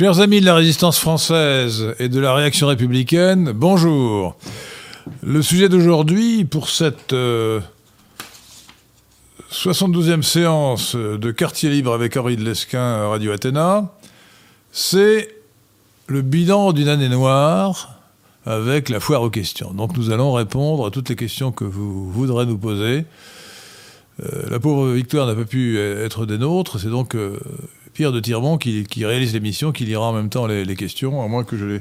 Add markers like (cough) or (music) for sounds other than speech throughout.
Chers amis de la résistance française et de la réaction républicaine, bonjour. Le sujet d'aujourd'hui, pour cette 72e séance de Quartier Libre avec Henri de Lesquin Radio Athéna, c'est le bilan d'une année noire avec la foire aux questions. Donc nous allons répondre à toutes les questions que vous voudrez nous poser. Euh, la pauvre Victoire n'a pas pu être des nôtres, c'est donc euh, De Tirmont qui, réalise l'émission, qui lira en même temps les, questions, à moins que je les,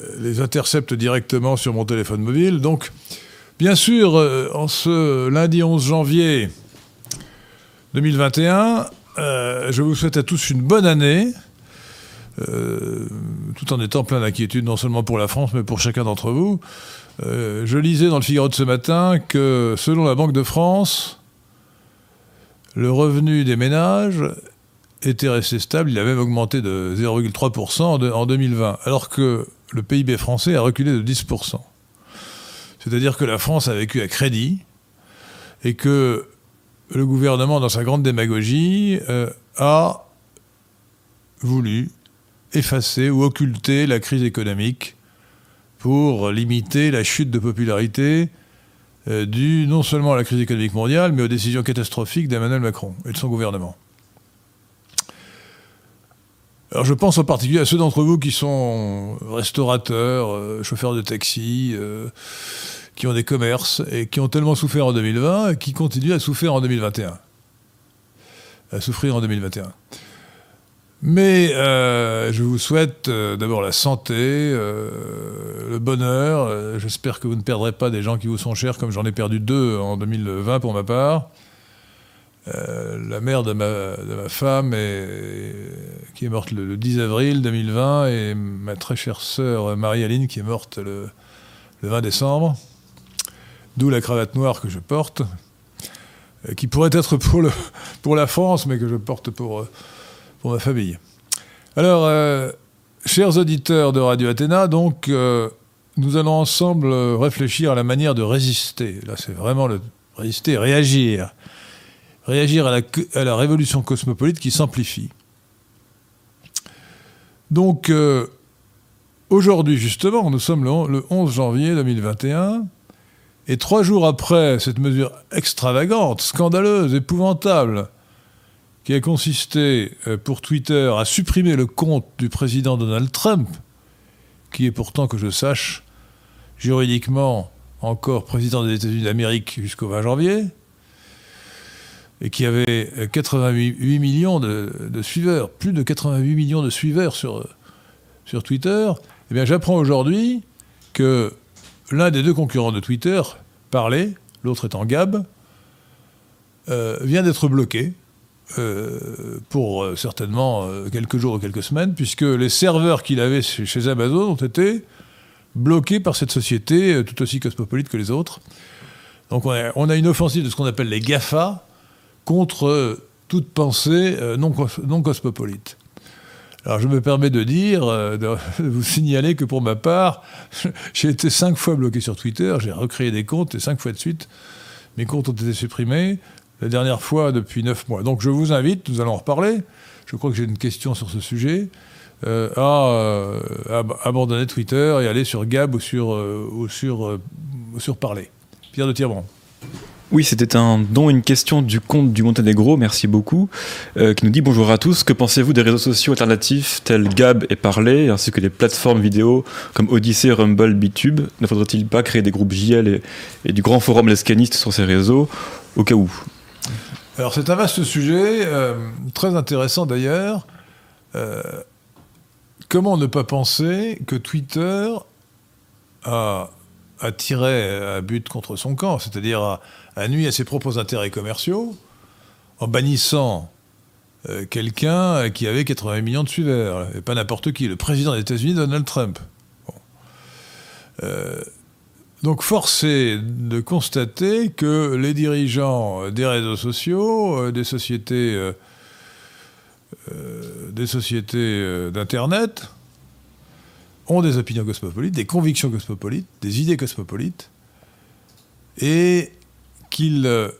euh, les, intercepte directement sur mon téléphone mobile. Donc, bien sûr, en ce lundi 11 janvier 2021, je vous souhaite à tous une bonne année. Euh, tout en étant plein d'inquiétude, non seulement pour la France, mais pour chacun d'entre vous. Euh, je lisais dans le Figaro de ce matin que, selon la Banque de France, le revenu des ménages était resté stable, il a même augmenté de 0,3% en 2020, alors que le PIB français a reculé de 10%. C'est-à-dire que la France a vécu à crédit et que le gouvernement, dans sa grande démagogie, euh, a voulu effacer ou occulter la crise économique pour limiter la chute de popularité euh, due non seulement à la crise économique mondiale, mais aux décisions catastrophiques d'Emmanuel Macron et de son gouvernement. Je pense en particulier à ceux d'entre vous qui sont restaurateurs, euh, chauffeurs de taxi, euh, qui ont des commerces et qui ont tellement souffert en 2020 et qui continuent à souffrir en 2021. À souffrir en 2021. Mais euh, je vous souhaite d'abord la santé, le bonheur. J'espère que vous ne perdrez pas des gens qui vous sont chers, comme j'en ai perdu deux en 2020 pour ma part. La mère de ma, femme, qui est morte le, 10 avril 2020, et ma très chère sœur Marie-Aline, qui est morte le, 20 décembre. D'où la cravate noire que je porte, qui pourrait être pour, le, pour la France, mais que je porte pour pour ma famille. Alors, euh, chers auditeurs de Radio Athéna, donc, euh, nous allons ensemble réfléchir à la manière de résister. Là, c'est vraiment le résister, réagir. Réagir à la, révolution cosmopolite qui s'amplifie. Donc, euh, aujourd'hui, justement, nous sommes le 11 janvier 2021, et trois jours après cette mesure extravagante, scandaleuse, épouvantable, qui a consisté euh, pour Twitter à supprimer le compte du président Donald Trump, qui est pourtant, que je sache, juridiquement encore président des États-Unis d'Amérique jusqu'au 20 janvier, et qui avait 88 euh, millions de, suiveurs, plus de 88 millions de suiveurs sur, euh, sur Twitter, eh bien j'apprends aujourd'hui que l'un des deux concurrents de Twitter, Parler, l'autre étant Gab, vient d'être bloqué euh, pour euh, certainement euh, quelques jours ou quelques semaines, puisque les serveurs qu'il avait chez, Amazon ont été bloqués par cette société tout aussi cosmopolite que les autres. Donc on a, une offensive de ce qu'on appelle les GAFA contre toute pensée non, non, cosmopolite. Alors je me permets de dire, (laughs) de vous signaler que pour ma part, (laughs) j'ai été cinq fois bloqué sur Twitter, j'ai recréé des comptes et cinq fois de suite, mes comptes ont été supprimés la dernière fois depuis neuf mois. Donc je vous invite, nous allons en reparler, je crois que j'ai une question sur ce sujet, euh, euh, à, abandonner Twitter et aller sur Gab ou sur, euh, ou sur, sur Parler. Pierre de Tirmont. Oui, c'était un don, une question du compte du Monténégro, merci beaucoup, qui nous dit bonjour à tous. Que pensez-vous des réseaux sociaux alternatifs tels Gab et Parler, ainsi que les plateformes vidéo comme Odyssey, Rumble, Bitube? Ne faudrait-il pas créer des groupes JL et, du grand forum lescaniste sur ces réseaux, au cas où? Alors c'est un vaste sujet, euh, très intéressant d'ailleurs. Euh, comment ne pas penser que Twitter a, tiré à but contre son camp, c'est-à-dire a, nuit à ses propres intérêts commerciaux en bannissant euh, quelqu'un qui avait 80 millions de suiveurs, et pas n'importe qui, le président des États-Unis, Donald Trump. Donc force est de constater que les dirigeants des réseaux sociaux, euh, des sociétés, euh, euh, des sociétés d'Internet, ont des opinions cosmopolites, des convictions cosmopolites, des idées cosmopolites, et qu'ils,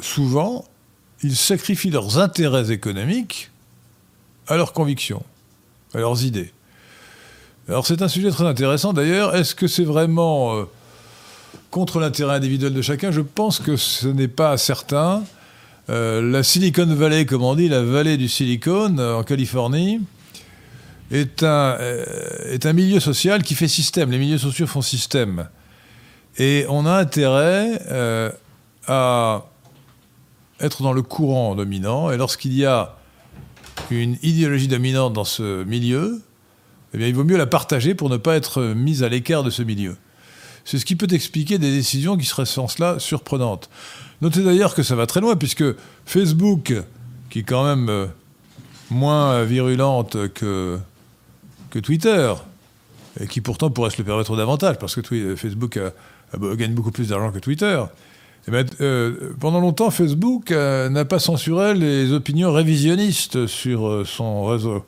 souvent, ils sacrifient leurs intérêts économiques à leurs convictions. à leurs idées. Alors c'est un sujet très intéressant d'ailleurs. Est-ce que c'est vraiment euh, contre l'intérêt individuel de chacun? Je pense que ce n'est pas certain. Euh, la Silicon Valley, comme on dit, la vallée du Silicon euh, en Californie, est un, est un milieu social qui fait système. Les milieux sociaux font système. Et on a intérêt à être dans le courant dominant. Et lorsqu'il y a une idéologie dominante dans ce milieu, eh bien, il vaut mieux la partager pour ne pas être mise à l'écart de ce milieu. C'est ce qui peut expliquer des décisions qui seraient sans cela surprenantes. Notez d'ailleurs que ça va très loin, puisque Facebook, qui est quand même euh, moins virulente que, que Twitter, et qui pourtant pourrait se le permettre davantage, parce que Facebook gagne beaucoup plus d'argent que Twitter, eh ben, euh, pendant longtemps, Facebook euh, n'a pas censuré les opinions révisionnistes sur son réseau.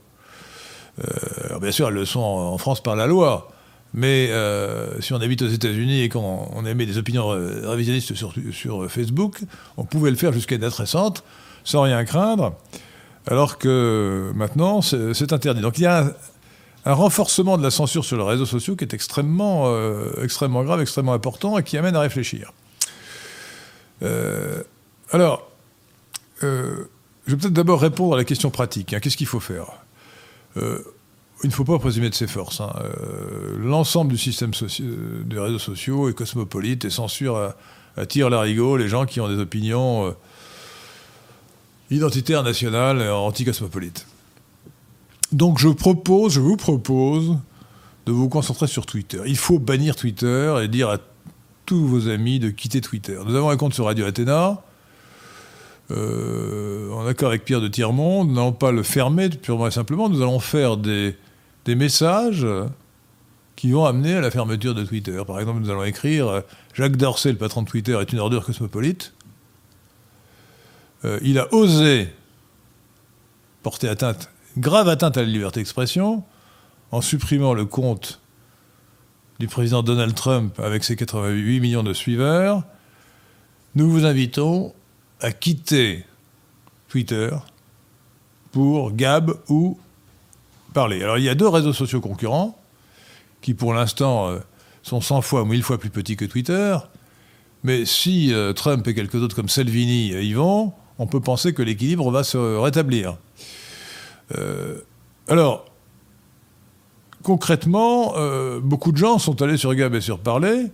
Euh, bien sûr, elles le sont en, France par la loi. Mais euh, si on habite aux États-Unis et qu'on on émet des opinions révisionnistes sur, Facebook, on pouvait le faire jusqu'à une date récente, sans rien craindre, alors que maintenant, c'est interdit. Donc il y a un, renforcement de la censure sur les réseaux sociaux qui est extrêmement, euh, extrêmement grave, extrêmement important et qui amène à réfléchir. Alors, je vais peut-être d'abord répondre à la question pratique. Hein. Qu'est-ce qu'il faut faire? Euh, il ne faut pas présumer de ses forces. Hein. Euh, l'ensemble du système des réseaux sociaux est cosmopolite et censure attire l'arigot les gens qui ont des opinions euh, identitaires, nationales et anti-cosmopolites. Donc je propose, je vous propose de vous concentrer sur Twitter. Il faut bannir Twitter et dire à tous vos amis de quitter Twitter. Nous avons un compte sur Radio Athéna. Euh, en accord avec Pierre de Tirmont, nous n'allons pas le fermer purement et simplement, nous allons faire des, messages qui vont amener à la fermeture de Twitter. Par exemple, nous allons écrire Jacques Dorsey, le patron de Twitter, est une ordure cosmopolite. Euh, il a osé porter atteinte, grave atteinte à la liberté d'expression, en supprimant le compte du président Donald Trump avec ses 88 millions de suiveurs. Nous vous invitons a quitté Twitter pour Gab ou Parler. Alors il y a deux réseaux sociaux concurrents qui pour l'instant euh, sont 100 fois ou 1000 fois plus petits que Twitter. Mais si euh, Trump et quelques autres comme Salvini y vont, on peut penser que l'équilibre va se rétablir. Euh, alors, concrètement, beaucoup de gens sont allés sur Gab et sur Parler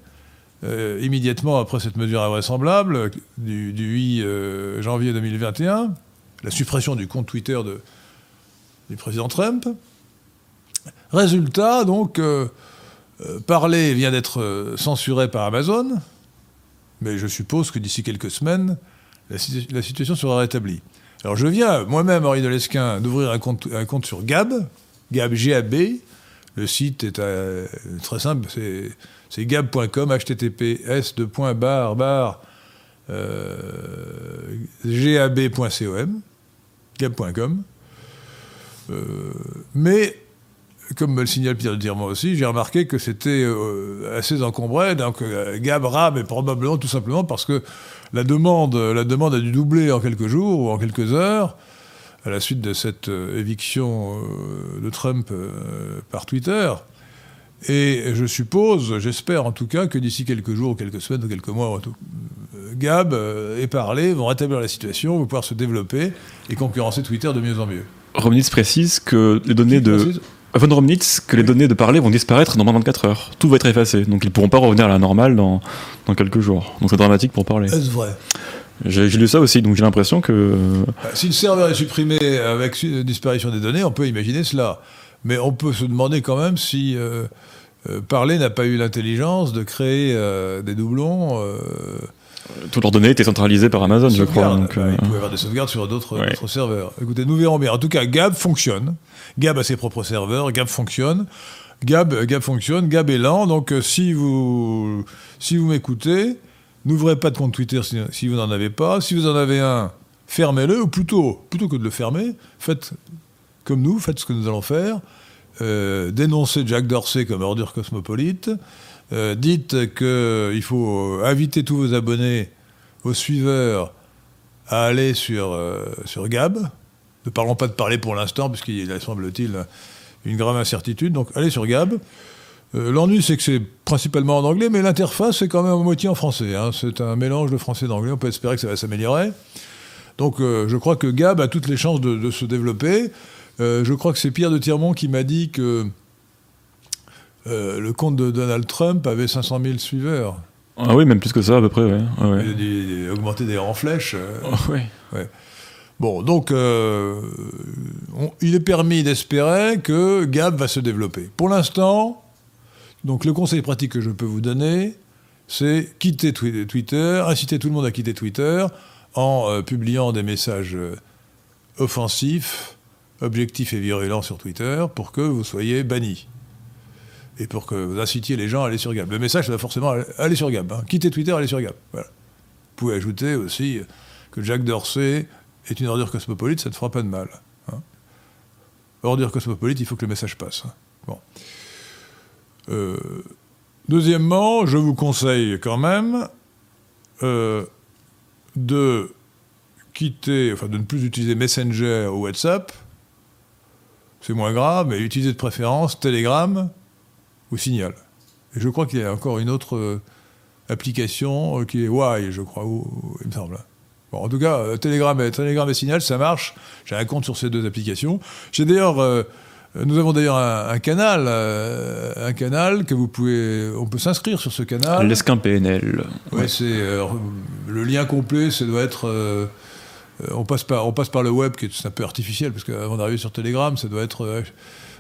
euh, immédiatement après cette mesure invraisemblable du, 8 euh, janvier 2021, la suppression du compte Twitter de, du président Trump. Résultat, donc, euh, Parler vient d'être censuré par Amazon, mais je suppose que d'ici quelques semaines, la, situation sera rétablie. Alors je viens, moi-même, Henri Delesquin, d'ouvrir un compte, un compte sur Gab, Gab GAB. Le site est très simple, c'est gab.com, https bar euh, gab.com, gab.com. Euh, mais, comme me le signale Pierre moi aussi, j'ai remarqué que c'était euh, assez encombré. Donc, Gab rab mais probablement tout simplement parce que la demande, la demande a dû doubler en quelques jours ou en quelques heures à la suite de cette éviction de Trump par Twitter. Et je suppose, j'espère en tout cas, que d'ici quelques jours, quelques semaines ou quelques mois, euh, Gab euh, et Parler vont rétablir la situation, vont pouvoir se développer et concurrencer Twitter de mieux en mieux. Romnitz précise que les données de. Von Romnitz, que les données de parler vont disparaître dans 24 heures. Tout va être effacé. Donc ils ne pourront pas revenir à la normale dans, dans quelques jours. Donc c'est dramatique pour parler. Est-ce vrai? J'ai lu ça aussi, donc j'ai l'impression que. Bah, si le serveur est supprimé avec disparition des données, on peut imaginer cela. Mais on peut se demander quand même si euh, euh, Parler n'a pas eu l'intelligence de créer euh, des doublons. Toutes leurs données étaient centralisées par Amazon, je crois. Donc, bah, il pouvait y avoir des sauvegardes sur d'autres serveurs. Écoutez, nous verrons bien. En tout cas, Gab fonctionne. Gab a ses propres serveurs. Gab fonctionne. Gab, Gab fonctionne. Gab est lent. Donc, si vous, si vous m'écoutez, n'ouvrez pas de compte Twitter si, vous n'en avez pas. Si vous en avez un, fermez-le. Ou plutôt, plutôt que de le fermer, faites comme nous, faites ce que nous allons faire. Euh, dénoncez Jack Dorsey comme ordure cosmopolite. Euh, dites qu'il faut inviter tous vos abonnés, vos suiveurs, à aller sur, euh, sur Gab. Ne parlons pas de parler pour l'instant, puisqu'il semble-t-il une grave incertitude. Donc allez sur Gab. Euh, l'ennui, c'est que c'est principalement en anglais, mais l'interface, c'est quand même à moitié en français. Hein. C'est un mélange de français et d'anglais. On peut espérer que ça va s'améliorer. Donc, euh, je crois que Gab a toutes les chances de, se développer. Euh, je crois que c'est Pierre de Tirmont qui m'a dit que le compte de Donald Trump avait 500 000 suiveurs. Ah oui, même plus que ça, à peu près, ouais. Ah Il a augmenté des en flèche. Oh, oui. Bon, donc, il est permis d'espérer que Gab va se développer. Pour l'instant, donc le conseil pratique que je peux vous donner, c'est quitter Twitter, inciter tout le monde à quitter Twitter en euh, publiant des messages euh, offensifs, objectifs et virulents sur Twitter pour que vous soyez bannis. Et pour que vous incitiez les gens à aller sur Gab. Le message, ça va forcément aller, sur Gab. Hein. Quitter Twitter, aller sur Gab. Vous pouvez ajouter aussi que Jacques Dorsey est une ordure cosmopolite, ça ne fera pas de mal. Hein. Ordure cosmopolite, il faut que le message passe. Hein. Bon. Euh, deuxièmement, je vous conseille quand même euh, de quitter, enfin de ne plus utiliser Messenger ou WhatsApp. C'est moins grave, mais utiliser de préférence Telegram ou Signal. Et je crois qu'il y a encore une autre euh, application qui est Y, je crois, il me semble. En tout cas, Telegram et, Telegram et Signal, ça marche. J'ai un compte sur ces deux applications. J'ai d'ailleurs nous avons d'ailleurs un, canal, euh, un canal que vous pouvez, on peut s'inscrire sur ce canal. L'esquin PNL. Ouais, c'est euh, le lien complet, ça doit être. on passe par, on passe par le web qui est un peu artificiel parce qu'avant d'arriver sur Telegram, ça doit être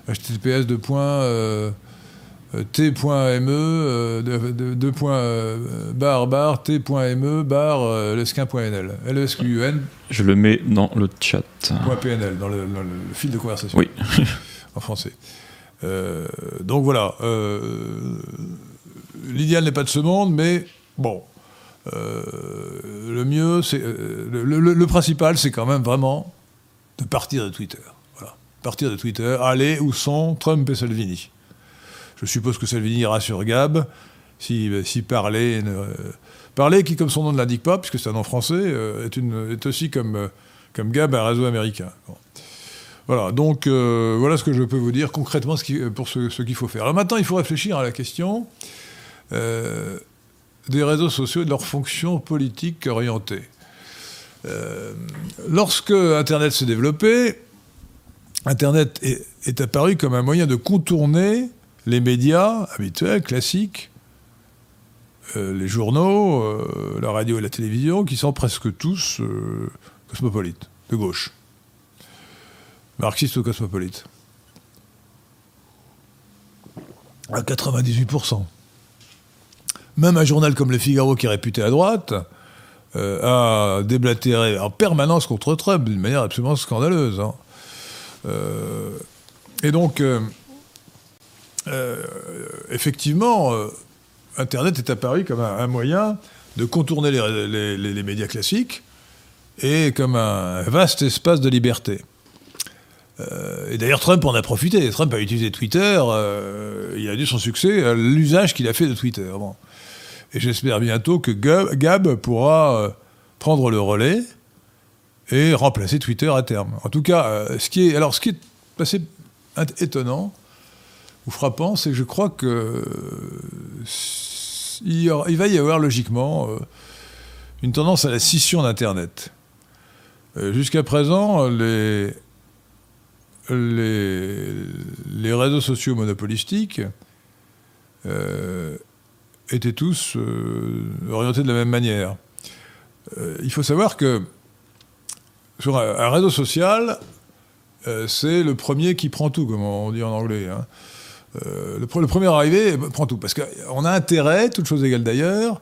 https de t.me bar t.me bar lesquin.nl l e s q u n je le mets dans le chat .pnl dans le, dans le fil de conversation oui (laughs) en français. Euh, donc voilà, euh, l'idéal n'est pas de ce monde, mais bon, euh, le mieux, c'est le, principal, c'est quand même vraiment de partir de Twitter. Voilà, partir de Twitter, aller où sont Trump et Salvini. Je suppose que Salvini ira sur Gab, si, si parler, parler qui, comme son nom ne l'indique pas, puisque c'est un nom français, est, aussi comme, comme Gab un réseau américain. Voilà, donc euh, voilà ce que je peux vous dire concrètement pour ce, qu'il faut faire. Alors maintenant, il faut réfléchir à la question euh, des réseaux sociaux et de leur fonction politique orientée. Euh, lorsque Internet s'est développé, Internet est, apparu comme un moyen de contourner les médias habituels, classiques, les journaux, la radio et la télévision, qui sont presque tous cosmopolites, de gauche marxiste ou cosmopolite À 98%. Même un journal comme Le Figaro, qui est réputé à droite, euh, a déblatéré en permanence contre Trump d'une manière absolument scandaleuse. Hein. Euh, et donc, euh, effectivement, Internet est apparu comme un, moyen de contourner les, médias classiques et comme un vaste espace de liberté. Euh, et d'ailleurs, Trump en a profité. Trump a utilisé Twitter. Euh, il a dû son succès à l'usage qu'il a fait de Twitter. Et j'espère bientôt que Gab, pourra euh, prendre le relais et remplacer Twitter à terme. En tout cas, ce qui est, alors ce qui est assez étonnant ou frappant, c'est que je crois que il, va y avoir logiquement une tendance à la scission d'Internet. Jusqu'à présent, les les, réseaux sociaux monopolistiques euh, étaient tous euh, orientés de la même manière. Euh, il faut savoir que sur un, réseau social, c'est le premier qui prend tout, comme on dit en anglais. Hein. Le, premier arrivé prend tout. Parce qu'on a intérêt, toute chose égale d'ailleurs,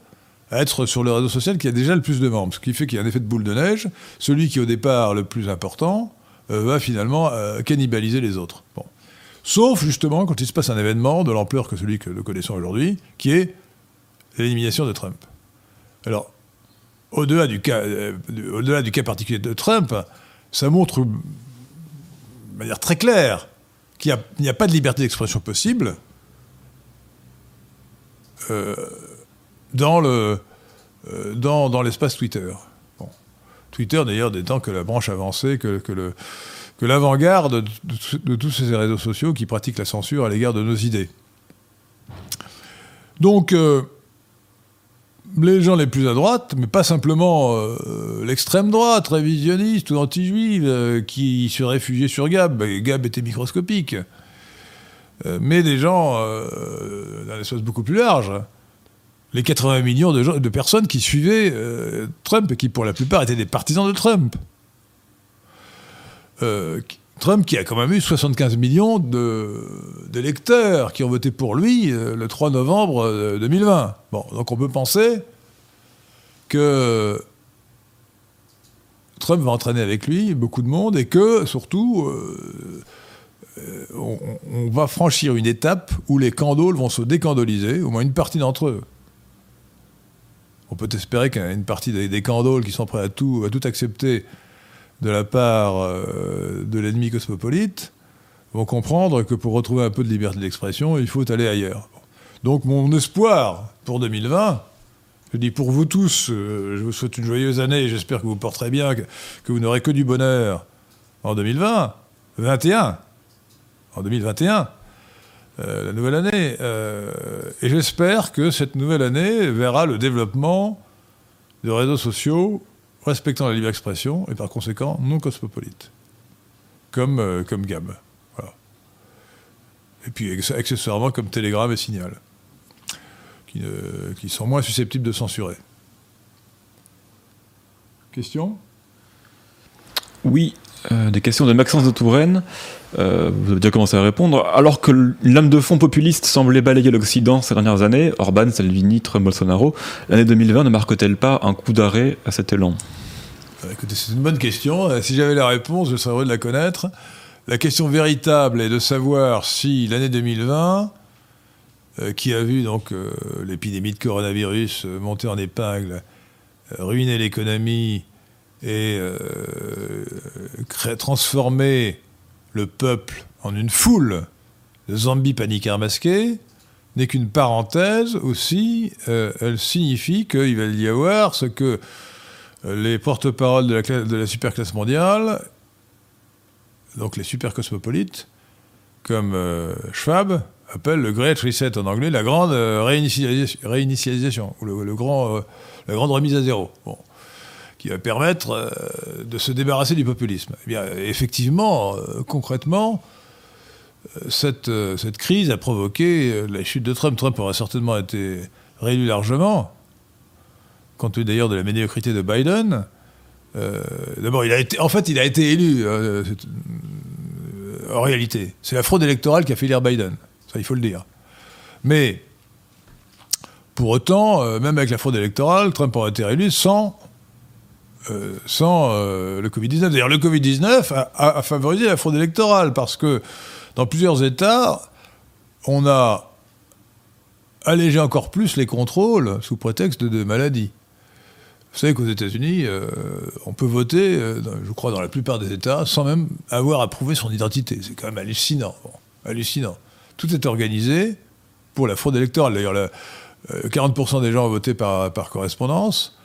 à être sur le réseau social qui a déjà le plus de membres. Ce qui fait qu'il y a un effet de boule de neige. Celui qui est au départ le plus important va finalement euh, cannibaliser les autres. Bon. Sauf justement quand il se passe un événement de l'ampleur que celui que nous connaissons aujourd'hui, qui est l'élimination de Trump. Alors, au-delà du, cas, euh, au-delà du cas particulier de Trump, ça montre de manière très claire qu'il n'y a, pas de liberté d'expression possible dans, le, dans, dans l'espace Twitter. Twitter, d'ailleurs, temps que la branche avancée, que, le, que l'avant-garde de, tous ces réseaux sociaux qui pratiquent la censure à l'égard de nos idées. Donc, euh, les gens les plus à droite, mais pas simplement euh, l'extrême droite, révisionniste ou anti-juive, euh, qui se réfugiaient sur Gab. Gab était microscopique. mais des gens d'un espace beaucoup plus large. Les 80 millions de, personnes qui suivaient Trump et qui, pour la plupart, étaient des partisans de Trump. Trump qui a quand même eu 75 millions d'électeurs qui ont voté pour lui euh, le 3 novembre 2020. Euh, bon, donc on peut penser que Trump va entraîner avec lui beaucoup de monde et que surtout euh, on, va franchir une étape où les candoles vont se décandoliser, au moins une partie d'entre eux. On peut espérer qu'une partie des, candoles qui sont prêts à tout, accepter de la part euh, de l'ennemi cosmopolite vont comprendre que pour retrouver un peu de liberté d'expression, il faut aller ailleurs. Donc mon espoir pour 2020, je dis pour vous tous, euh, je vous souhaite une joyeuse année j'espère que vous porterez bien, que, vous n'aurez que du bonheur en 2020, 21, en 2021, euh, la nouvelle année. et j'espère que cette nouvelle année verra le développement de réseaux sociaux respectant la libre expression et par conséquent non cosmopolite, comme, euh, comme Gab. Et puis accessoirement comme Telegram et Signal, qui, qui sont moins susceptibles de censurer. Question? Oui, euh, des questions de Maxence de Touraine. Euh, vous avez déjà commencé à répondre. Alors que l'âme de fond populiste semblait balayer l'Occident ces dernières années, Orban, Salvini, Trump, Bolsonaro, l'année 2020 ne marque-t-elle pas un coup d'arrêt à cet élan? Euh, Écoutez, c'est une bonne question. Si j'avais la réponse, je serais heureux de la connaître. La question véritable est de savoir si l'année 2020, qui a vu donc l'épidémie de coronavirus monter en épingle, ruiner l'économie et transformer le peuple en une foule de zombies paniqueurs masqués n'est qu'une parenthèse aussi. Euh, elle signifie qu'il va y avoir ce que euh, les porte-paroles de la, superclasse mondiale, donc les super cosmopolites, comme euh, Schwab, appellent le Great Reset en anglais, la grande réinitialisation, ou le, grand, la grande remise à zéro. Qui va permettre euh, de se débarrasser du populisme. Eh bien, effectivement, euh, concrètement, euh, cette, crise a provoqué la chute de Trump. Trump aurait certainement été réélu largement, compte tenu d'ailleurs de la médiocrité de Biden. D'abord, en fait, il a été élu. en réalité, c'est la fraude électorale qui a fait élire Biden. Ça, il faut le dire. Mais pour autant, même avec la fraude électorale, Trump aurait été réélu sans euh, sans euh, le Covid-19. D'ailleurs, le Covid-19 a, favorisé la fraude électorale parce que dans plusieurs États, on a allégé encore plus les contrôles sous prétexte de, maladies. Vous savez qu'aux États-Unis, euh, on peut voter, je crois, dans la plupart des États, sans même avoir à prouver son identité. C'est quand même hallucinant. hallucinant. Tout est organisé pour la fraude électorale. D'ailleurs, 40% des gens ont voté par correspondance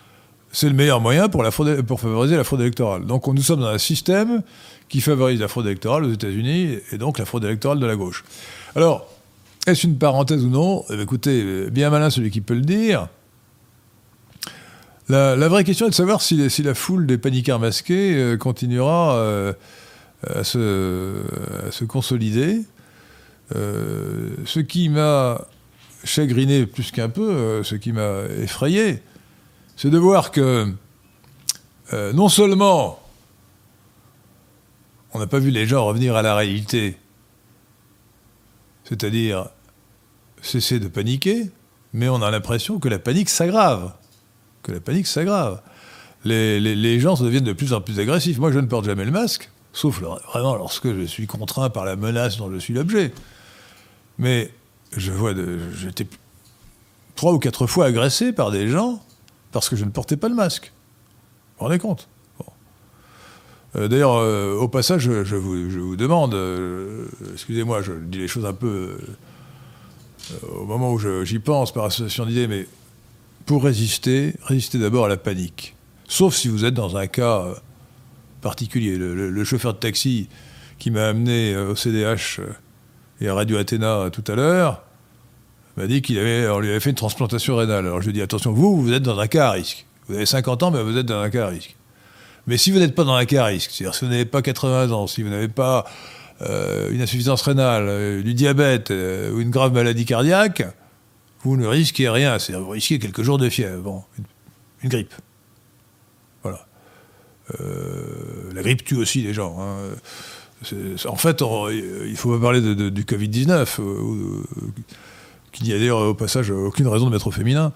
c'est le meilleur moyen pour, favoriser la fraude électorale. Donc nous sommes dans un système qui favorise la fraude électorale aux États-Unis et donc la fraude électorale de la gauche. Alors, est-ce une parenthèse ou non? Eh Écoutez, bien malin celui qui peut le dire. La, vraie question est de savoir si, la foule des paniqueurs masqués euh, continuera euh, à, se, consolider. Euh, ce qui m'a chagriné plus qu'un peu, ce qui m'a effrayé, c'est de voir que euh, non seulement on n'a pas vu les gens revenir à la réalité, c'est-à-dire cesser de paniquer, mais on a l'impression que la panique s'aggrave. Que la panique s'aggrave. Les, gens deviennent de plus en plus agressifs. Moi, je ne porte jamais le masque, sauf vraiment lorsque je suis contraint par la menace dont je suis l'objet. Mais je vois, j'étais trois ou quatre fois agressé par des gens parce que je ne portais pas le masque. Vous vous rendez compte? Euh, D'ailleurs, euh, au passage, je, vous, demande, euh, excusez-moi, je dis les choses un peu au moment où j'y pense par association d'idées, mais pour résister, résistez d'abord à la panique. Sauf si vous êtes dans un cas particulier. Le, chauffeur de taxi qui m'a amené au CDH et à Radio Athéna tout à l'heure m'a dit qu'il avait, lui avait fait une transplantation rénale. Alors je lui ai dit attention, vous, vous êtes dans un cas à risque. Vous avez 50 ans, mais vous êtes dans un cas à risque. Mais si vous n'êtes pas dans un cas à risque, c'est-à-dire si vous n'avez pas 80 ans, si vous n'avez pas euh, une insuffisance rénale, euh, du diabète euh, ou une grave maladie cardiaque, vous ne risquez rien. C'est-à-dire vous risquez quelques jours de fièvre, bon, une, grippe. Voilà. la grippe tue aussi les gens. Hein. En fait, il il faut pas parler du Covid-19 qu'il n'y a d'ailleurs au passage aucune raison de mettre au féminin,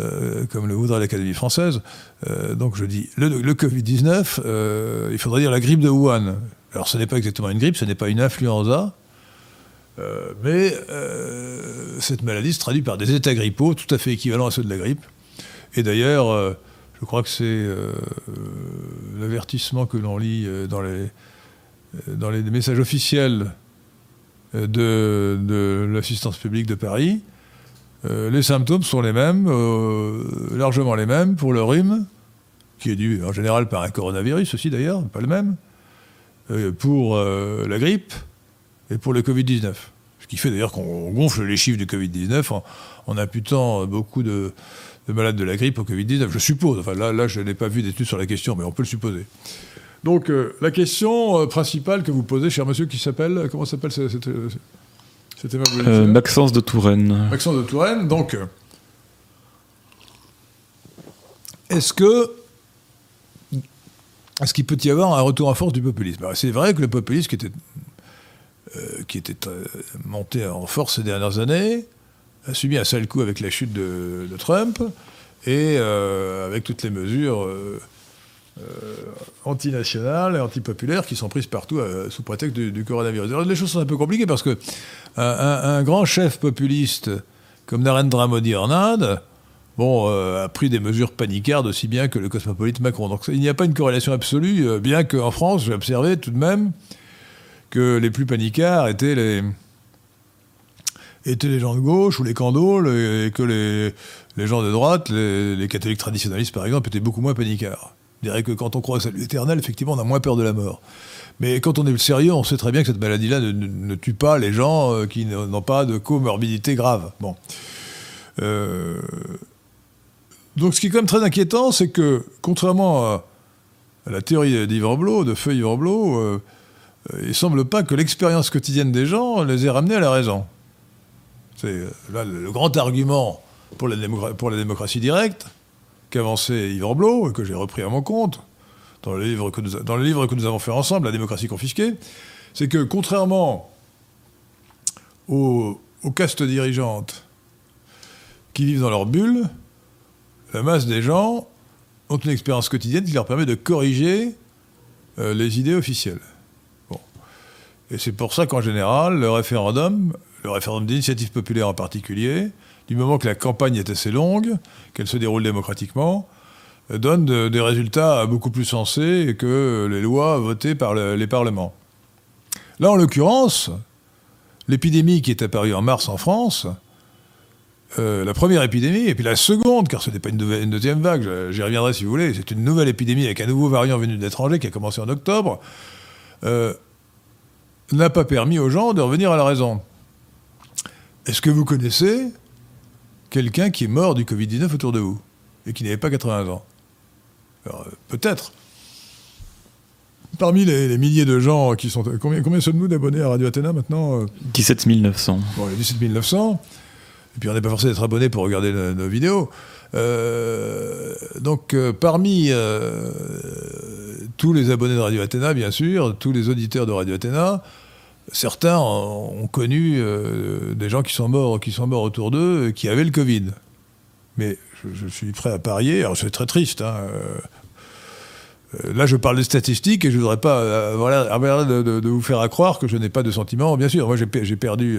euh, comme le voudrait l'Académie française. Euh, donc je dis, le, Covid-19, euh, il faudrait dire la grippe de Wuhan. Alors ce n'est pas exactement une grippe, ce n'est pas une influenza, mais cette maladie se traduit par des états grippaux tout à fait équivalents à ceux de la grippe. Et d'ailleurs, je crois que c'est l'avertissement que l'on lit dans les messages officiels de, l'assistance publique de Paris. Euh, les symptômes sont les mêmes, euh, largement les mêmes pour le rhume, qui est dû en général par un coronavirus aussi d'ailleurs, pas le même, euh, pour la grippe et pour le Covid-19. Ce qui fait d'ailleurs qu'on gonfle les chiffres du Covid-19 en, imputant beaucoup de, malades de la grippe au Covid-19, je suppose. Enfin là, là je n'ai pas vu d'études sur la question, mais on peut le supposer. Donc euh, la question euh, principale que vous posez, cher monsieur, qui s'appelle, comment s'appelle cette, euh, Maxence de Touraine. Maxence de Touraine, donc est-ce que est-ce qu'il peut y avoir un retour en force du populisme? C'est vrai que le populisme qui était, qui était monté en force ces dernières années a subi un sale coup avec la chute de, Trump et avec toutes les mesures euh, antinationales et antipopulaires qui sont prises partout euh, sous prétexte du, coronavirus. les choses sont un peu compliquées parce que un, grand chef populiste comme Narendra Modi en Inde, bon, euh, a pris des mesures panicardes aussi bien que le cosmopolite Macron. Donc il n'y a pas une corrélation absolue, bien qu'en France, j'ai observé tout de même que les plus panicards étaient les, gens de gauche ou les candoles, et que les, les gens de droite, les, les, catholiques traditionnalistes par exemple, étaient beaucoup moins panicards. Je dirais que quand on croit salut éternel, effectivement, on a moins peur de la mort. Mais quand on est sérieux, on sait très bien que cette maladie-là ne, tue pas les gens euh, qui n'ont pas de comorbidité grave. Bon. Euh, donc ce qui est quand même très inquiétant, c'est que, contrairement à, la théorie Blot, de Feu Blot, euh, il ne semble pas que l'expérience quotidienne des gens les ait ramenés à la raison. C'est là le grand argument pour la démocratie directe, qu'avançait Yvan Blot, et que j'ai repris à mon compte, dans le, livre que nous, dans le livre que nous avons fait ensemble, La démocratie confisquée, c'est que contrairement aux, castes dirigeantes qui vivent dans leur bulle, la masse des gens ont une expérience quotidienne qui leur permet de corriger euh, les idées officielles. Et c'est pour ça qu'en général, le référendum, le référendum d'initiative populaire en particulier, du moment que la campagne est assez longue, qu'elle se déroule démocratiquement, euh, donne des résultats beaucoup plus sensés que les lois votées par les parlements. Là, en l'occurrence, l'épidémie qui est apparue en mars en France, euh, la première épidémie, et puis la seconde, car ce n'est pas une, deuxième vague, j'y reviendrai si vous voulez, c'est une nouvelle épidémie avec un nouveau variant venu de l'étranger qui a commencé en octobre, euh, n'a pas permis aux gens de revenir à la raison. Est-ce que vous connaissez quelqu'un qui est mort du Covid-19 autour de vous et qui n'avait pas 80 ans. Alors, euh, peut-être. Parmi les, milliers de gens qui sont. Combien, combien sommes-nous d'abonnés à Radio Athéna maintenant 17 900. Bon, 17 900. Et puis on n'est pas forcé d'être abonné pour regarder nos, vidéos. Euh, donc euh, parmi tous les abonnés de Radio Athéna, bien sûr, tous les auditeurs de Radio Athéna, certains ont connu euh, des gens qui sont morts, qui sont morts autour d'eux, euh, qui avaient le Covid. Mais je, suis prêt à parier. Alors c'est très triste. Hein, euh, là, je parle des statistiques et je ne voudrais pas avoir de, vous faire croire que je n'ai pas de sentiments. Bien sûr, moi j'ai perdu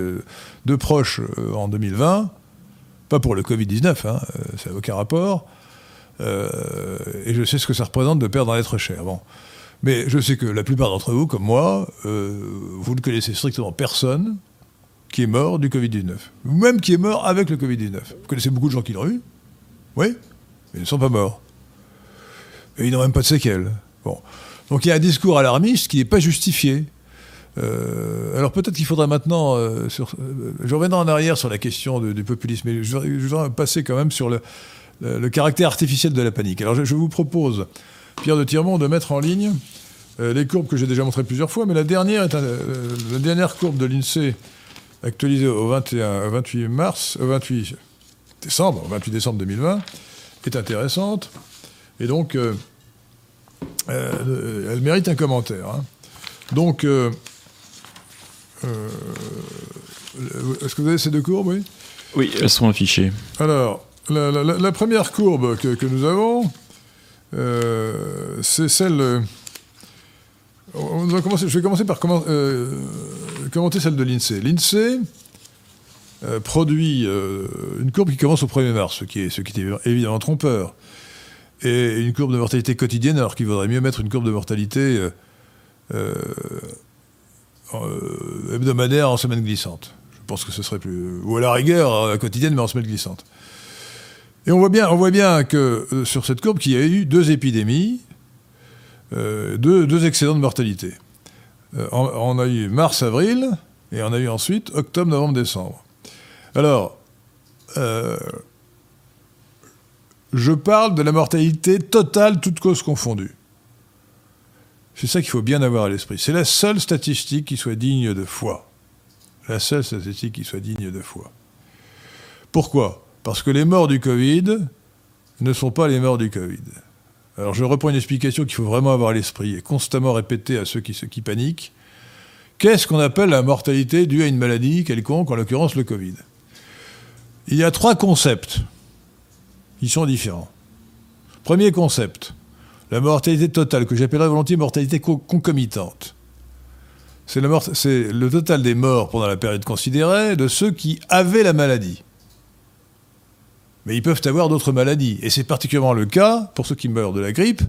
deux proches en 2020, pas pour le Covid-19, hein, ça n'a aucun rapport. et je sais ce que ça représente de perdre un être cher. Bon. Mais je sais que la plupart d'entre vous, comme moi, euh, vous ne connaissez strictement personne qui est mort du Covid-19. Ou même qui est mort avec le Covid-19. Vous connaissez beaucoup de gens qui l'ont eu Oui Mais ils ne sont pas morts. Et ils n'ont même pas de séquelles. Bon. Donc il y a un discours alarmiste qui n'est pas justifié. Euh, alors peut-être qu'il faudrait maintenant, euh, je reviendrai en arrière sur la question du populisme, mais je, voudrais passer quand même sur le, caractère artificiel de la panique. Alors je, vous propose, Pierre de Tirmont, de mettre en ligne les courbes que j'ai déjà montrées plusieurs fois, mais la dernière est la dernière courbe de l'INSEE actualisée au 21, 28 mars, au 28 décembre, 28 décembre 2020, est intéressante. Et donc, elle mérite un commentaire. Hein. Donc, euh, est-ce que vous avez ces deux courbes, oui? Oui, elles sont affichées. Alors, la, première courbe que, nous avons, euh, c'est celle... Commencer, je vais commencer par euh, commenter celle de l'INSEE. L'INSEE produit une courbe qui commence au 1er mars, ce qui est, ce qui est évidemment trompeur, et une courbe de mortalité quotidienne, alors qu'il vaudrait mieux mettre une courbe de mortalité euh, hebdomadaire en semaine glissante. Je pense que ce serait plus. Ou à la rigueur, euh, quotidienne, mais en semaine glissante. Et on voit bien, que euh, sur cette courbe qu'il y a eu deux épidémies, deux, excédents de mortalité. on, a eu mars-avril, et on a eu ensuite octobre, novembre, décembre. Alors, je parle de la mortalité totale, toutes causes confondues. C'est ça qu'il faut bien avoir à l'esprit. C'est la seule statistique qui soit digne de foi. La seule statistique qui soit digne de foi. Pourquoi? Parce que les morts du Covid ne sont pas les morts du Covid. Alors je reprends une explication qu'il faut vraiment avoir à l'esprit et constamment répéter à ceux qui, paniquent. Qu'est-ce qu'on appelle la mortalité due à une maladie quelconque, en l'occurrence le Covid? Il y a trois concepts qui sont différents. Premier concept, la mortalité totale, que j'appellerais volontiers mortalité concomitante. C'est le total des morts pendant la période considérée de ceux qui avaient la maladie. Mais ils peuvent avoir d'autres maladies. Et c'est particulièrement le cas pour ceux qui meurent de la grippe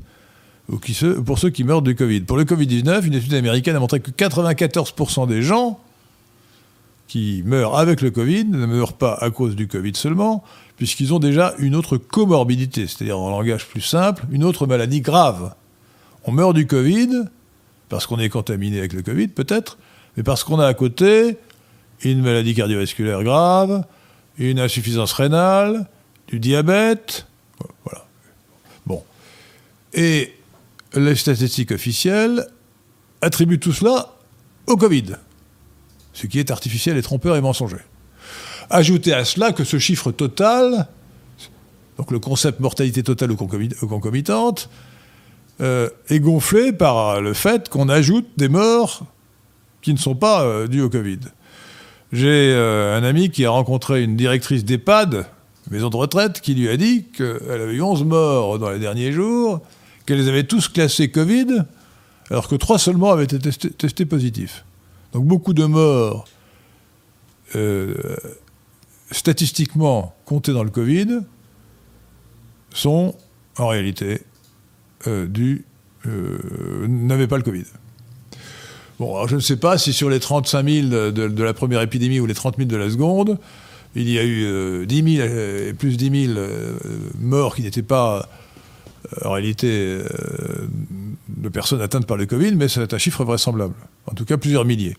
ou pour ceux qui meurent du Covid. Pour le Covid-19, une étude américaine a montré que 94% des gens qui meurent avec le Covid ne meurent pas à cause du Covid seulement, puisqu'ils ont déjà une autre comorbidité, c'est-à-dire en langage plus simple, une autre maladie grave. On meurt du Covid, parce qu'on est contaminé avec le Covid peut-être, mais parce qu'on a à côté une maladie cardiovasculaire grave, une insuffisance rénale, du diabète, voilà. Bon. Et les statistiques officielles attribuent tout cela au Covid, ce qui est artificiel et trompeur et mensonger. Ajoutez à cela que ce chiffre total, donc le concept mortalité totale ou concomitante, euh, est gonflé par le fait qu'on ajoute des morts qui ne sont pas euh, dues au Covid. J'ai euh, un ami qui a rencontré une directrice d'EHPAD, maison de retraite, qui lui a dit qu'elle avait eu 11 morts dans les derniers jours, qu'elle les avait tous classés Covid, alors que trois seulement avaient été testés, positifs. Donc beaucoup de morts statistiquement comptés dans le Covid sont en réalité euh, euh, n'avaient pas le Covid. Bon, alors je ne sais pas si sur les 35 000 de, la première épidémie ou les 30 000 de la seconde, il y a eu 10 000 et plus 10 000 morts qui n'étaient pas en réalité de personnes atteintes par le Covid, mais c'est un chiffre vraisemblable. En tout cas, plusieurs milliers.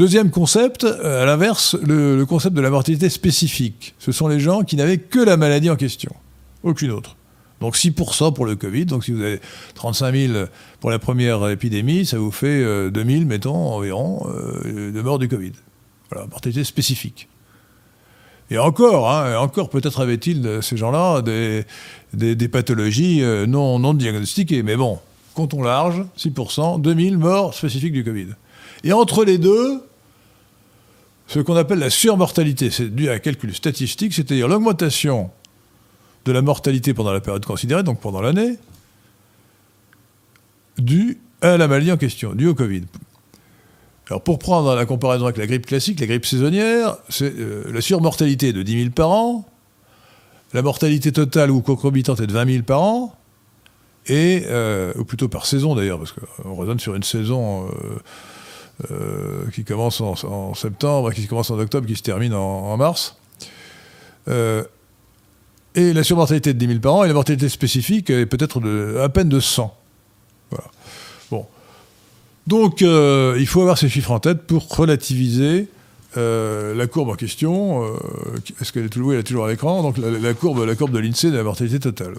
Deuxième concept, euh, à l'inverse, le, concept de la mortalité spécifique. Ce sont les gens qui n'avaient que la maladie en question, aucune autre. Donc 6% pour le Covid, donc si vous avez 35 000 pour la première épidémie, ça vous fait 2 euh, 000, mettons, environ, euh, de morts du Covid. Voilà, mortalité spécifique. Et encore, hein, encore peut-être avaient-ils, ces gens-là, des, des, pathologies non, non diagnostiquées. Mais bon, comptons large, 6%, 2000 morts spécifiques du Covid. Et entre les deux, ce qu'on appelle la surmortalité. C'est dû à un calcul statistique, c'est-à-dire l'augmentation de la mortalité pendant la période considérée, donc pendant l'année, due à la maladie en question, due au Covid. Alors pour prendre la comparaison avec la grippe classique, la grippe saisonnière, c'est euh, la surmortalité de 10 000 par an, la mortalité totale ou concomitante est de 20 000 par an, et, euh, ou plutôt par saison d'ailleurs, parce qu'on raisonne sur une saison euh, qui commence en, septembre, qui commence en octobre, qui se termine en, mars. Et la surmortalité de 10 000 par an, et la mortalité spécifique est peut-être à peine de 100. Bon. Donc, euh, il faut avoir ces chiffres en tête pour relativiser euh, la courbe en question. Euh, est-ce qu'elle est, toujours, elle est toujours à l'écran? Donc, la, courbe, la courbe de l'INSEE de la mortalité totale.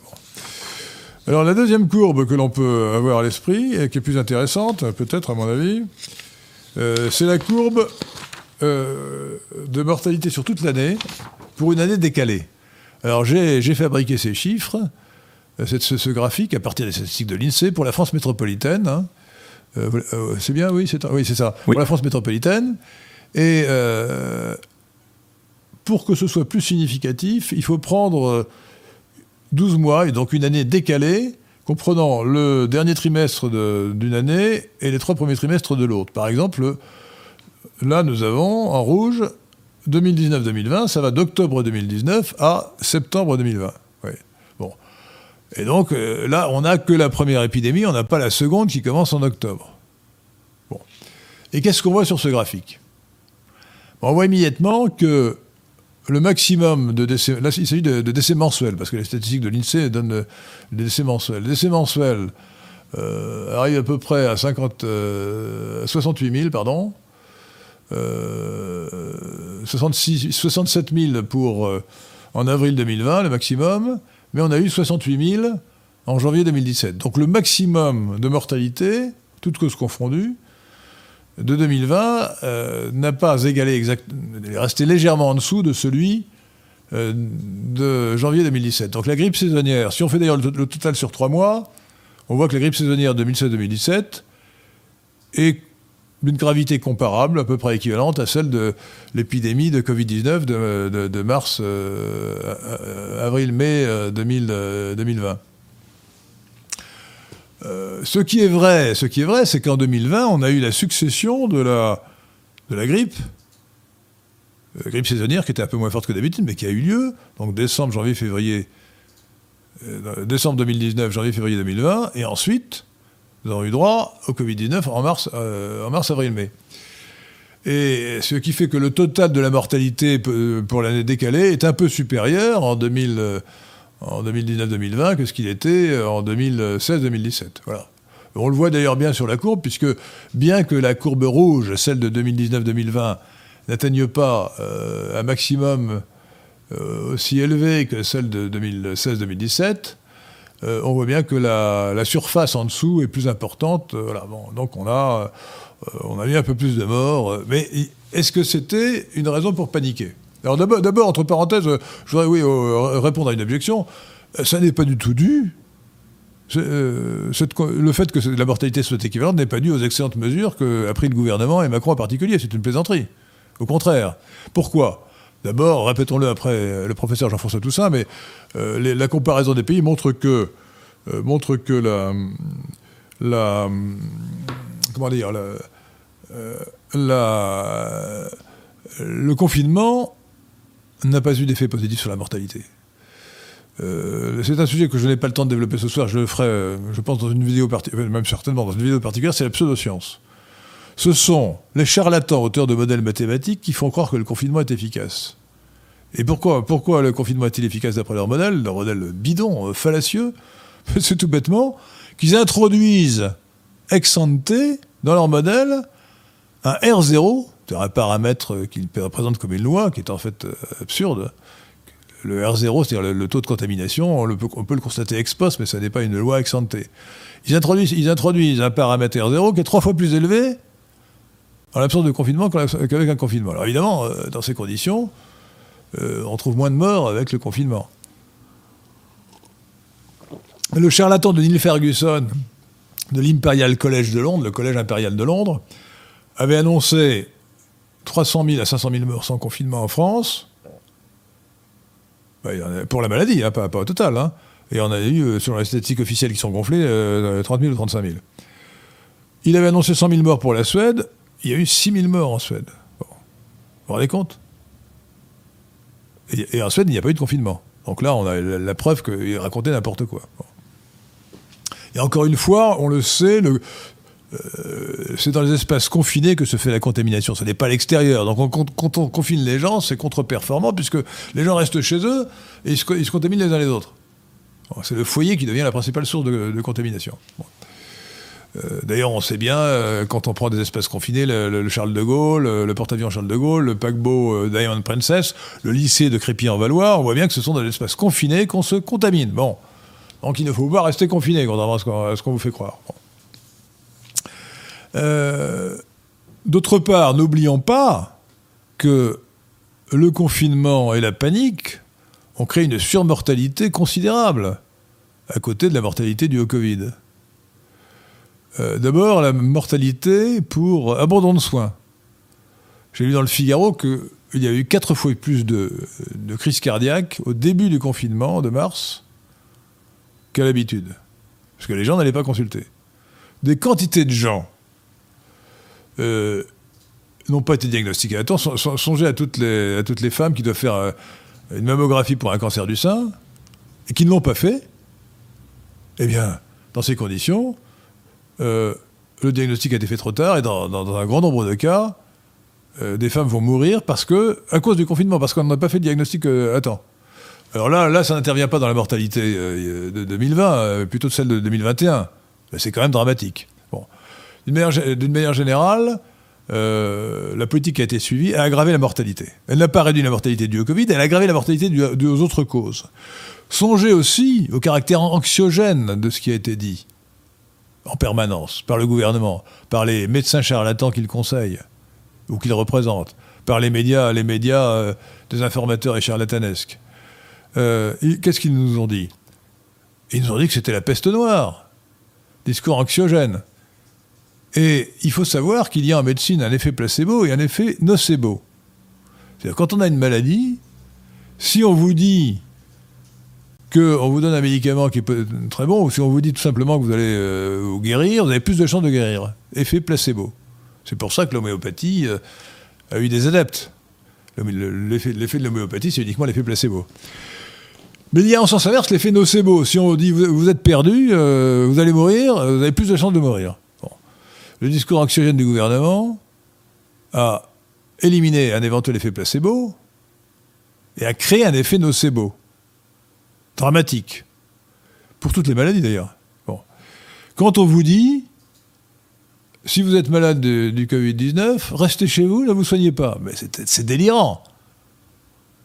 Alors, la deuxième courbe que l'on peut avoir à l'esprit, et qui est plus intéressante, peut-être à mon avis, c'est la courbe de mortalité sur toute l'année pour une année décalée. Alors, j'ai fabriqué ces chiffres ce, graphique à partir des statistiques de l'INSEE pour la France métropolitaine. Hein. Euh, euh, c'est bien, oui, c'est oui, ça. Pour la France métropolitaine. Et euh, pour que ce soit plus significatif, il faut prendre 12 mois, et donc une année décalée, comprenant le dernier trimestre d'une année et les trois premiers trimestres de l'autre. Par exemple, là, nous avons en rouge 2019-2020, ça va d'octobre 2019 à septembre 2020. Et donc euh, là, on n'a que la première épidémie, on n'a pas la seconde qui commence en octobre. Bon. Et qu'est-ce qu'on voit sur ce graphique? On voit immédiatement que le maximum de décès, là il s'agit de, décès mensuels, parce que les statistiques de l'INSEE donnent euh, des décès mensuels. Les décès mensuels euh, arrivent à peu près à 50, 68 000, pardon, 66, 67 000 pour, en avril 2020, le maximum, mais on a eu 68 000 en janvier 2017. Donc le maximum de mortalité, toutes causes confondues, de 2020 euh, n'a pas égalé exact, est resté légèrement en dessous de celui euh, de janvier 2017. Donc la grippe saisonnière, si on fait d'ailleurs le, total sur trois mois, on voit que la grippe saisonnière 2016-2017 est d'une gravité comparable, à peu près équivalente à celle de l'épidémie de Covid-19 de, mars, euh, euh, avril-mai 2020. Euh, ce qui est vrai, ce c'est qu'en 2020, on a eu la succession de la grippe, grippe saisonnière qui était un peu moins forte que d'habitude, mais qui a eu lieu, donc décembre, janvier, février, décembre 2019, janvier, février 2020, et ensuite nous avons eu droit au Covid-19 en mars, euh, mars, avril, mai. Et ce qui fait que le total de la mortalité pour l'année décalée est un peu supérieur en, 2000, euh, en 2019-2020 que ce qu'il était en 2016-2017. Voilà. On le voit d'ailleurs bien sur la courbe, puisque bien que la courbe rouge, celle de 2019-2020, n'atteigne pas euh, un maximum aussi élevé que celle de 2016-2017, euh, on voit bien que la, surface en dessous est plus importante. Euh, donc on a, euh, on a eu un peu plus de morts. Mais est-ce que c'était une raison pour paniquer? Alors d'abord, entre parenthèses, je voudrais répondre à une objection. Ça n'est pas du tout dû. le fait que la mortalité soit équivalente n'est pas dû aux excellentes mesures qu'a pris le gouvernement et Macron en particulier. C'est une plaisanterie. Au contraire. Pourquoi? D'abord, répétons-le après le professeur Jean-François Toussaint, mais euh, la comparaison des pays montre que, euh, la, comment dire, euh, le confinement n'a pas eu d'effet positif sur la mortalité. c'est un sujet que je n'ai pas le temps de développer ce soir. Je le ferai, je pense, dans une vidéo particulière, même certainement dans une vidéo particulière, c'est la pseudoscience. Ce sont les charlatans auteurs de modèles mathématiques qui font croire que le confinement est efficace. Et pourquoi, pourquoi le confinement est-il efficace d'après leur modèle, leur modèle bidon, euh, fallacieux (laughs) C'est tout bêtement qu'ils introduisent ex ante dans leur modèle un R0, c'est un paramètre qu'ils représentent comme une loi, qui est en fait euh, absurde. Le R0, c'est-à-dire le, taux de contamination, on, peut, le constater ex post, mais ça n'est pas une loi ex ante. Ils introduisent, ils introduisent un paramètre R0 qui est trois fois plus élevé en l'absence de confinement qu'avec un confinement. Alors évidemment, euh, dans ces conditions, euh, on trouve moins de morts avec le confinement. Le charlatan de Neil Ferguson de l'Imperial College de Londres, le collège impérial de Londres, avait annoncé 300 000 à 500 000 morts sans confinement en France. Bah, pour la maladie, hein, pas, au total. Hein. Et on a eu, euh, selon les statistiques officielles qui sont gonflées, 30 euh, 000 ou 35 000. Il avait annoncé 100 000 morts pour la Suède. Il y a eu 6 000 morts en Suède. Vous vous rendez compte? Et, en Suède, il n'y a pas eu de confinement. Donc là, on a la, preuve qu'il racontait n'importe quoi. Et encore une fois, on le sait, euh, c'est dans les espaces confinés que se fait la contamination. Ce n'est pas à l'extérieur. Donc quand on confine les gens, c'est contre-performant puisque les gens restent chez eux et ils se, contaminent les uns les autres. C'est le foyer qui devient la principale source de, contamination. D'ailleurs, on sait bien, quand on prend des espaces confinés, le, Charles de Gaulle, le, porte-avions Charles de Gaulle, le paquebot Diamond Princess, le lycée de Crépy-en-Valois, on voit bien que ce sont des espaces confinés qu'on se contamine. Bon. Donc il ne faut pas rester confiné, contrairement à ce qu'on vous fait croire. D'autre part, n'oublions pas que le confinement et la panique ont créé une surmortalité considérable à côté de la mortalité due au Covid. Euh, d'abord, la mortalité pour abandon de soins. J'ai lu dans le Figaro qu'il y a eu quatre fois plus de, de crises cardiaques au début du confinement de mars qu'à l'habitude. Parce que les gens n'allaient pas consulter. Des quantités de gens euh, n'ont pas été diagnostiqués à temps. Songez à toutes, les, à toutes les femmes qui doivent faire euh, une mammographie pour un cancer du sein et qui ne l'ont pas fait. Eh bien, dans ces conditions, euh, le diagnostic a été fait trop tard et dans, un grand nombre de cas, des femmes vont mourir parce que, à cause du confinement, parce qu'on n'a pas fait le diagnostic à temps. Alors là, là ça n'intervient pas dans la mortalité de 2020, plutôt de celle de 2021. C'est quand même dramatique. D'une manière, générale, euh, la politique qui a été suivie a aggravé la mortalité. Elle n'a pas réduit la mortalité due au Covid, elle a aggravé la mortalité due aux autres causes. Songez aussi au caractère anxiogène de ce qui a été dit en permanence par le gouvernement, par les médecins charlatans qu'il conseille ou qu'il représente, par les médias, les médias euh, des informateurs et charlatanesques. Euh, qu'est-ce qu'ils nous ont dit? Ils nous ont dit que c'était la peste noire. Discours anxiogène. Et il faut savoir qu'il y a en médecine un effet placebo et un effet nocebo. C'est-à-dire quand on a une maladie, si on vous dit qu'on vous donne un médicament qui est très bon, ou si on vous dit tout simplement que vous allez euh, vous guérir, vous avez plus de chances de guérir. Effet placebo. C'est pour ça que l'homéopathie euh, a eu des adeptes. L'effet de l'homéopathie, c'est uniquement l'effet placebo. Mais il y a en sens inverse l'effet nocebo. Si on dit vous, êtes perdu, euh, vous allez mourir, vous avez plus de chances de mourir le discours anxiogène du gouvernement a éliminé un éventuel effet placebo et a créé un effet nocebo. Dramatique. Pour toutes les maladies d'ailleurs. Quand on vous dit, si vous êtes malade du Covid-19, restez chez vous, ne vous soignez pas. Mais c'est délirant.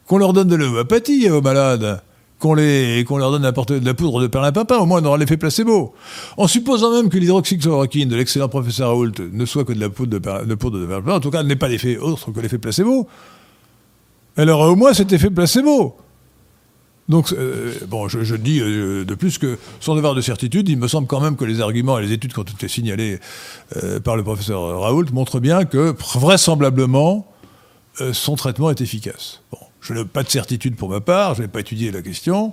Qu'on leur donne de l'homéopathie aux malades qu'on leur donne de la poudre de perlimpinpin, au moins on aura l'effet placebo. En supposant même que l'hydroxychloroquine de l'excellent professeur Raoult ne soit que de la poudre de, perlimpinpin, en tout cas n'est pas l'effet autre que l'effet placebo, elle aura au moins cet effet placebo. Donc, euh, je, dis euh, de plus que, sans devoir de certitude, il me semble quand même que les arguments et les études qui ont été signalées euh, par le professeur Raoult montrent bien que, vraisemblablement, son traitement est efficace. Je n'ai pas de certitude pour ma part, je n'ai pas étudié la question,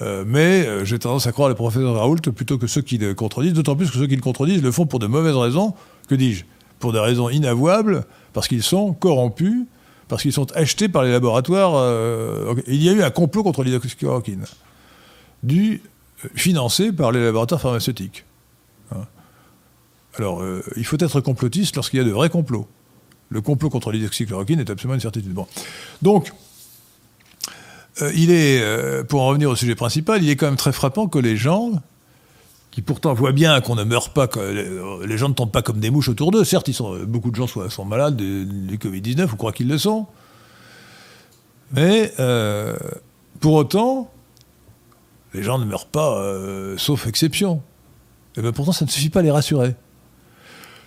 mais j'ai tendance à croire les professeurs Raoult plutôt que ceux qui le contredisent, d'autant plus que ceux qui le contredisent le font pour de mauvaises raisons, que dis-je? Pour des raisons inavouables, parce qu'ils sont corrompus, parce qu'ils sont achetés par les laboratoires. Euh, il y a eu un complot contre l'hydroxychloroquine, dû, financé par les laboratoires pharmaceutiques. Hein. Alors, il faut être complotiste lorsqu'il y a de vrais complots. Le complot contre l'hydroxychloroquine est absolument une certitude. Donc, euh, il est, euh, pour en revenir au sujet principal, il est quand même très frappant que les gens, qui pourtant voient bien qu'on ne meurt pas, que les gens ne tombent pas comme des mouches autour d'eux, certes, sont, beaucoup de gens sont, malades du, Covid-19, ou croient qu'ils le sont, mais euh, pour autant, les gens ne meurent pas, sauf exception. Et bien pourtant, ça ne suffit pas à les rassurer.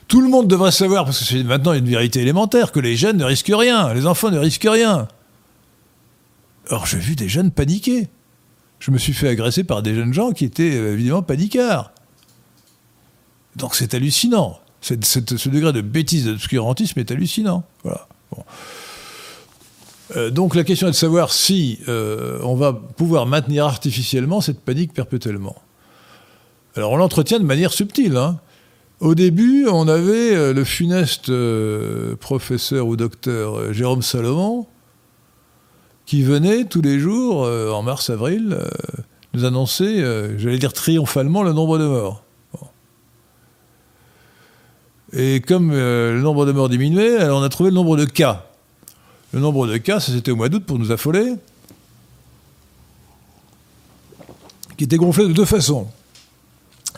Tout le monde devrait savoir, parce que c'est maintenant une vérité élémentaire, que les jeunes ne risquent rien, les enfants ne risquent rien. Or, j'ai vu des jeunes paniquer. Je me suis fait agresser par des jeunes gens qui étaient euh, évidemment paniquards. Donc c'est hallucinant. ce degré de bêtise, d'obscurantisme est hallucinant. Voilà. Euh, donc la question est de savoir si euh, on va pouvoir maintenir artificiellement cette panique perpétuellement. Alors on l'entretient de manière subtile. Hein. Au début, on avait le funeste professeur ou docteur Jérôme Salomon, qui venait tous les jours, euh, en mars-avril, euh, nous annoncer, euh, j'allais dire triomphalement, le nombre de morts. Et comme le nombre de morts diminuait, alors on a trouvé le nombre de cas. Le nombre de cas, ça c'était au mois d'août pour nous affoler, qui était gonflé de deux façons.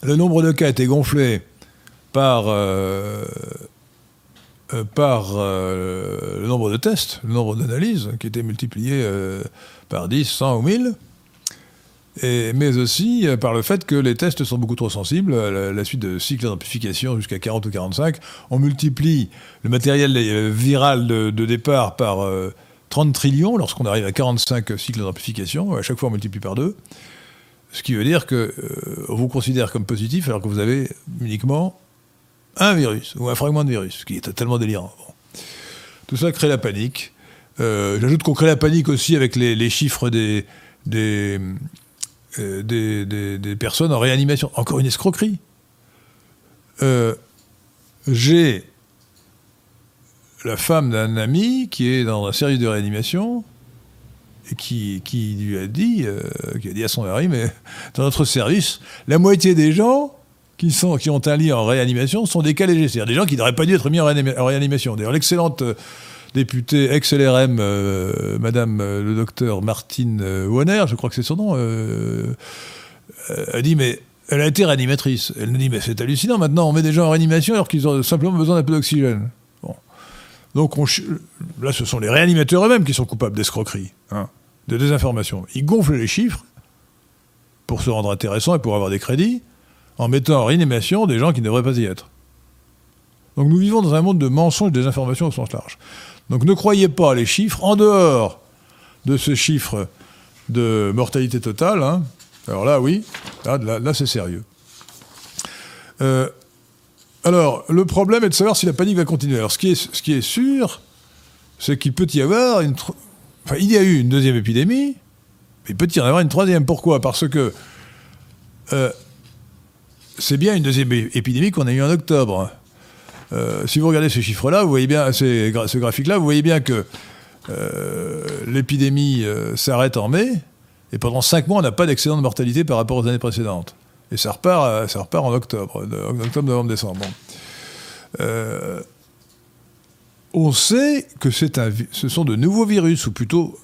Le nombre de cas était gonflé par, par le nombre de tests, le nombre d'analyses, qui était multiplié par 10, 100 ou 1000 mais aussi euh, par le fait que les tests sont beaucoup trop sensibles à la, suite de cycles d'amplification jusqu'à 40 ou 45. On multiplie le matériel euh, viral de, départ par 30 euh, trillions lorsqu'on arrive à 45 cycles d'amplification. À chaque fois, on multiplie par deux. Ce qui veut dire qu'on vous considère comme positif alors que vous avez uniquement un virus ou un fragment de virus, ce qui est totalement délirant. Tout ça crée la panique. J'ajoute qu'on crée la panique aussi avec les, chiffres euh, des, personnes en réanimation. Encore une escroquerie. Euh, j'ai la femme d'un ami qui est dans un service de réanimation et qui, lui a dit, euh, qui a dit à son mari, mais dans notre service, la moitié des gens qui, sont, qui ont un lit en réanimation sont des KLG, c'est-à-dire des gens qui n'auraient pas dû être mis en, réanimation. D'ailleurs, l'excellente députée ex-LRM, euh, Madame euh, le docteur Martine euh, je crois que c'est son nom, a dit mais elle a été réanimatrice. Elle nous dit mais c'est hallucinant, maintenant on met des gens en réanimation alors qu'ils ont simplement besoin d'un peu d'oxygène. Donc là ce sont les réanimateurs eux-mêmes qui sont coupables d'escroquerie, hein, de désinformation. Ils gonflent les chiffres pour se rendre intéressants et pour avoir des crédits en mettant en réanimation des gens qui ne devraient pas y être. Donc nous vivons dans un monde de mensonges et de désinformation au sens large. Donc ne croyez pas les chiffres en dehors de ce chiffre de mortalité totale. Hein. Alors là, oui, là, c'est sérieux. Euh, alors, le problème est de savoir si la panique va continuer. Alors, ce qui est, ce qui est sûr, c'est qu'il peut y avoir une. Enfin, il y a eu une deuxième épidémie, mais il peut y en avoir une troisième. Pourquoi? Parce que euh, c'est bien une deuxième épidémie qu'on a eue en octobre. Euh, si vous regardez ces chiffres-là, vous voyez bien, ces, ce graphique-là, vous voyez bien que euh, l'épidémie euh, s'arrête en mai, et pendant 5 mois, on n'a pas d'excédent de mortalité par rapport aux années précédentes. Et ça repart, ça repart en octobre, octobre, novembre, décembre. on sait que un, ce sont de nouveaux virus, ou plutôt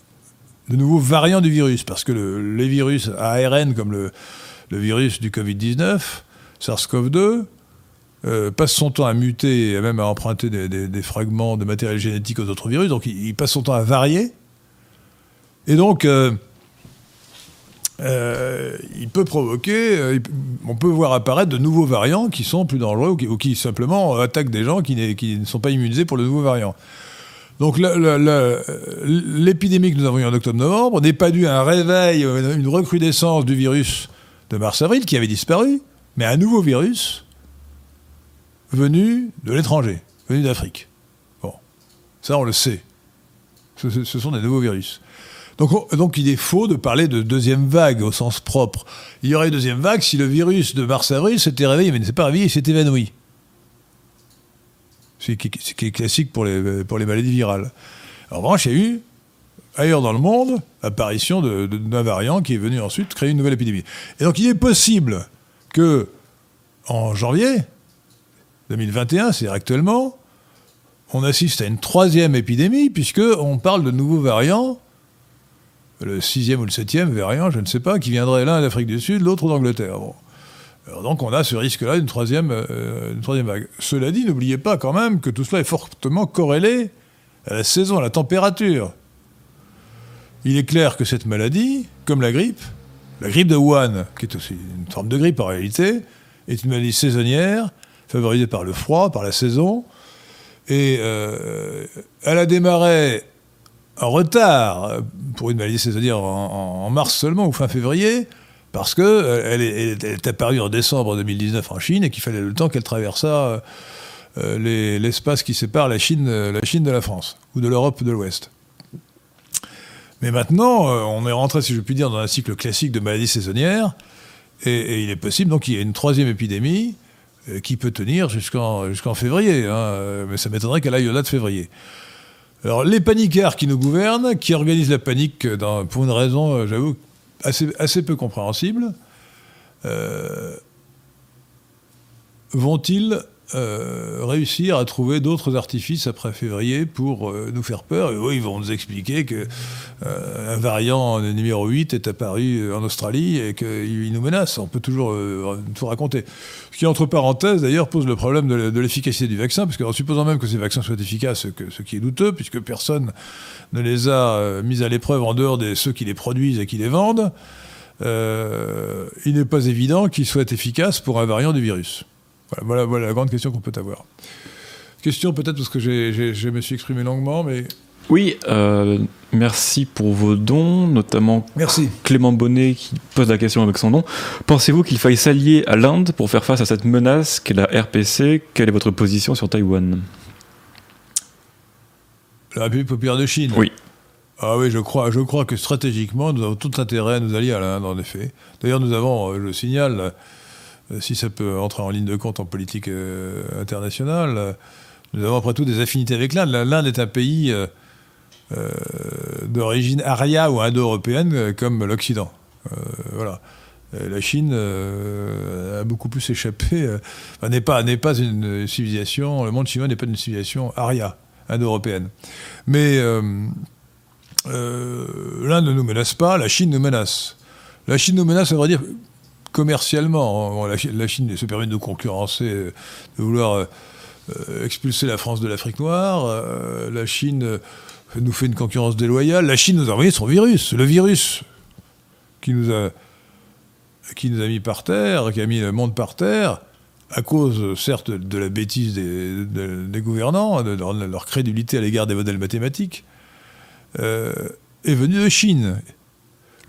de nouveaux variants du virus, parce que les virus ARN, comme le virus du Covid-19, SARS-CoV-2, euh, passe son temps à muter et même à emprunter des, fragments de matériel génétique aux autres virus, donc il, passe son temps à varier. Et donc, euh, euh, il peut provoquer, on peut voir apparaître de nouveaux variants qui sont plus dangereux ou qui, simplement attaquent des gens qui, ne sont pas immunisés pour le nouveau variant. Donc l'épidémie que nous avons eue en octobre-novembre n'est pas due à un réveil, une recrudescence du virus de mars-avril qui avait disparu, mais un nouveau virus venus de l'étranger, venus d'Afrique. Bon, ça on le sait. Ce, sont des nouveaux virus. Donc, donc, il est faux de parler de deuxième vague au sens propre. Il y aurait une deuxième vague si le virus de mars-avril s'était réveillé, mais il ne s'est pas réveillé, il s'est évanoui. Ce qui, est classique pour les, pour les maladies virales. En revanche, il y a eu, ailleurs dans le monde, l'apparition d'un variant qui est venu ensuite créer une nouvelle épidémie. Et donc il est possible que, en janvier, 2021, c'est actuellement, on assiste à une troisième épidémie, puisqu'on parle de nouveaux variants, le sixième ou le septième variant, je ne sais pas, qui viendrait l'un d'Afrique du Sud, l'autre d'Angleterre. donc on a ce risque-là d'une euh, troisième vague. Cela dit, n'oubliez pas quand même que tout cela est fortement corrélé à la saison, à la température. Il est clair que cette maladie, comme la grippe, la grippe de Wuhan, qui est aussi une forme de grippe en réalité, est une maladie saisonnière favorisée par le froid, par la saison. Et euh, elle a démarré en retard, pour une maladie saisonnière en, mars seulement, ou fin février, parce qu'elle euh, elle est, apparue en décembre 2019 en Chine et qu'il fallait le temps qu'elle traversât euh, l'espace qui sépare la Chine de la France, ou de l'Europe de l'Ouest. Mais maintenant, on est rentré, si je puis dire, dans un cycle classique de maladies saisonnières, et, il est possible donc qu'il y ait une troisième épidémie, euh, qui peut tenir jusqu'en février. Hein, euh, mais ça m'étonnerait qu'elle aille au-delà de février. Alors, les paniquards qui nous gouvernent, qui organisent la panique pour une raison, euh, j'avoue, assez, assez peu compréhensible, vont-ils euh, réussir à trouver d'autres artifices après février pour euh, nous faire peur. Et eux, ils vont nous expliquer que euh, un variant numéro 8 est apparu en Australie et qu'il nous menace. On peut toujours tout raconter. Ce qui, entre parenthèses, d'ailleurs, pose le problème de l'efficacité du vaccin, parce qu'en supposant même que ces vaccins soient efficaces, ce qui est douteux, puisque personne ne les a mis à l'épreuve en dehors de ceux qui les produisent et qui les vendent, il n'est pas évident qu'ils soient efficaces pour un variant du virus. Voilà, voilà, la grande question qu'on peut avoir. Question peut-être parce que je me suis exprimé longuement, mais... Oui, euh, merci pour vos dons, notamment merci. Clément Bonnet qui pose la question avec son nom. Pensez-vous qu'il faille s'allier à l'Inde pour faire face à cette menace qu'est la RPC Quelle est votre position sur Taïwan? La République populaire de Chine? Oui. Ah oui, je crois, je crois que stratégiquement, nous avons tout intérêt à nous allier à l'Inde, en effet. D'ailleurs, nous avons, je le signale, euh, si ça peut entrer en ligne de compte en politique euh, internationale. Euh, nous avons après tout des affinités avec l'Inde. L'Inde est un pays d'origine aria ou indo-européenne comme l'Occident. voilà. La Chine a beaucoup plus échappé, n'est pas, une civilisation, le monde chinois n'est pas une civilisation aria, indo-européenne. Mais l'Inde ne nous menace pas, la Chine nous menace. La Chine nous menace, ça veut dire commercialement, la, Chine se permet de nous concurrencer, euh, de vouloir euh, euh, expulser la France de l'Afrique noire. la Chine nous fait une concurrence déloyale. La Chine nous a envoyé son virus, le virus qui nous a, qui nous a mis par terre, qui a mis le monde par terre, à cause, certes, de la bêtise des, gouvernants, de leur, crédulité à l'égard des modèles mathématiques, est venu de Chine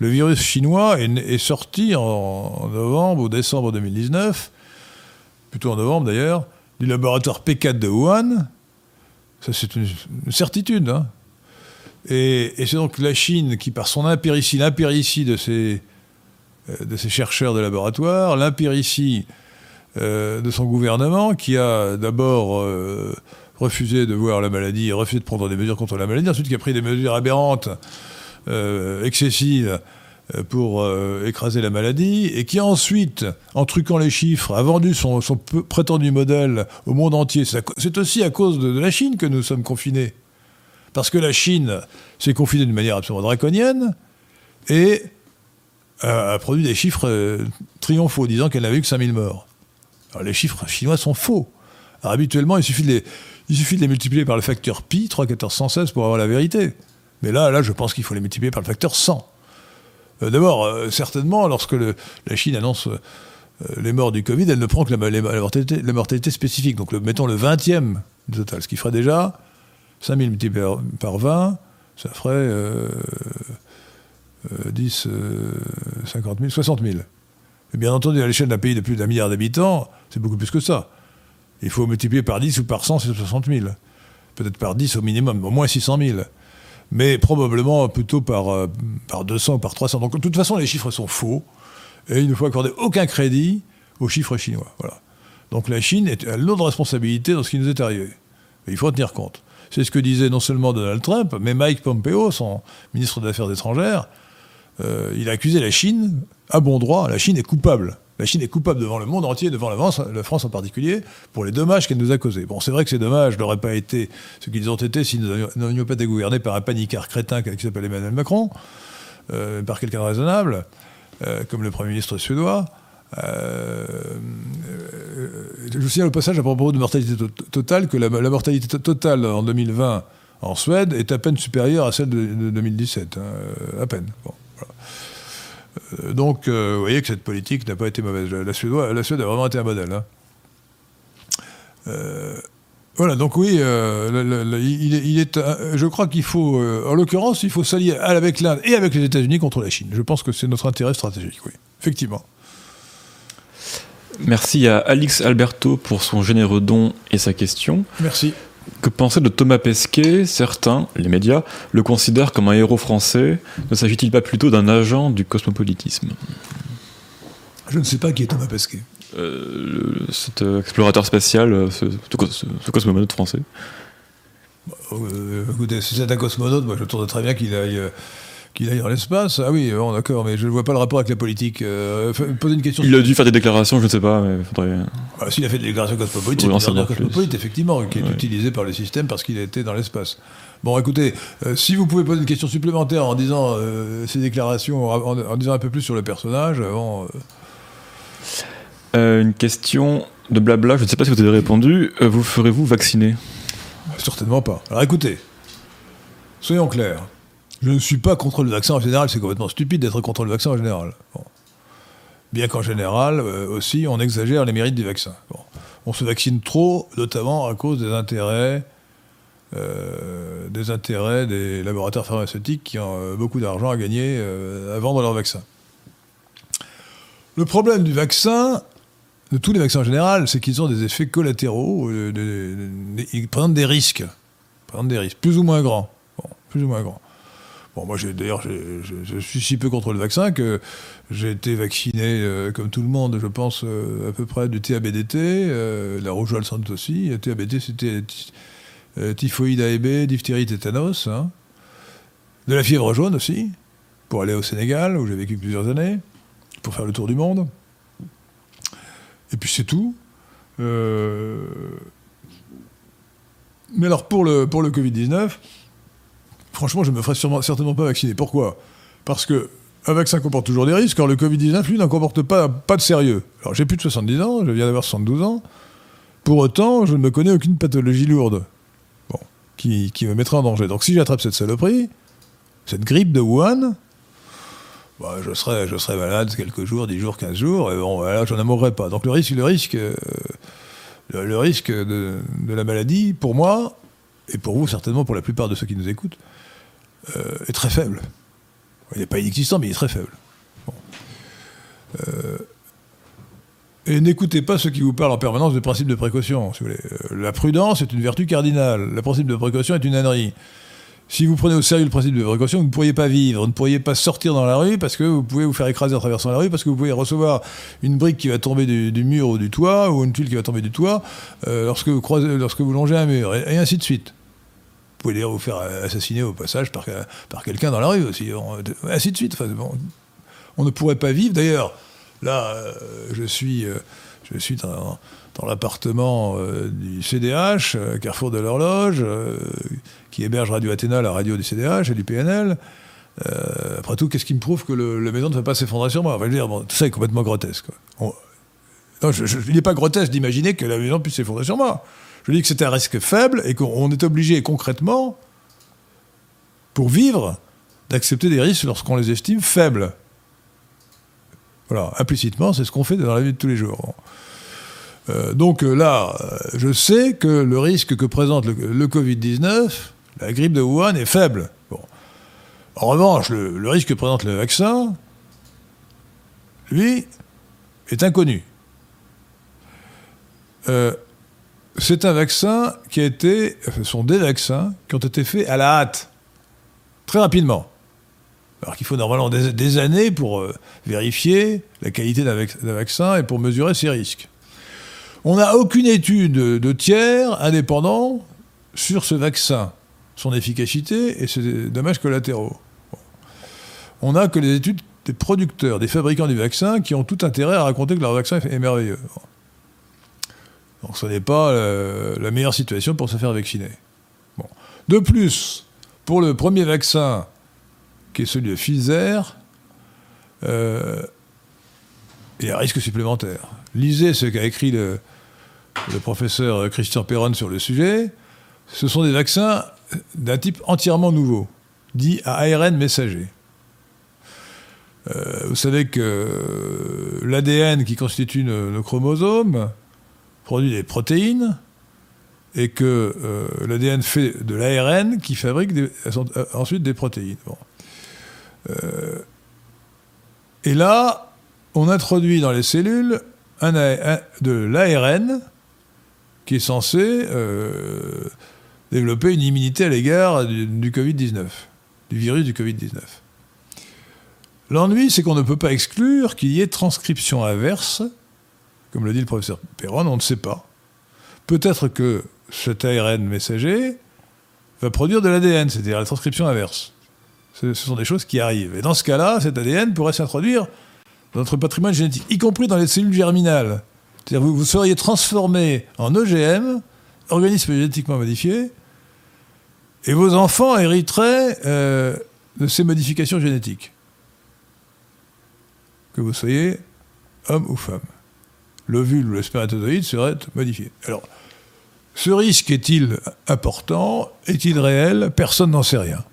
le virus chinois est, sorti en, novembre ou décembre 2019, plutôt en novembre d'ailleurs, du laboratoire P4 de Wuhan. Ça, c'est une, certitude. Hein. Et, c'est donc la Chine qui, par son impéritie, l'impéritie de ses, euh, chercheurs de laboratoire, l'impéritie euh, de son gouvernement, qui a d'abord euh, refusé de voir la maladie, refusé de prendre des mesures contre la maladie, ensuite qui a pris des mesures aberrantes excessive euh, pour euh, écraser la maladie, et qui ensuite, en truquant les chiffres, a vendu son, prétendu modèle au monde entier. C'est aussi à cause de, la Chine que nous sommes confinés. Parce que la Chine s'est confinée d'une manière absolument draconienne et a, produit des chiffres triomphaux, disant qu'elle n'avait eu que 5000 morts. Alors les chiffres chinois sont faux. habituellement, il suffit, de les, il suffit de les multiplier par le facteur pi, 3, 14, 116, pour avoir la vérité. Mais là, je pense qu'il faut les multiplier par le facteur 100. Euh, d'abord, euh, certainement, lorsque la Chine annonce euh, les morts du Covid, elle ne prend que la, mortalité, spécifique. Donc, mettons le 20e du total, ce qui ferait déjà 5000 multiplié par, 20, ça ferait 10, 50 000, 60 000. Et bien entendu, à l'échelle d'un pays de plus d'un milliard d'habitants, c'est beaucoup plus que ça. Il faut multiplier par 10 ou par 100, c'est 60 000. Peut-être par 10 au minimum, au moins 600 000 mais probablement plutôt par, euh, par 200 ou par 300. Donc de toute façon, les chiffres sont faux, et il ne faut accorder aucun crédit aux chiffres chinois. Donc la Chine est à lourde responsabilité dans ce qui nous est arrivé. il faut en tenir compte. C'est ce que disait non seulement Donald Trump, mais Mike Pompeo, son ministre des Affaires étrangères. Euh, il a accusé la Chine, à bon droit, la Chine est coupable la Chine est coupable devant le monde entier, devant la France, en particulier, pour les dommages qu'elle nous a causés. Bon, c'est vrai que ces dommages n'auraient pas été ce qu'ils ont été si nous n'avions pas été gouvernés par un panicard crétin qui s'appelle Emmanuel Macron, euh, par quelqu'un de raisonnable, euh, comme le Premier ministre suédois. Euh, je vous signale au passage à propos de mortalité totale que la, mortalité totale en 2020 en Suède est à peine supérieure à celle de, 2017, hein, à peine. Bon. Euh, donc, euh, vous voyez que cette politique n'a pas été mauvaise. La, Suède, la Suède a vraiment été un modèle. Hein. Euh, voilà, donc oui, il, est, je crois qu'il faut, en l'occurrence, il faut s'allier avec l'Inde et avec les États-Unis contre la Chine. Je pense que c'est notre intérêt stratégique, oui, effectivement. Merci à Alix Alberto pour son généreux don et sa question. Merci. Que penser de Thomas Pesquet? Certains, les médias, le considèrent comme un héros français. Ne s'agit-il pas plutôt d'un agent du cosmopolitisme? Je ne sais pas qui est Thomas Pesquet. Euh, cet euh, explorateur spatial, euh, ce, cosmonaute français. écoutez, si c'est un cosmonaute, moi je trouve très bien qu'il aille, qu'il aille dans l'espace. Ah oui, bon, d'accord, mais je ne vois pas le rapport avec la politique. Euh, poser une question. Il a dû faire des déclarations, je ne sais pas, mais faudrait. Ah, S'il a fait des déclarations cosmopolites, c'est une cosmopolite, effectivement, qui est utilisé par le système parce qu'il a été dans l'espace. Bon, écoutez, euh, si vous pouvez poser une question supplémentaire en disant euh, ces déclarations, en, disant un peu plus sur le personnage, bon. une question de blabla, je ne sais pas si vous avez répondu. vous ferez-vous vacciner? Certainement pas. Alors écoutez, soyons clairs. Je ne suis pas contre le vaccin en général, c'est complètement stupide d'être contre le vaccin en général. Bien qu'en général, euh, aussi, on exagère les mérites du vaccin. On se vaccine trop, notamment à cause des intérêts, euh, des intérêts des laboratoires pharmaceutiques qui ont euh, beaucoup d'argent à gagner à vendre leurs vaccins. Le problème du vaccin, de tous les vaccins en général, c'est qu'ils ont des effets collatéraux, ils présentent des risques, présentent des risques, plus ou moins grands. plus ou moins grands. Bon, moi, d'ailleurs, je, suis si peu contre le vaccin que j'ai été vacciné, euh, comme tout le monde, je pense, euh, à peu près du TABDT, euh, la rougeole santé aussi. Le TABDT, c'était typhoïde A et B, diphtérie, tétanos. Hein. De la fièvre jaune aussi, pour aller au Sénégal, où j'ai vécu plusieurs années, pour faire le tour du monde. Et puis c'est tout. Mais alors, pour le, pour le Covid-19, franchement, je me ferais certainement pas vacciner. Pourquoi? Parce que un vaccin comporte toujours des risques, Quand le Covid-19, lui, n'en comporte pas, de sérieux. Alors, j'ai plus de 70 ans, je viens d'avoir 72 ans. Pour autant, je ne me connais aucune pathologie lourde qui, me mettrait en danger. Donc, si j'attrape cette saloperie, cette grippe de Wuhan, bah, je, serais malade quelques jours, 10 jours, 15 jours, et bon, voilà, je n'en mourrais pas. Donc, le risque, le risque, euh, le, risque de la maladie, pour moi, et pour vous certainement, pour la plupart de ceux qui nous écoutent, euh, est très faible. Il n'est pas inexistant, mais il est très faible. Euh, et n'écoutez pas ceux qui vous parlent en permanence de principe de précaution. Euh, la prudence est une vertu cardinale. Le principe de précaution est une ânerie. Si vous prenez au sérieux le principe de précaution, vous ne pourriez pas vivre, vous ne pourriez pas sortir dans la rue parce que vous pouvez vous faire écraser en traversant la rue, parce que vous pouvez recevoir une brique qui va tomber du, mur ou du toit, ou une tuile qui va tomber du toit, lorsque vous longez un mur, et ainsi de suite pouvez d'ailleurs vous faire assassiner au passage par, par quelqu'un dans la rue aussi, ainsi de suite. Enfin, on ne pourrait pas vivre. D'ailleurs, là, euh, je suis, euh, je suis dans, l'appartement euh, du CDH, Carrefour de l'Horloge, qui héberge Radio Athéna, la radio du CDH et du PNL. après tout, qu'est-ce qui me prouve que la maison ne va pas s'effondrer sur moi? Enfin, dire, Tout ça est complètement grotesque. non, il n'est pas grotesque d'imaginer que la maison puisse s'effondrer sur moi. Je dis que c'est un risque faible et qu'on est obligé concrètement, pour vivre, d'accepter des risques lorsqu'on les estime faibles. Voilà, implicitement, c'est ce qu'on fait dans la vie de tous les jours. Euh, donc euh, là, euh, je sais que le risque que présente le, Covid-19, la grippe de Wuhan, est faible. Bon. En revanche, le, le, risque que présente le vaccin, lui, est inconnu. Euh, c'est un vaccin qui a été, ce sont des vaccins qui ont été faits à la hâte, très rapidement. Alors qu'il faut normalement des, années pour euh, vérifier la qualité d'un vaccin et pour mesurer ses risques. On n'a aucune étude de tiers indépendants sur ce vaccin, son efficacité et ses dommages collatéraux. On n'a que les études des producteurs, des fabricants du vaccin qui ont tout intérêt à raconter que leur vaccin est merveilleux. Donc ce n'est pas euh, la meilleure situation pour se faire vacciner. De plus, pour le premier vaccin, qui est celui de Pfizer, euh, il y a un risque supplémentaire. Lisez ce qu'a écrit le, professeur Christian Perron sur le sujet. Ce sont des vaccins d'un type entièrement nouveau, dit à ARN messager. Euh, vous savez que l'ADN qui constitue nos chromosomes produit des protéines et que euh, l'ADN fait de l'ARN qui fabrique euh, ensuite des protéines. Euh, et là, on introduit dans les cellules de l'ARN qui est censé développer une immunité à l'égard du Covid-19, du virus du Covid-19. L'ennui, c'est qu'on ne peut pas exclure qu'il y ait transcription inverse comme le dit le professeur Perron, on ne sait pas. Peut-être que cet ARN messager va produire de l'ADN, c'est-à-dire la transcription inverse. Ce sont des choses qui arrivent. Et dans ce cas-là, cet ADN pourrait s'introduire dans notre patrimoine génétique, y compris dans les cellules germinales. C'est-à-dire vous, vous seriez transformé en OGM, organisme génétiquement modifié, et vos enfants hériteraient euh, de ces modifications génétiques. Que vous soyez homme ou femme. L'ovule ou le spermatozoïde serait modifié. Alors, ce risque est-il important? Est-il réel? Personne n'en sait rien.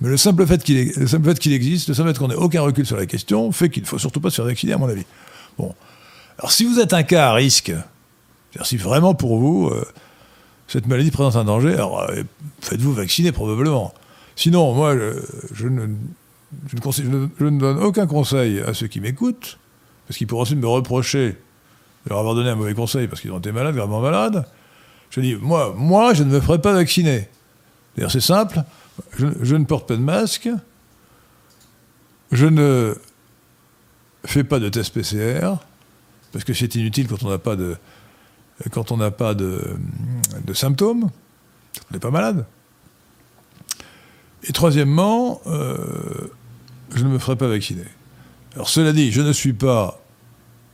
Mais le simple fait qu'il existe, le simple fait qu'on n'ait aucun recul sur la question, fait qu'il ne faut surtout pas se faire vacciner, à mon avis. Bon. Alors, si vous êtes un cas à risque, c'est-à-dire si vraiment pour vous, euh, cette maladie présente un danger, alors euh, faites-vous vacciner probablement. Sinon, moi, je, ne, donne aucun conseil à ceux qui m'écoutent, parce qu'ils pourraient aussi me reprocher leur avoir donné un mauvais conseil parce qu'ils ont été malades, gravement malades. Je dis, moi, moi, je ne me ferai pas vacciner. D'ailleurs, c'est simple, je, je, ne porte pas de masque, je ne fais pas de test PCR, parce que c'est inutile quand on n'a pas de, quand on n'a pas de, symptômes, on n'est pas malade. Et troisièmement, euh, je ne me ferai pas vacciner. Alors cela dit, je ne suis pas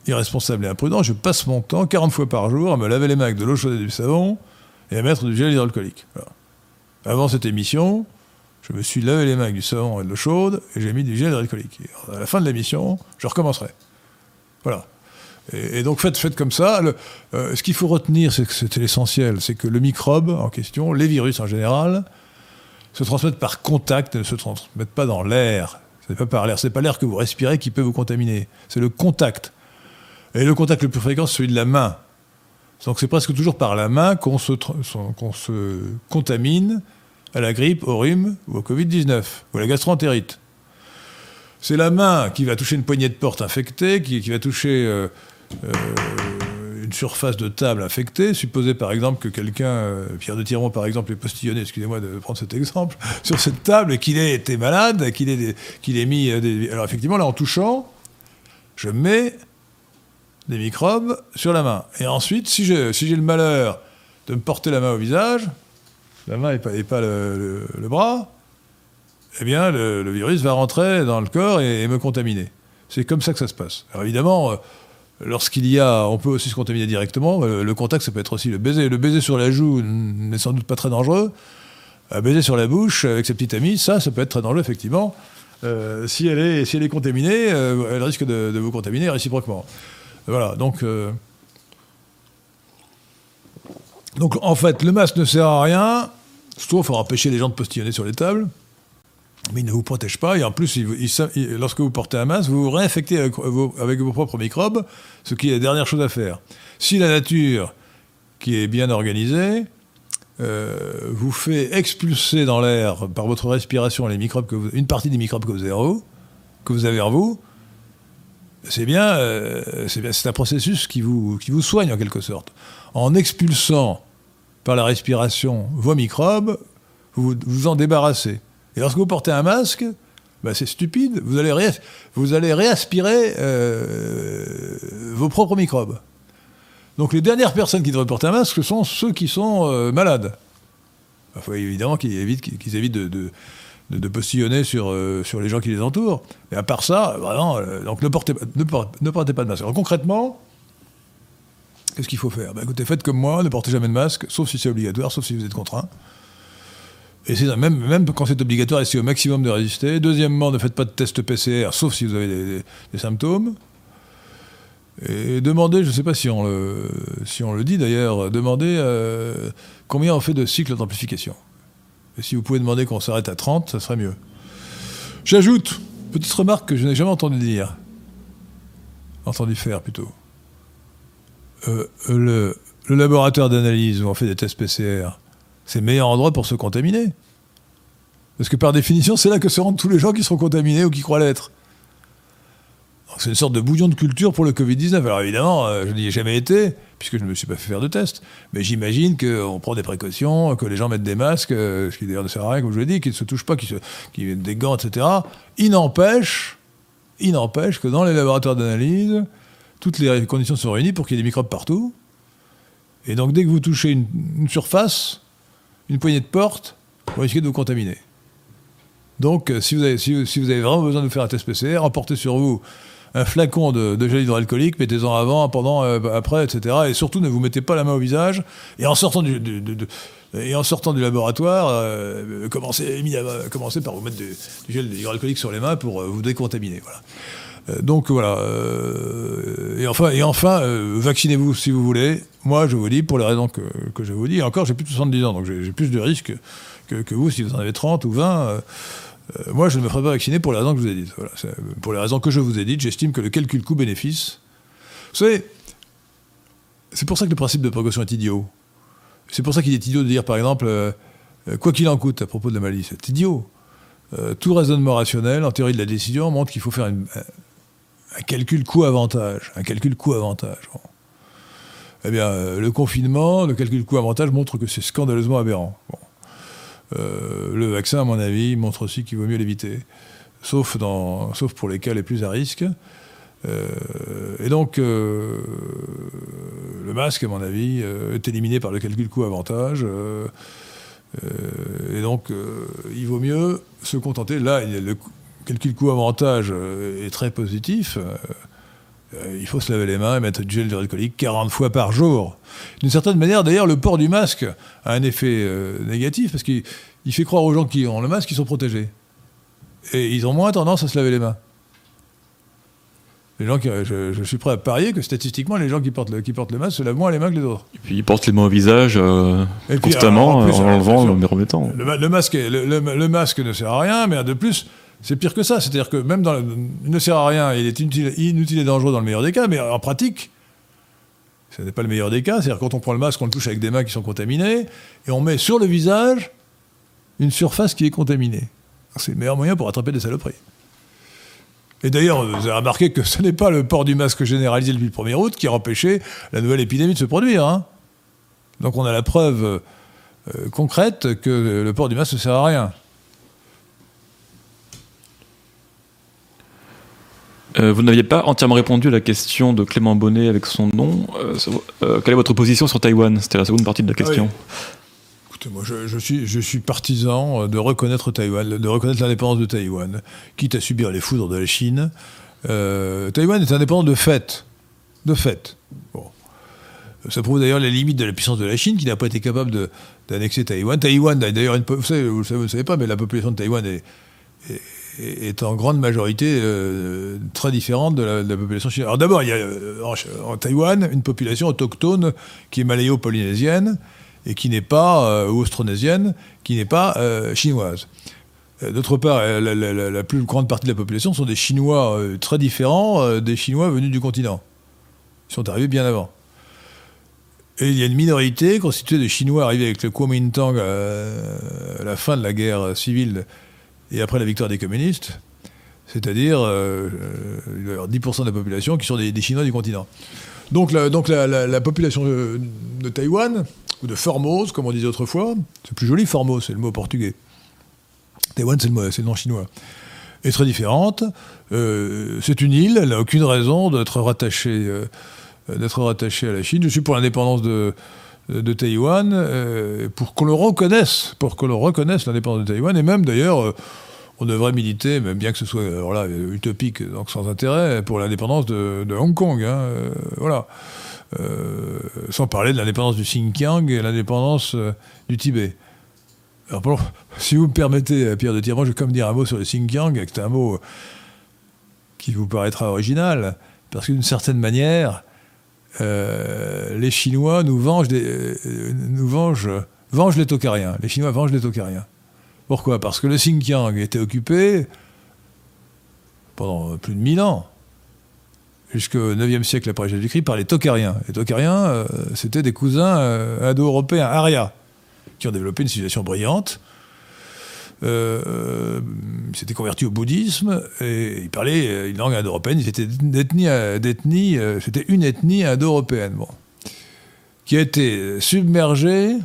irresponsable et imprudent, je passe mon temps 40 fois par jour à me laver les mains avec de l'eau chaude et du savon et à mettre du gel hydroalcoolique. Avant cette émission, je me suis lavé les mains avec du savon et de l'eau chaude et j'ai mis du gel hydroalcoolique. à la fin de l'émission, je recommencerai. Voilà. Et, donc faites, faites comme ça. Euh, ce qu'il faut retenir, c'est que c'était l'essentiel, c'est que le microbe en question, les virus en général, se transmettent par contact, ne se transmettent pas dans l'air. Ce n'est pas par l'air, c'est pas l'air que vous respirez qui peut vous contaminer. C'est le contact. Et le contact le plus fréquent, c'est celui de la main. Donc c'est presque toujours par la main qu'on se, se contamine à la grippe, au rhume ou au Covid-19, ou à la gastroentérite. C'est la main qui va toucher une poignée de porte infectée, qui, va toucher euh, euh, une surface de table infectée. Supposez par exemple que quelqu'un, euh, Pierre de Tiron par exemple, est postillonné, excusez-moi de prendre cet exemple, (laughs) sur cette table et qu'il ait été malade, qu'il ait, ait mis. Alors effectivement, là en touchant, je mets des microbes sur la main. Et ensuite, si j'ai si le malheur de me porter la main au visage, la main et pas, pas le, bras, eh bien, le, virus va rentrer dans le corps et, me contaminer. C'est comme ça que ça se passe. Alors évidemment, euh, lorsqu'il y a, on peut aussi se contaminer directement. Euh, le, contact, ça peut être aussi le baiser. Le baiser sur la joue n'est sans doute pas très dangereux. Un baiser sur la bouche avec ses petites amies, ça, ça peut être très dangereux, effectivement. Euh, si, elle est, si elle est contaminée, elle risque de, vous contaminer réciproquement. Voilà, donc. Euh, donc en fait, le masque ne sert à rien, sauf à empêcher les gens de postillonner sur les tables. Mais il ne vous protège pas, et en plus, lorsque vous portez un masque, vous vous réinfectez avec vos, propres microbes, ce qui est la dernière chose à faire. Si la nature, qui est bien organisée, euh, vous fait expulser dans l'air par votre respiration les microbes que une partie des microbes que vous avez que vous avez en vous, c'est bien, euh, c'est un processus qui vous, qui vous soigne en quelque sorte. En expulsant par la respiration vos microbes, vous vous en débarrassez. Et lorsque vous portez un masque, bah, c'est stupide, vous allez, vous allez réaspirer euh, vos propres microbes. Donc les dernières personnes qui devraient porter un masque, sont ceux qui sont euh, malades. Il faut évidemment qu'ils évitent, évitent de, postillonner sur, euh, sur les gens qui les entourent. Et à part ça, vraiment, euh, donc ne portez, ne, ne portez pas de masque. Alors concrètement, qu'est-ce qu'il faut faire? Bah, Écoutez, faites comme moi, ne portez jamais de masque, sauf si c'est obligatoire, sauf si vous êtes contraint. Et même, quand c'est obligatoire, essayez au maximum de résister. Deuxièmement, ne faites pas de test PCR, sauf si vous avez des, symptômes. Et demandez, je ne sais pas si on le, si on le dit d'ailleurs, demandez euh, combien on fait de cycles d'amplification. Et si vous pouvez demander qu'on s'arrête à 30, ça serait mieux. J'ajoute, petite remarque que je n'ai jamais entendu dire, entendu faire plutôt. Euh, le, laboratoire d'analyse où on fait des tests PCR, c'est le meilleur endroit pour se contaminer. Parce que par définition, c'est là que se rendent tous les gens qui seront contaminés ou qui croient l'être. C'est une sorte de bouillon de culture pour le Covid-19. Alors évidemment, euh, je n'y ai jamais été, puisque je ne me suis pas fait faire de test. Mais j'imagine qu'on prend des précautions, que les gens mettent des masques, euh, ce qui d'ailleurs ne sert à rien, comme je l'ai dit, qu'ils ne se touchent pas, qu'ils mettent des gants, etc. Il n'empêche, il n'empêche que dans les laboratoires d'analyse, toutes les conditions sont réunies pour qu'il y ait des microbes partout. Et donc dès que vous touchez une, surface, une poignée de porte, vous risquez de vous contaminer. Donc, si vous, avez, si, vous avez vraiment besoin de faire un test PCR, emportez sur vous un flacon de, gel hydroalcoolique, mettez-en avant, pendant, après, etc. Et surtout, ne vous mettez pas la main au visage. Et en sortant du, et en sortant du laboratoire, commencez, commencez, par vous mettre du, gel hydroalcoolique sur les mains pour vous décontaminer. Voilà. Euh, donc voilà. Euh, et enfin, euh, vaccinez-vous si vous voulez. Moi, je vous dis, pour les raisons que, je vous dis, encore, j'ai plus de 70 ans, donc j'ai plus de risques que, que, vous si vous en avez 30 ou 20. Moi, je ne me ferai pas vacciner pour les raisons que je vous ai dites. Voilà, pour les raisons que je vous ai dites, j'estime que le calcul coût-bénéfice. Vous savez, c'est pour ça que le principe de précaution est idiot. C'est pour ça qu'il est idiot de dire, par exemple, quoi qu'il en coûte à propos de la maladie. C'est idiot. tout raisonnement rationnel, en théorie de la décision, montre qu'il faut faire un calcul coût-avantage. Un calcul coût-avantage. Eh bien, euh, le confinement, le calcul coût-avantage montre que c'est scandaleusement aberrant. Euh, le vaccin, à mon avis, montre aussi qu'il vaut mieux l'éviter, sauf, pour les cas les plus à risque. Euh, et donc, le masque, à mon avis, est éliminé par le calcul coût-avantage. et donc, il vaut mieux se contenter. Là, le, calcul coût-avantage euh, est très positif. Euh, euh, il faut se laver les mains et mettre du gel hydroalcoolique 40 fois par jour. D'une certaine manière, d'ailleurs, le port du masque a un effet négatif parce qu'il fait croire aux gens qui ont le masque qu'ils sont protégés. Et ils ont moins tendance à se laver les mains. Les gens qui, je, suis prêt à parier que statistiquement, les gens qui portent le, qui portent le masque se lavent moins les mains que les autres. Et puis ils portent les mains au visage constamment en, enlevant, le remettant. Le, masque, le, masque ne sert à rien, mais de plus, c'est pire que ça. C'est-à-dire que même dans il ne sert à rien, il est inutile, inutile, et dangereux dans le meilleur des cas, mais en pratique, ce n'est pas le meilleur des cas. C'est-à-dire quand on prend le masque, on le touche avec des mains qui sont contaminées, et on met sur le visage une surface qui est contaminée. C'est le meilleur moyen pour attraper des saloperies. Et d'ailleurs, vous avez remarqué que ce n'est pas le port du masque généralisé depuis le 1er août qui a empêché la nouvelle épidémie de se produire. Hein. Donc on a la preuve euh, concrète que le port du masque ne sert à rien. Euh, vous n'aviez pas entièrement répondu à la question de Clément Bonnet avec son nom. Euh, euh, quelle est votre position sur Taïwan? C'était la seconde partie de la question. Ah Écoutez, moi, je, suis, je suis partisan de reconnaître Taïwan, de reconnaître l'indépendance de Taïwan, quitte à subir les foudres de la Chine. Taïwan est indépendant de fait. De fait. Bon. Ça prouve d'ailleurs les limites de la puissance de la Chine, qui n'a pas été capable d'annexer Taïwan. Taïwan, d'ailleurs, vous, savez, vous, ne savez pas, mais la population de Taïwan est est en grande majorité euh, très différente de la, population chinoise. Alors d'abord, il y a euh, en, Taïwan une population autochtone qui est malayo-polynésienne et qui n'est pas, euh, ou austronésienne, qui n'est pas chinoise. D'autre part, la, plus grande partie de la population sont des Chinois très différents des Chinois venus du continent. Ils sont arrivés bien avant. Et il y a une minorité constituée de Chinois arrivés avec le Kuomintang à la fin de la guerre civile et après la victoire des communistes, c'est-à-dire 10% euh, euh, de la population qui sont des, Chinois du continent. Donc, la, population de, Taïwan, ou de Formose, comme on disait autrefois, c'est plus joli, Formose, c'est le mot portugais. Taïwan, c'est le, nom chinois. Est très différente. Euh, c'est une île, elle n'a aucune raison d'être rattachée, d'être rattachée à la Chine. Je suis pour l'indépendance de, de Taïwan euh, pour qu'on le reconnaisse, pour que l'on reconnaisse l'indépendance de Taïwan, et même d'ailleurs, euh, on devrait militer, même bien que ce soit là, utopique, donc sans intérêt, pour l'indépendance de, Hong Kong. Hein, euh, voilà. sans parler de l'indépendance du Xinjiang et l'indépendance du Tibet. Alors, bon, (laughs) si vous me permettez, Pierre de Tirement, je vais comme dire un mot sur le Xinjiang, c'est un mot qui vous paraîtra original, parce que d'une certaine manière, euh, les Chinois nous vengent, euh, les Tokariens. Les Chinois vengent les. Pourquoi? Parce que le Xinjiang était occupé pendant plus de 1000 ans, jusqu'au 9e siècle après Jésus-Christ, par les Tokariens. Les Tokariens, euh, c'était des cousins indo-européens, Arya, qui ont développé une civilisation brillante, euh, s'était converti au bouddhisme et il parlait euh, une langue indo-européenne. Ils étaient d'ethnie, euh, c'était une ethnie indo-européenne, bon, qui a été submergée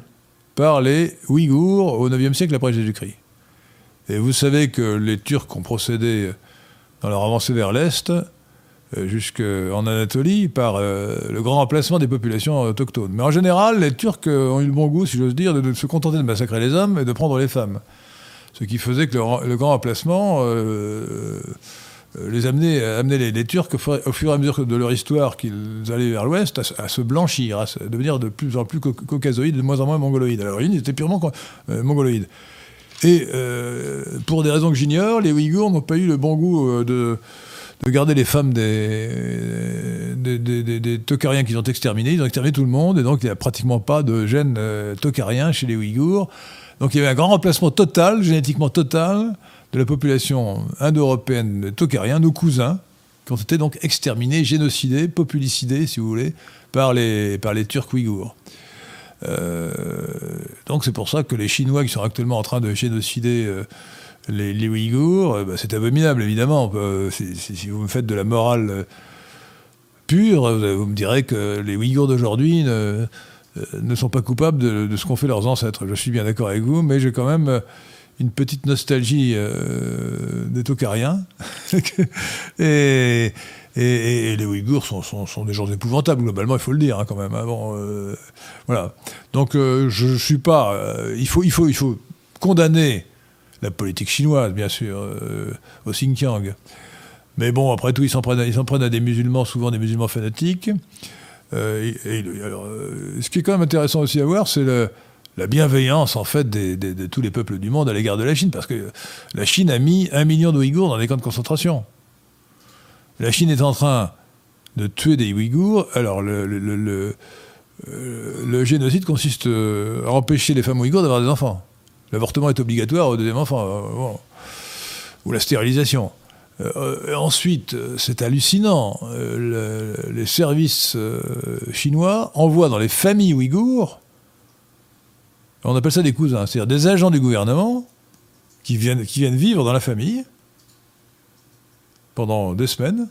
par les Ouïghours au IXe siècle après Jésus-Christ. Et vous savez que les Turcs ont procédé dans leur avancée vers l'Est, jusqu'en Anatolie, par le grand remplacement des populations autochtones. Mais en général, les Turcs ont eu le bon goût, si j'ose dire, de se contenter de massacrer les hommes et de prendre les femmes. Ce qui faisait que le, grand emplacement les amenait, les, Turcs au fur, et à mesure de leur histoire qu'ils allaient vers l'ouest à, se blanchir, à devenir de plus en plus caucasoïdes, de moins en moins mongoloïdes. L'origine, ils étaient purement mongoloïdes. Et pour des raisons que j'ignore, les Ouïghours n'ont pas eu le bon goût de de garder les femmes des, des, qu'ils ont exterminés. Ils ont exterminé tout le monde, et donc il n'y a pratiquement pas de gènes euh, chez les Ouïghours. Donc il y avait un grand remplacement total, génétiquement total, de la population indo-européenne tokariens, nos cousins, qui ont été donc exterminés, génocidés, populicidés, si vous voulez, par les, par les Turcs ouïghours. Euh, donc c'est pour ça que les Chinois qui sont actuellement en train de génocider euh, les, Ouïghours, euh, bah, c'est abominable, évidemment. si, vous me faites de la morale pure, vous me direz que les Ouïghours d'aujourd'hui ne, euh, sont pas coupables de, ce qu'ont fait leurs ancêtres. Je suis bien d'accord avec vous, mais j'ai quand même une petite nostalgie des Tokariens. (laughs) et, les Ouïghours sont, des gens épouvantables, globalement, il faut le dire, hein, quand même. Hein. voilà. Donc, je ne suis pas. il, faut, il, faut, il faut condamner la politique chinoise, bien sûr, euh, au Xinjiang. Mais bon, après tout, ils s'en prennent, prennent, à des musulmans, souvent des musulmans fanatiques. Euh, euh, ce qui est quand même intéressant aussi à voir, c'est la bienveillance, en fait, de tous les peuples du monde à l'égard de la Chine, parce que la Chine a mis un million de Ouïghours dans des camps de concentration. La Chine est en train de tuer des Ouïghours. Alors, le, le génocide consiste à empêcher les femmes Ouïghours d'avoir des enfants. L'avortement est obligatoire au deuxième enfant, euh, ou la stérilisation. Euh, ensuite, c'est hallucinant, euh, les services chinois envoient dans les familles ouïghours, on appelle ça des cousins, c'est-à-dire des agents du gouvernement qui viennent, qui viennent vivre dans la famille pendant des semaines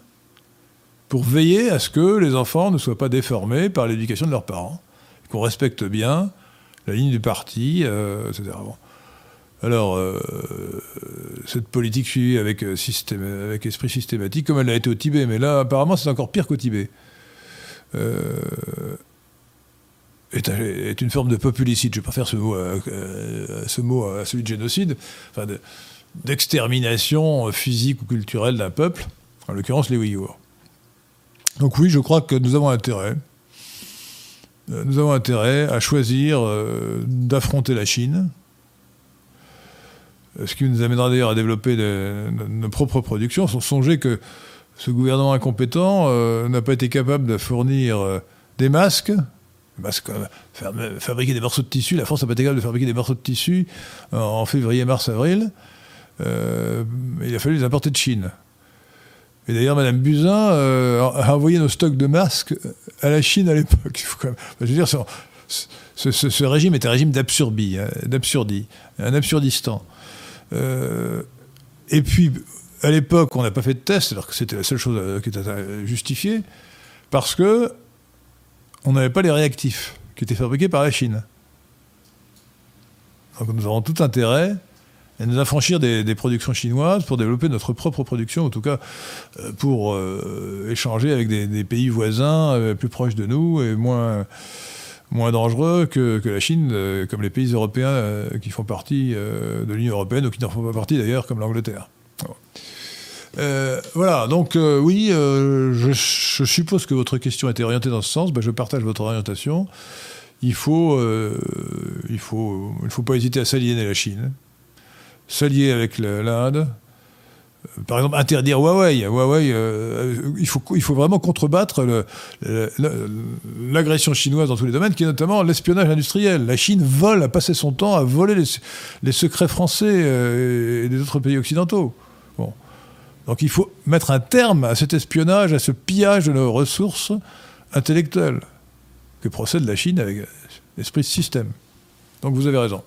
pour veiller à ce que les enfants ne soient pas déformés par l'éducation de leurs parents, qu'on respecte bien la ligne du parti, etc. Alors, euh, cette politique suivie avec, euh, avec, esprit systématique, comme elle l'a été au Tibet, mais là, apparemment, c'est encore pire qu'au Tibet, euh, est, une forme de populicide. Je préfère ce mot, à, ce mot à celui de génocide, enfin d'extermination physique ou culturelle d'un peuple, en l'occurrence les Ouïghours. Donc oui, je crois que nous avons intérêt, nous avons intérêt à choisir d'affronter la Chine, ce qui nous amènera d'ailleurs à développer nos propres productions. Songez que ce gouvernement incompétent euh, n'a pas été capable de fournir euh, des masques, euh, fabriquer des morceaux de tissu. La France n'a pas été capable de fabriquer des morceaux de tissu en février, mars, avril. il a fallu les importer de Chine. Et d'ailleurs, Mme Buzyn a envoyé nos stocks de masques à la Chine à l'époque. (laughs) Je veux dire, ce, régime est un régime d'absurdie, hein, d'absurdie, un absurdistan. Euh, et puis, à l'époque, on n'a pas fait de test, alors que c'était la seule chose euh, qui était justifiée, parce que on n'avait pas les réactifs qui étaient fabriqués par la Chine. Donc nous avons tout intérêt à nous affranchir des, productions chinoises pour développer notre propre production, en tout cas euh, pour échanger avec des, pays voisins plus proches de nous et moins moins dangereux que, la Chine, euh, comme les pays européens euh, qui font partie euh, de l'Union européenne ou qui n'en font pas partie d'ailleurs, comme l'Angleterre. voilà, donc oui, je, suppose que votre question était orientée dans ce sens. Ben, je partage votre orientation. Il faut, il faut, il faut pas hésiter à s'aliéner la Chine, s'allier avec l'Inde, par exemple, interdire Huawei. Huawei, euh, il, faut, il faut vraiment contrebattre l'agression chinoise dans tous les domaines, qui est notamment l'espionnage industriel. La Chine vole, a passé son temps à voler les, secrets français euh, et des autres pays occidentaux. Bon. Donc il faut mettre un terme à cet espionnage, à ce pillage de nos ressources intellectuelles que procède la Chine avec l'esprit de système. Donc vous avez raison.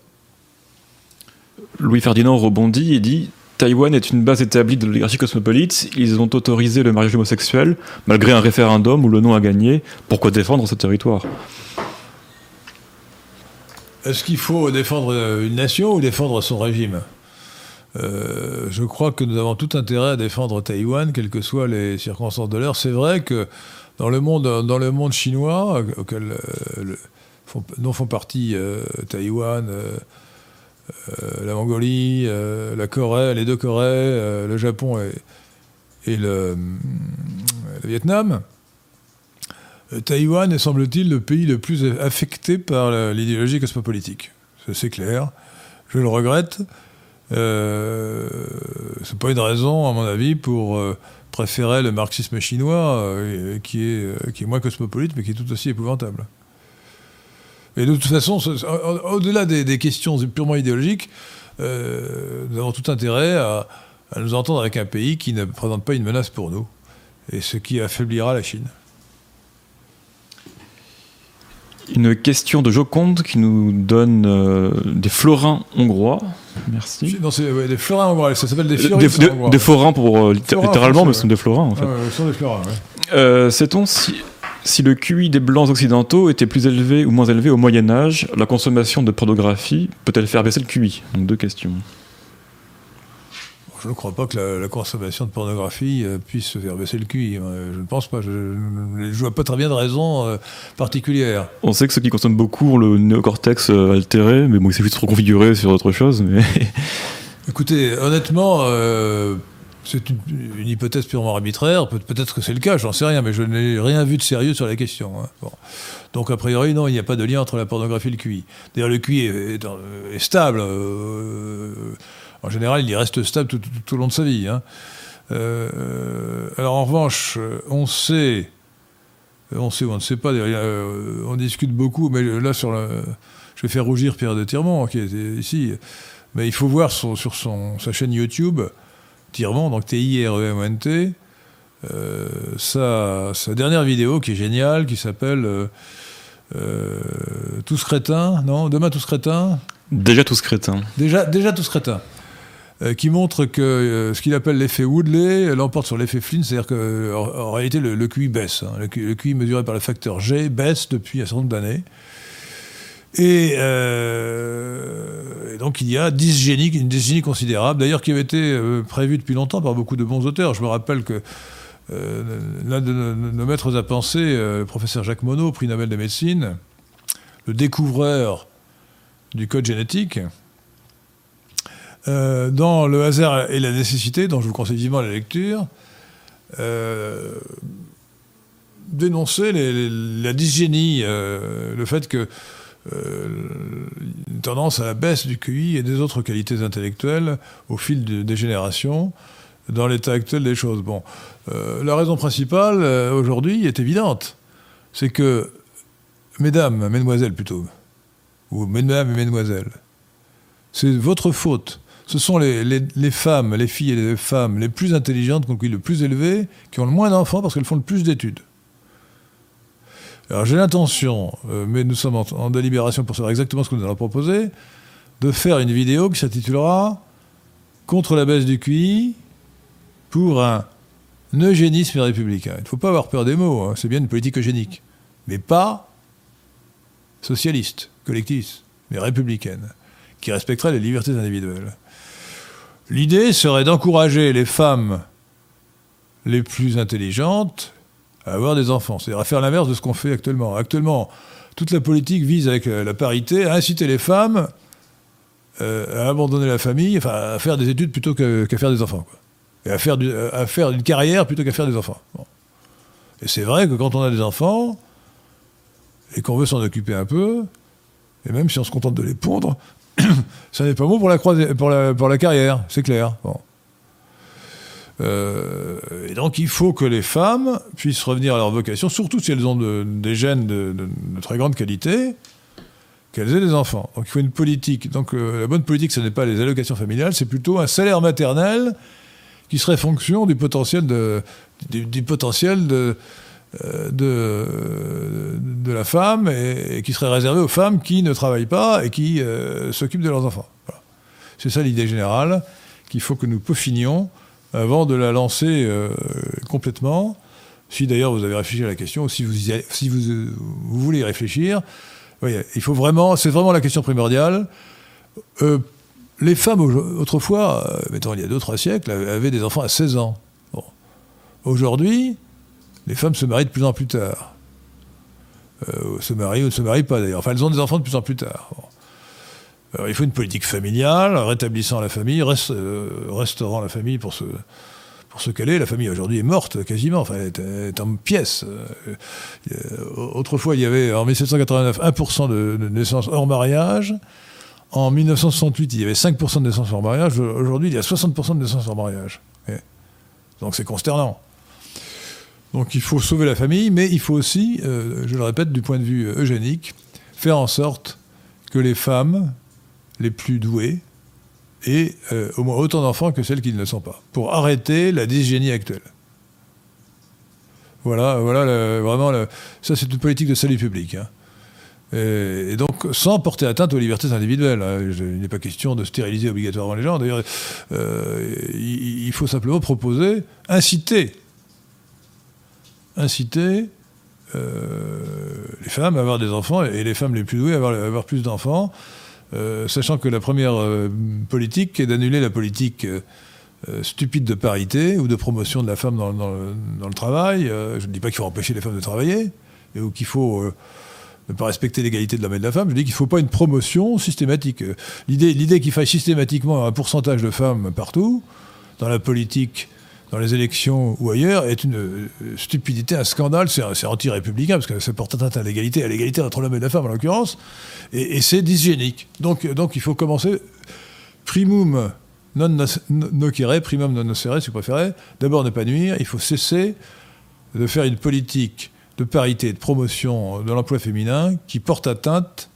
Louis-Ferdinand rebondit et dit Taïwan est une base établie de l'oligarchie cosmopolite. Ils ont autorisé le mariage homosexuel, malgré un référendum où le non a gagné. Pourquoi défendre ce territoire? Est-ce qu'il faut défendre une nation ou défendre son régime? Euh, je crois que nous avons tout intérêt à défendre Taïwan, quelles que soient les circonstances de l'heure. C'est vrai que dans le monde, chinois, auquel euh, font partie euh, Taïwan, la Mongolie, la Corée, les deux Corées, le Japon et, le, Vietnam. Taïwan est, semble-t-il, le pays le plus affecté par l'idéologie cosmopolitique. C'est clair. Je le regrette. Euh, c'est pas une raison, à mon avis, pour préférait le marxisme chinois, euh, euh, qui est moins cosmopolite, mais qui est tout aussi épouvantable. Et de toute façon, au-delà des, questions purement idéologiques, euh, nous avons tout intérêt à, nous entendre avec un pays qui ne présente pas une menace pour nous, et ce qui affaiblira la Chine. Une question de Joconde qui nous donne des florins hongrois. Merci. Non, c'est des florins hongrois, ça s'appelle des florins Des, des florins pour euh, littéralement, mais ce sont des florins en fait. ce sont des florins, euh, Sait-on si, si le QI des blancs occidentaux était plus élevé ou moins élevé au Moyen Âge, la consommation de pornographie peut-elle faire baisser le QI Donc deux questions. Je ne crois pas que la, consommation de pornographie euh, puisse faire baisser le QI. Hein. Je ne pense pas. Je ne vois pas très bien de raison euh, particulière. On sait que ceux qui consomment beaucoup ont le néocortex euh, altéré, mais bon, il suffit de se reconfigurer sur autre chose. Mais... Écoutez, honnêtement, c'est une, hypothèse purement arbitraire. peut-être que c'est le cas, j'en sais rien, mais je n'ai rien vu de sérieux sur la question. Hein. Donc, a priori, non, il n'y a pas de lien entre la pornographie et le QI. D'ailleurs, le QI est, stable. En général, il y reste stable tout, au long de sa vie. Hein. Euh, alors en revanche, on sait, on sait ou on ne sait pas, euh, on discute beaucoup, mais là sur je vais faire rougir Pierre de Tirmont qui est ici, mais il faut voir sur sa chaîne YouTube, Tirmont, donc T-I-R-E-M-O-N-T, euh, sa, sa, dernière vidéo qui est géniale, qui s'appelle Tous crétins, non Demain tous crétins Déjà tous crétins. Déjà, déjà tous crétins. Euh, qui montre que euh, ce qu'il appelle l'effet Woodley l'emporte sur l'effet Flynn, c'est-à-dire qu'en réalité le, QI baisse. Hein. Le, QI, mesuré par le facteur G baisse depuis un certain nombre d'années. Euh, et, donc il y a une dysgénie considérable, d'ailleurs qui avait été prévue depuis longtemps par beaucoup de bons auteurs. Je me rappelle que l'un de nos maîtres à penser, le professeur Jacques Monod, prix Nobel de médecine, le découvreur du code génétique, euh, dans Le hasard et la nécessité, dont je vous conseille vivement la lecture, euh, dénoncer la dysgénie, euh, le fait que une tendance à la baisse du QI et des autres qualités intellectuelles au fil des générations dans l'état actuel des choses. Bon, la raison principale aujourd'hui est évidente, c'est que mesdames, mesdemoiselles plutôt, ou mesdames et mesdemoiselles, c'est votre faute ce sont les, femmes, les filles et les femmes les plus intelligentes, qui ont le plus élevé, qui ont le moins d'enfants parce qu'elles font le plus d'études. Alors j'ai l'intention, euh, mais nous sommes en, délibération pour savoir exactement ce que nous allons proposer, de faire une vidéo qui s'intitulera Contre la baisse du QI pour un eugénisme républicain. Il ne faut pas avoir peur des mots, hein. c'est bien une politique eugénique, mais pas socialiste, collectiviste, mais républicaine, qui respecterait les libertés individuelles. L'idée serait d'encourager les femmes les plus intelligentes à avoir des enfants, c'est-à-dire à faire l'inverse de ce qu'on fait actuellement. Actuellement, toute la politique vise avec la parité à inciter les femmes euh, à abandonner la famille, enfin à faire des études plutôt qu'à faire des enfants. Et à faire, à faire une carrière plutôt qu'à faire des enfants. Et c'est vrai que quand on a des enfants, et qu'on veut s'en occuper un peu, et même si on se contente de les pondre, (coughs) ça n'est pas bon pour la carrière, c'est clair. Euh, et donc il faut que les femmes puissent revenir à leur vocation, surtout si elles ont des gènes de, très grande qualité, qu'elles aient des enfants. Donc il faut une politique. Donc euh, la bonne politique, ce n'est pas les allocations familiales, c'est plutôt un salaire maternel qui serait fonction du potentiel de, euh, la femme et, qui serait réservée aux femmes qui ne travaillent pas et qui s'occupent de leurs enfants. C'est ça l'idée générale qu'il faut que nous peaufinions avant de la lancer euh, complètement. Si d'ailleurs vous avez réfléchi à la question, si vous, si vous, vous voulez y réfléchir, il faut vraiment, c'est vraiment la question primordiale. les femmes autrefois, mettons il y a 2-3 siècles, avaient des enfants à 16 ans. Aujourd'hui, les femmes se marient de plus en plus tard. Euh, se marient ou ne se marient pas d'ailleurs. Enfin, elles ont des enfants de plus en plus tard. Il faut une politique familiale, rétablissant la famille, restaurant la famille pour ce, qu'elle est. La famille aujourd'hui est morte quasiment, enfin, elle est, en pièces. autrefois, il y avait en 1789 1% de, de naissances hors mariage. En 1968, il y avait 5% de naissances hors mariage. Aujourd'hui, il y a 60% de naissances hors mariage. Donc c'est consternant. Donc il faut sauver la famille, mais il faut aussi, euh, je le répète, du point de vue eugénique, faire en sorte que les femmes les plus douées aient euh, au moins autant d'enfants que celles qui ne le sont pas, pour arrêter la dysgénie actuelle. Voilà, voilà vraiment, ça c'est une politique de salut public. Hein. Et, donc, sans porter atteinte aux libertés individuelles. Hein. il n'est pas question de stériliser obligatoirement les gens. D'ailleurs, euh, il, faut simplement proposer, inciter, inciter euh, les femmes à avoir des enfants et les femmes les plus douées à avoir, plus d'enfants, sachant que la première politique est d'annuler la politique stupide de parité ou de promotion de la femme dans, le, travail. je ne dis pas qu'il faut empêcher les femmes de travailler, ou qu'il faut ne pas respecter l'égalité de l'homme et de la femme. Je dis qu'il ne faut pas une promotion systématique. L'idée, l'idée qu'il faille systématiquement un pourcentage de femmes partout, dans la politique, dans les élections ou ailleurs, est une euh, stupidité, un scandale, c'est, anti-républicain, parce que ça porte atteinte à l'égalité, à l'égalité entre l'homme et la femme en l'occurrence, et, c'est dysgénique. Donc, donc il faut commencer primum non nocere, primum non nocere, si vous préférez, d'abord ne pas nuire, il faut cesser de faire une politique de parité, de promotion de l'emploi féminin qui porte atteinte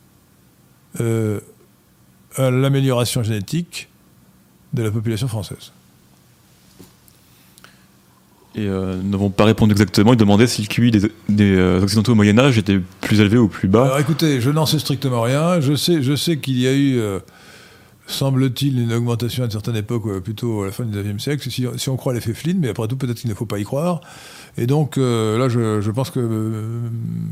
euh, à l'amélioration génétique de la population française. Et euh, n'avons pas répondu exactement. Il demandait si le QI des, euh, Occidentaux au Moyen-Âge était plus élevé ou plus bas. Alors écoutez, je n'en sais strictement rien. Je sais, je sais qu'il y a eu, semble-t-il, une augmentation à une certaine époque, plutôt à la fin du XIXe siècle, si, on croit l'effet Flynn, mais après tout, peut-être qu'il ne faut pas y croire. Et donc euh, là, je, pense que euh,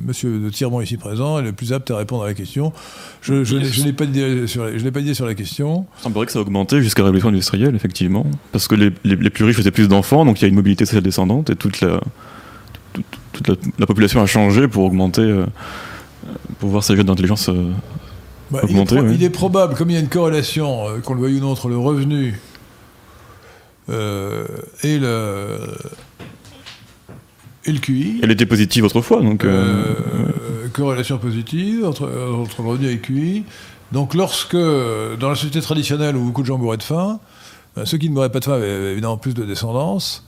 Monsieur de Tirmont ici présent est le plus apte à répondre à la question. Je, je, n'ai pas d'idée sur, la question. Il semblerait que ça a augmenté jusqu'à la révolution industrielle, effectivement, parce que les, plus riches faisaient plus d'enfants, donc il y a une mobilité sociale descendante et toute la, toute, la, population a changé pour augmenter, euh, pour voir sa vie d'intelligence bah. Il est, probable, comme il y a une corrélation, qu'on le veuille ou non, entre le revenu et le et le QI. Elle était positive autrefois, donc. Euh, euh, corrélation positive entre, entre le revenu et le QI. Donc, lorsque, dans la société traditionnelle où beaucoup de gens mouraient de faim, ceux qui ne mouraient pas de faim avaient évidemment plus de descendance.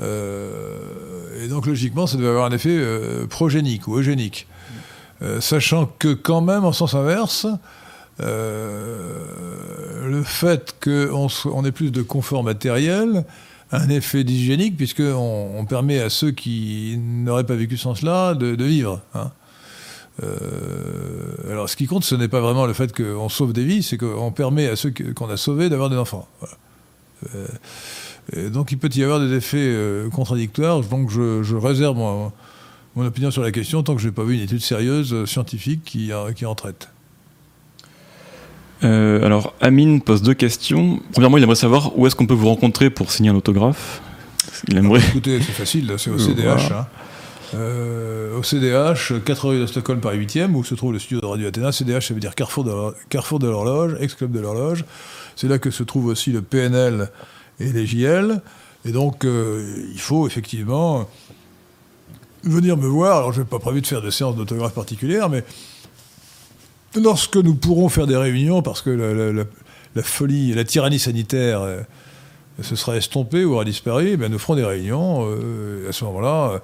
Euh, et donc, logiquement, ça devait avoir un effet progénique ou eugénique. Sachant que, quand même, en sens inverse, le fait qu'on on ait plus de confort matériel un effet dysgénique, puisqu'on on permet à ceux qui n'auraient pas vécu sans cela de, vivre. Hein. Euh, alors, ce qui compte, ce n'est pas vraiment le fait qu'on sauve des vies, c'est qu'on permet à ceux qu'on a sauvés d'avoir des enfants. Euh, donc, il peut y avoir des effets euh, contradictoires. Donc, je, réserve opinion sur la question tant que je n'ai pas vu une étude sérieuse scientifique qui, qui en traite. Euh, alors, Amine pose deux questions. Premièrement, il aimerait savoir où est-ce qu'on peut vous rencontrer pour signer un autographe. Il aimerait... écoutez, c'est facile, c'est au (laughs) CDH. Hein. Euh, au CDH, 4 rue de Stockholm par 8e, où se trouve le studio de Radio Athéna. CDH, ça veut dire Carrefour de l'horloge, ex-club de l'horloge. C'est là que se trouve aussi le PNL et les JL. Et donc, euh, il faut effectivement venir me voir. Alors, je n'ai pas prévu de faire de séances d'autographe particulières, mais lorsque nous pourrons faire des réunions, parce que la, folie, la tyrannie sanitaire euh, se sera estompée ou aura disparu, eh nous ferons des réunions. Euh, à ce moment-là, euh,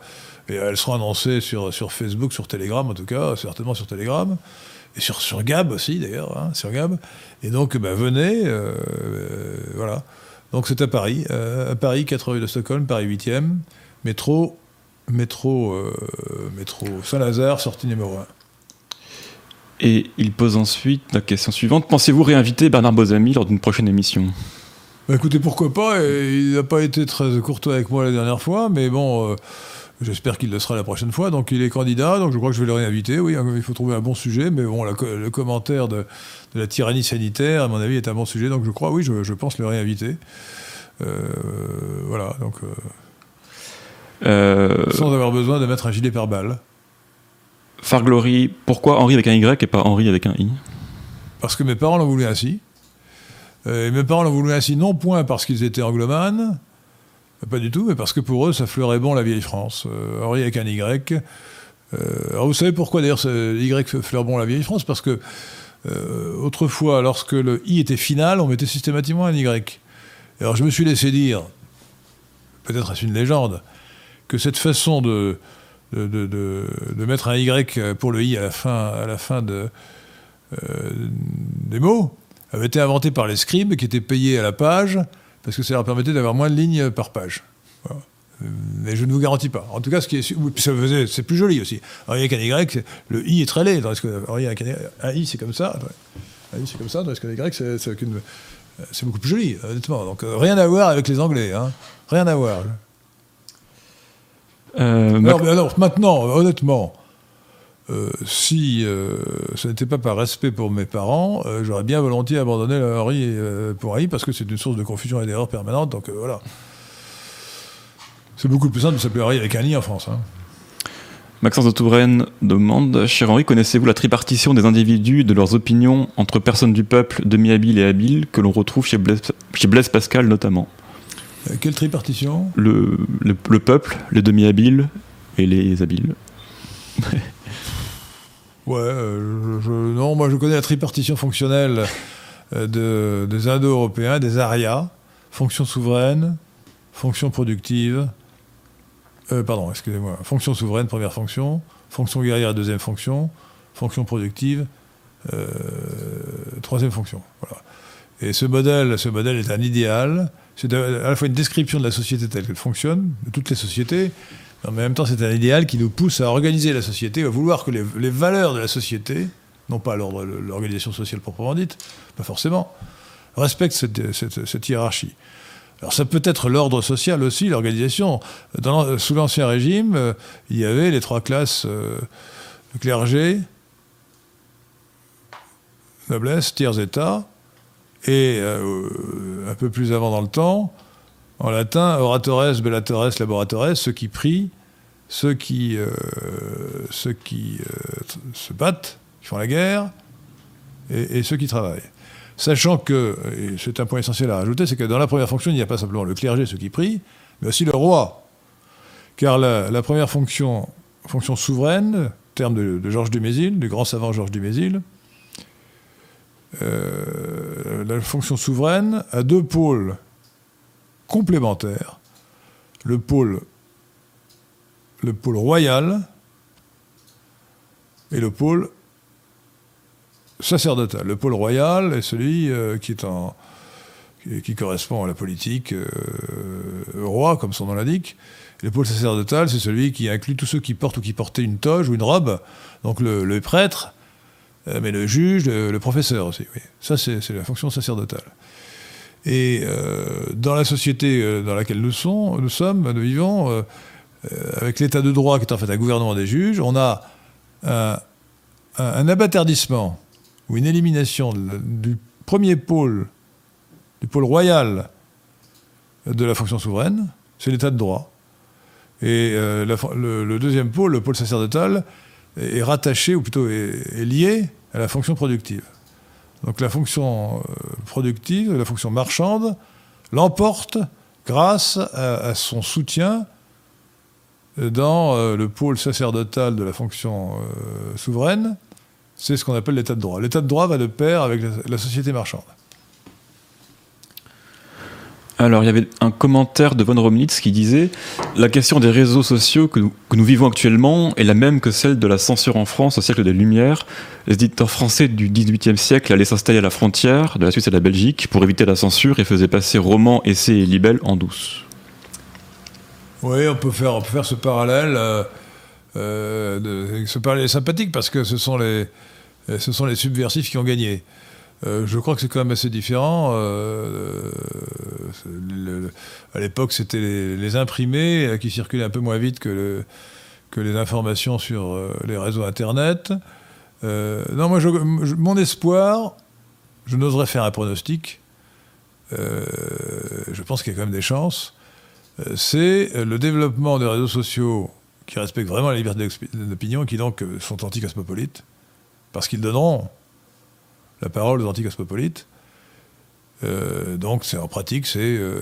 et elles seront annoncées sur, Facebook, sur Telegram en tout cas, certainement sur Telegram. Et sur, sur Gab aussi d'ailleurs, hein, sur Gab. Et donc, ben, venez, voilà. Donc c'est à Paris, à Paris, 4 rue de Stockholm, Paris 8e, métro, métro, métro Saint-Lazare, sortie numéro 1. Et il pose ensuite la question suivante Pensez-vous réinviter Bernard Bozami lors d'une prochaine émission? Bah Écoutez, pourquoi pas Il n'a pas été très courtois avec moi la dernière fois, mais bon, euh, j'espère qu'il le sera la prochaine fois. Donc il est candidat, donc je crois que je vais le réinviter. Oui, il faut trouver un bon sujet, mais bon, le commentaire de, la tyrannie sanitaire, à mon avis, est un bon sujet. Donc je crois, oui, je, pense le réinviter. Euh, voilà, donc. Euh, sans avoir besoin de mettre un gilet par balle. Farglory, pourquoi Henri avec un Y et pas Henri avec un I? Parce que mes parents l'ont voulu ainsi. et mes parents l'ont voulu ainsi non point parce qu'ils étaient anglomanes, pas du tout, mais parce que pour eux, ça fleurait bon la vieille France. Henri avec un Y. alors vous savez pourquoi d'ailleurs Y fleure bon la vieille France? Parce que autrefois, lorsque le I était final, on mettait systématiquement un Y. Alors je me suis laissé dire, peut-être est-ce une légende, que cette façon de, de, mettre un Y pour le I à la fin, à la fin de, euh, des mots avait été inventée par les scribes qui étaient payés à la page parce que ça leur permettait d'avoir moins de lignes par page. Mais je ne vous garantis pas. En tout cas, ce qui est, c'est plus joli aussi. Alors, il y a Y, le I est très laid. un I, c'est comme ça. Un I, c'est comme ça. Tandis Y, c'est beaucoup plus joli, honnêtement. Donc, euh, rien à voir avec les Anglais. Hein. Rien à voir. Euh, alors, maintenant, honnêtement, euh, si euh, ce n'était pas par respect pour mes parents, j'aurais bien volontiers abandonné le Henri pour Henri parce que c'est une source de confusion et d'erreur permanente. Donc voilà. C'est beaucoup plus simple de s'appeler Henri avec un i en France. Hein. Maxence de Touraine demande Cher Henri, connaissez-vous la tripartition des individus, de leurs opinions entre personnes du peuple, demi-habiles et habiles, que l'on retrouve chez Blaise Pascal notamment? Euh, quelle tripartition le, le, peuple, les demi-habiles et les habiles. (laughs) ouais, euh, non, moi je connais la tripartition fonctionnelle euh, de, des Indo-Européens, des ARIA, fonction souveraine, fonction productive, pardon, excusez-moi, fonction souveraine, première fonction, fonction guerrière, deuxième fonction, fonction productive, troisième fonction. Voilà. Et ce modèle, ce modèle est un idéal c'est à la fois une description de la société telle qu'elle fonctionne, de toutes les sociétés, mais en même temps c'est un idéal qui nous pousse à organiser la société, à vouloir que les, valeurs de la société, non pas l'organisation sociale proprement dite, pas forcément, respectent cette, hiérarchie. Alors ça peut être l'ordre social aussi, l'organisation. Sous l'Ancien Régime, euh, il y avait les trois classes euh, clergé, noblesse, tiers état, et euh, un peu plus avant dans le temps, en latin, oratores, bellatores, laboratores, ceux qui prient, ceux qui, euh, ceux qui euh, se battent, qui font la guerre, et, ceux qui travaillent. Sachant que, et c'est un point essentiel à rajouter, c'est que dans la première fonction, il n'y a pas simplement le clergé, ceux qui prient, mais aussi le roi. Car la, première fonction, fonction souveraine, terme de, de Georges Dumézil, du grand savant Georges Dumézil, euh, la fonction souveraine a deux pôles complémentaires. Le pôle, le pôle royal et le pôle sacerdotal. Le pôle royal est celui euh, qui, est en, correspond à la politique euh, roi, comme son nom l'indique. Le pôle sacerdotal, c'est celui qui inclut tous ceux qui portent ou qui portaient une toge ou une robe. Donc le prêtre, euh, mais le juge, le, professeur aussi. Oui. Ça, c'est la fonction sacerdotale. Et euh, dans la société euh, dans laquelle nous, sommes, nous, vivons, avec l'état de droit qui est en fait un gouvernement des juges, on a un, un ou une élimination du premier pôle, du pôle royal de la fonction souveraine, c'est l'état de droit. Et le, deuxième pôle, le pôle sacerdotal, est rattaché, ou plutôt est lié à la fonction productive. Donc la fonction euh, productive, la fonction marchande, l'emporte grâce à, son soutien dans euh, le pôle sacerdotal de la fonction euh, souveraine. C'est ce qu'on appelle l'état de droit. L'état de droit va de pair avec la société marchande. Alors, il y avait un commentaire de Von Romnitz qui disait La question des réseaux sociaux que nous, vivons actuellement est la même que celle de la censure en France au siècle des Lumières. Les éditeurs français du XVIIIe siècle allaient s'installer à la frontière de la Suisse et de la Belgique pour éviter la censure et faisaient passer romans, essais et libelles en douce. Oui, on peut faire, ce parallèle. Euh, euh, ce parallèle est sympathique parce que ce sont les subversifs qui ont gagné. Euh, je crois que c'est quand même assez différent. Euh, à l'époque, c'était les, imprimés euh, qui circulaient un peu moins vite que, les informations sur les réseaux Internet. non, moi, mon espoir, je n'oserais faire un pronostic. je pense qu'il y a quand même des chances. c'est le développement des réseaux sociaux qui respectent vraiment la liberté d'opinion et qui donc sont anti-cosmopolites, parce qu'ils donneront la parole aux anticosmopolites. Euh, donc, c'est en pratique, c'est euh,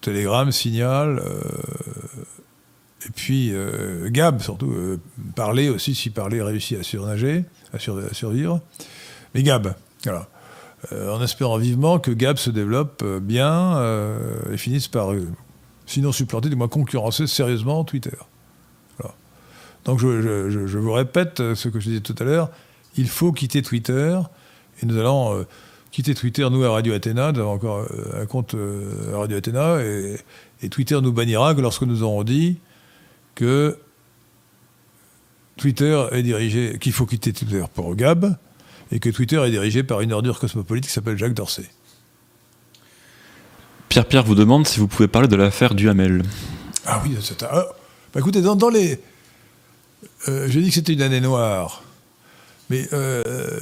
Telegram, Signal, euh, et puis Gab, surtout. parler aussi, si parler réussit à surnager, à, survivre. Mais Gab, voilà. en espérant vivement que Gab se développe bien et finisse par, sinon supplanter, du moins concurrencer sérieusement Twitter. Donc je, vous répète ce que je disais tout à l'heure, il faut quitter Twitter, et nous allons euh, quitter Twitter, nous, à Radio Athéna, nous avons encore euh, un compte euh, à Radio Athéna, et, Twitter nous bannira que lorsque nous aurons dit que Twitter est dirigé, qu'il faut quitter Twitter pour Gab, et que Twitter est dirigé par une ordure cosmopolite qui s'appelle Jacques Dorsey. Pierre Pierre vous demande si vous pouvez parler de l'affaire du Hamel. Ah oui, c'est un... bah écoutez, dans les euh, j'ai dit que c'était une année noire. Mais euh,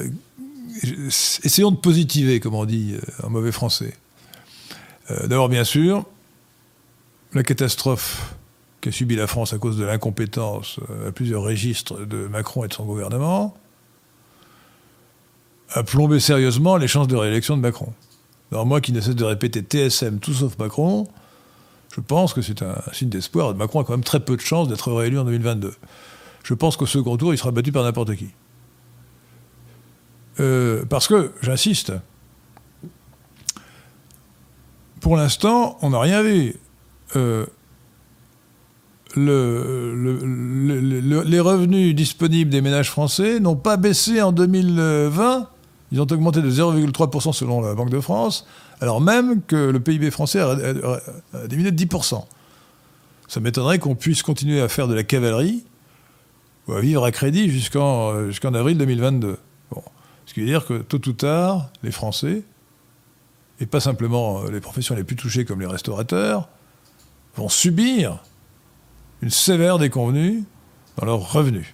essayons de positiver, comme on dit euh, en mauvais français. D'abord, bien sûr, la catastrophe qu'a subie la France à cause de l'incompétence à plusieurs registres de Macron et de son gouvernement a plombé sérieusement les chances de réélection de Macron. Alors moi qui ne cesse de répéter TSM tout sauf Macron, je pense que c'est un signe d'espoir. Macron a quand même très peu de chances d'être réélu en 2022 je pense qu'au second tour, il sera battu par n'importe qui. Euh, parce que, j'insiste, pour l'instant, on n'a rien vu. Euh, les revenus disponibles des ménages français n'ont pas baissé en 2020. Ils ont augmenté de 0,3% selon la Banque de France, alors même que le PIB français a, diminué de 10%. Ça m'étonnerait qu'on puisse continuer à faire de la cavalerie ou à vivre à crédit jusqu'en jusqu'en avril 2022. Ce qui veut dire que tôt ou tard, les Français, et pas simplement euh, les professions les plus touchées comme les restaurateurs, vont subir une sévère déconvenue dans leurs revenus.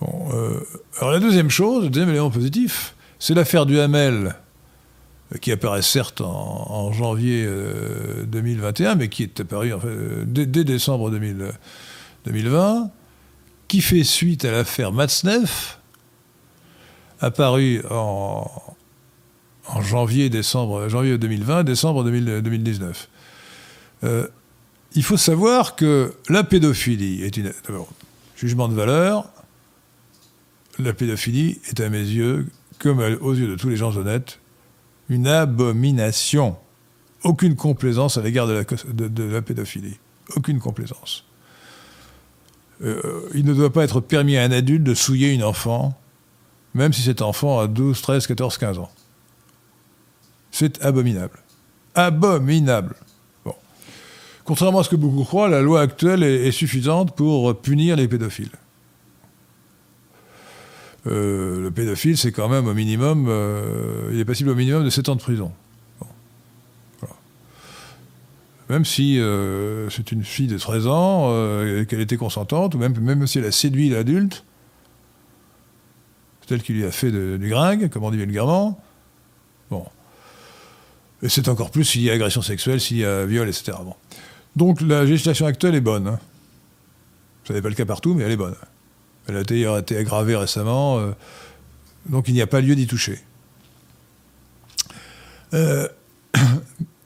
Bon, euh, alors la deuxième chose, le deuxième élément positif, c'est l'affaire du Hamel, euh, qui apparaît certes en, janvier 2021, mais qui est apparu dès, décembre 2020, qui fait suite à l'affaire Matzneff, apparue en, janvier, décembre, janvier 2020, décembre 2019. Euh, il faut savoir que la pédophilie est une. jugement de valeur, la pédophilie est à mes yeux, comme aux yeux de tous les gens honnêtes, une abomination. Aucune complaisance à l'égard de la pédophilie. Aucune complaisance. Euh, il ne doit pas être permis à un adulte de souiller une enfant, même si cet enfant a 12, 13, 14, 15 ans. C'est abominable. Abominable. Bon. Contrairement à ce que beaucoup croient, la loi actuelle est, suffisante pour punir les pédophiles. Euh, le pédophile, c'est quand même au minimum, euh, il est passible au minimum de 7 ans de prison même si euh, c'est une fille de 13 ans, qu'elle était consentante, ou même si elle a séduit l'adulte, c'est elle qui lui a fait du gringue, comme on dit vulgairement. Bon. Et c'est encore plus s'il y a agression sexuelle, s'il y a viol, etc. Bon. Donc la législation actuelle est bonne. Hein. Ce n'est pas le cas partout, mais elle est bonne. Elle a été, aggravée récemment, euh, donc il n'y a pas lieu d'y toucher. (coughs)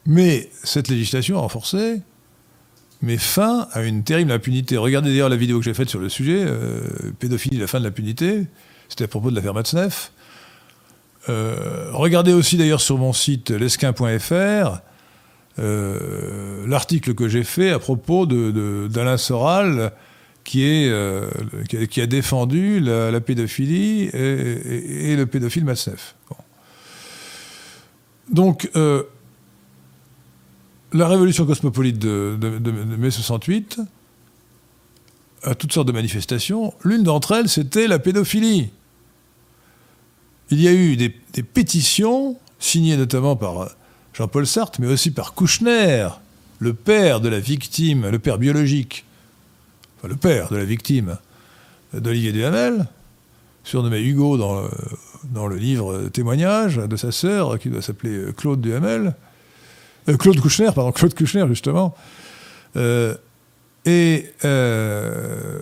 Mais cette législation renforcée met fin à une terrible impunité. Regardez d'ailleurs la vidéo que j'ai faite sur le sujet, euh, pédophilie, la fin de l'impunité. C'était à propos de l'affaire Matzneff. Euh, regardez aussi d'ailleurs sur mon site lesquin.fr euh, l'article que j'ai fait à propos d'Alain Soral qui, est, qui, a, défendu la, pédophilie et, le pédophile Matzneff. Donc, la révolution cosmopolite de, mai 68 a toutes sortes de manifestations. L'une d'entre elles, c'était la pédophilie. Il y a eu des, pétitions signées notamment par Jean-Paul Sartre, mais aussi par Kouchner, le père de la victime, le père biologique, enfin le père de la victime d'Olivier Duhamel, surnommé Hugo dans le, dans le livre témoignage de sa sœur, qui doit s'appeler Claude Duhamel. Euh, Claude Kouchner, pardon, Claude Kouchner, justement. Euh, et euh,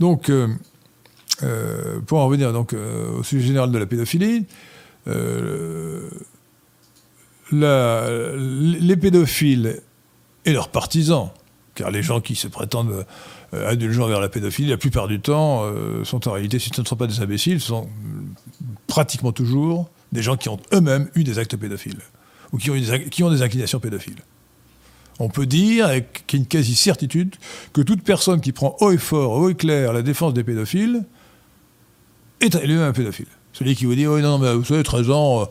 donc, pour en revenir donc au sujet général de la pédophilie, les pédophiles et leurs partisans, car les gens qui se prétendent euh, indulgents vers la pédophilie, la plupart du temps, euh, sont en réalité, si ce ne sont pas des imbéciles, ce sont pratiquement toujours des gens qui ont eux-mêmes eu des actes pédophiles, ou qui ont des inclinations pédophiles. On peut dire, avec une quasi-certitude, que toute personne qui prend haut et fort, haut et clair la défense des pédophiles est lui-même un pédophile. Celui qui vous dit, oui, non, mais vous savez, 13 ans,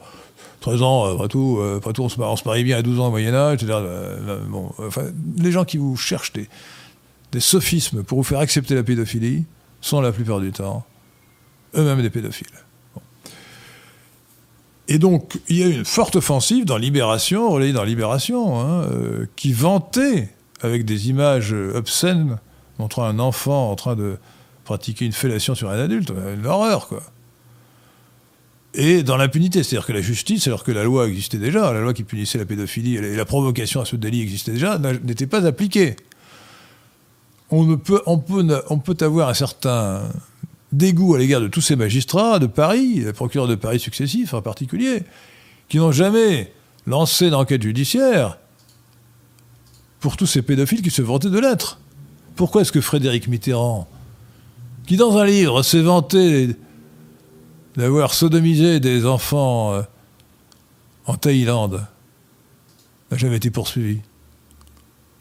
13 ans, après tout, euh, après tout on, se marie, bien à 12 ans au Moyen-Âge, etc. Bon, enfin, les gens qui vous cherchent des, sophismes pour vous faire accepter la pédophilie sont la plupart du temps eux-mêmes des pédophiles. Et donc, il y a eu une forte offensive dans Libération, relayée dans Libération, hein, euh, qui vantait, avec des images obscènes, montrant un enfant en train de pratiquer une fellation sur un adulte. Une horreur, quoi et dans l'impunité. C'est-à-dire que la justice, alors que la loi existait déjà, la loi qui punissait la pédophilie et la provocation à ce délit existait déjà, n'était pas appliquée. On, peut, on peut avoir un certain dégoût à l'égard de tous ces magistrats de Paris, les procureurs de Paris successifs en particulier, qui n'ont jamais lancé d'enquête judiciaire pour tous ces pédophiles qui se vantaient de l'être. Pourquoi est-ce que Frédéric Mitterrand, qui dans un livre s'est vanté d'avoir sodomisé des enfants euh, en Thaïlande n'a jamais été poursuivi.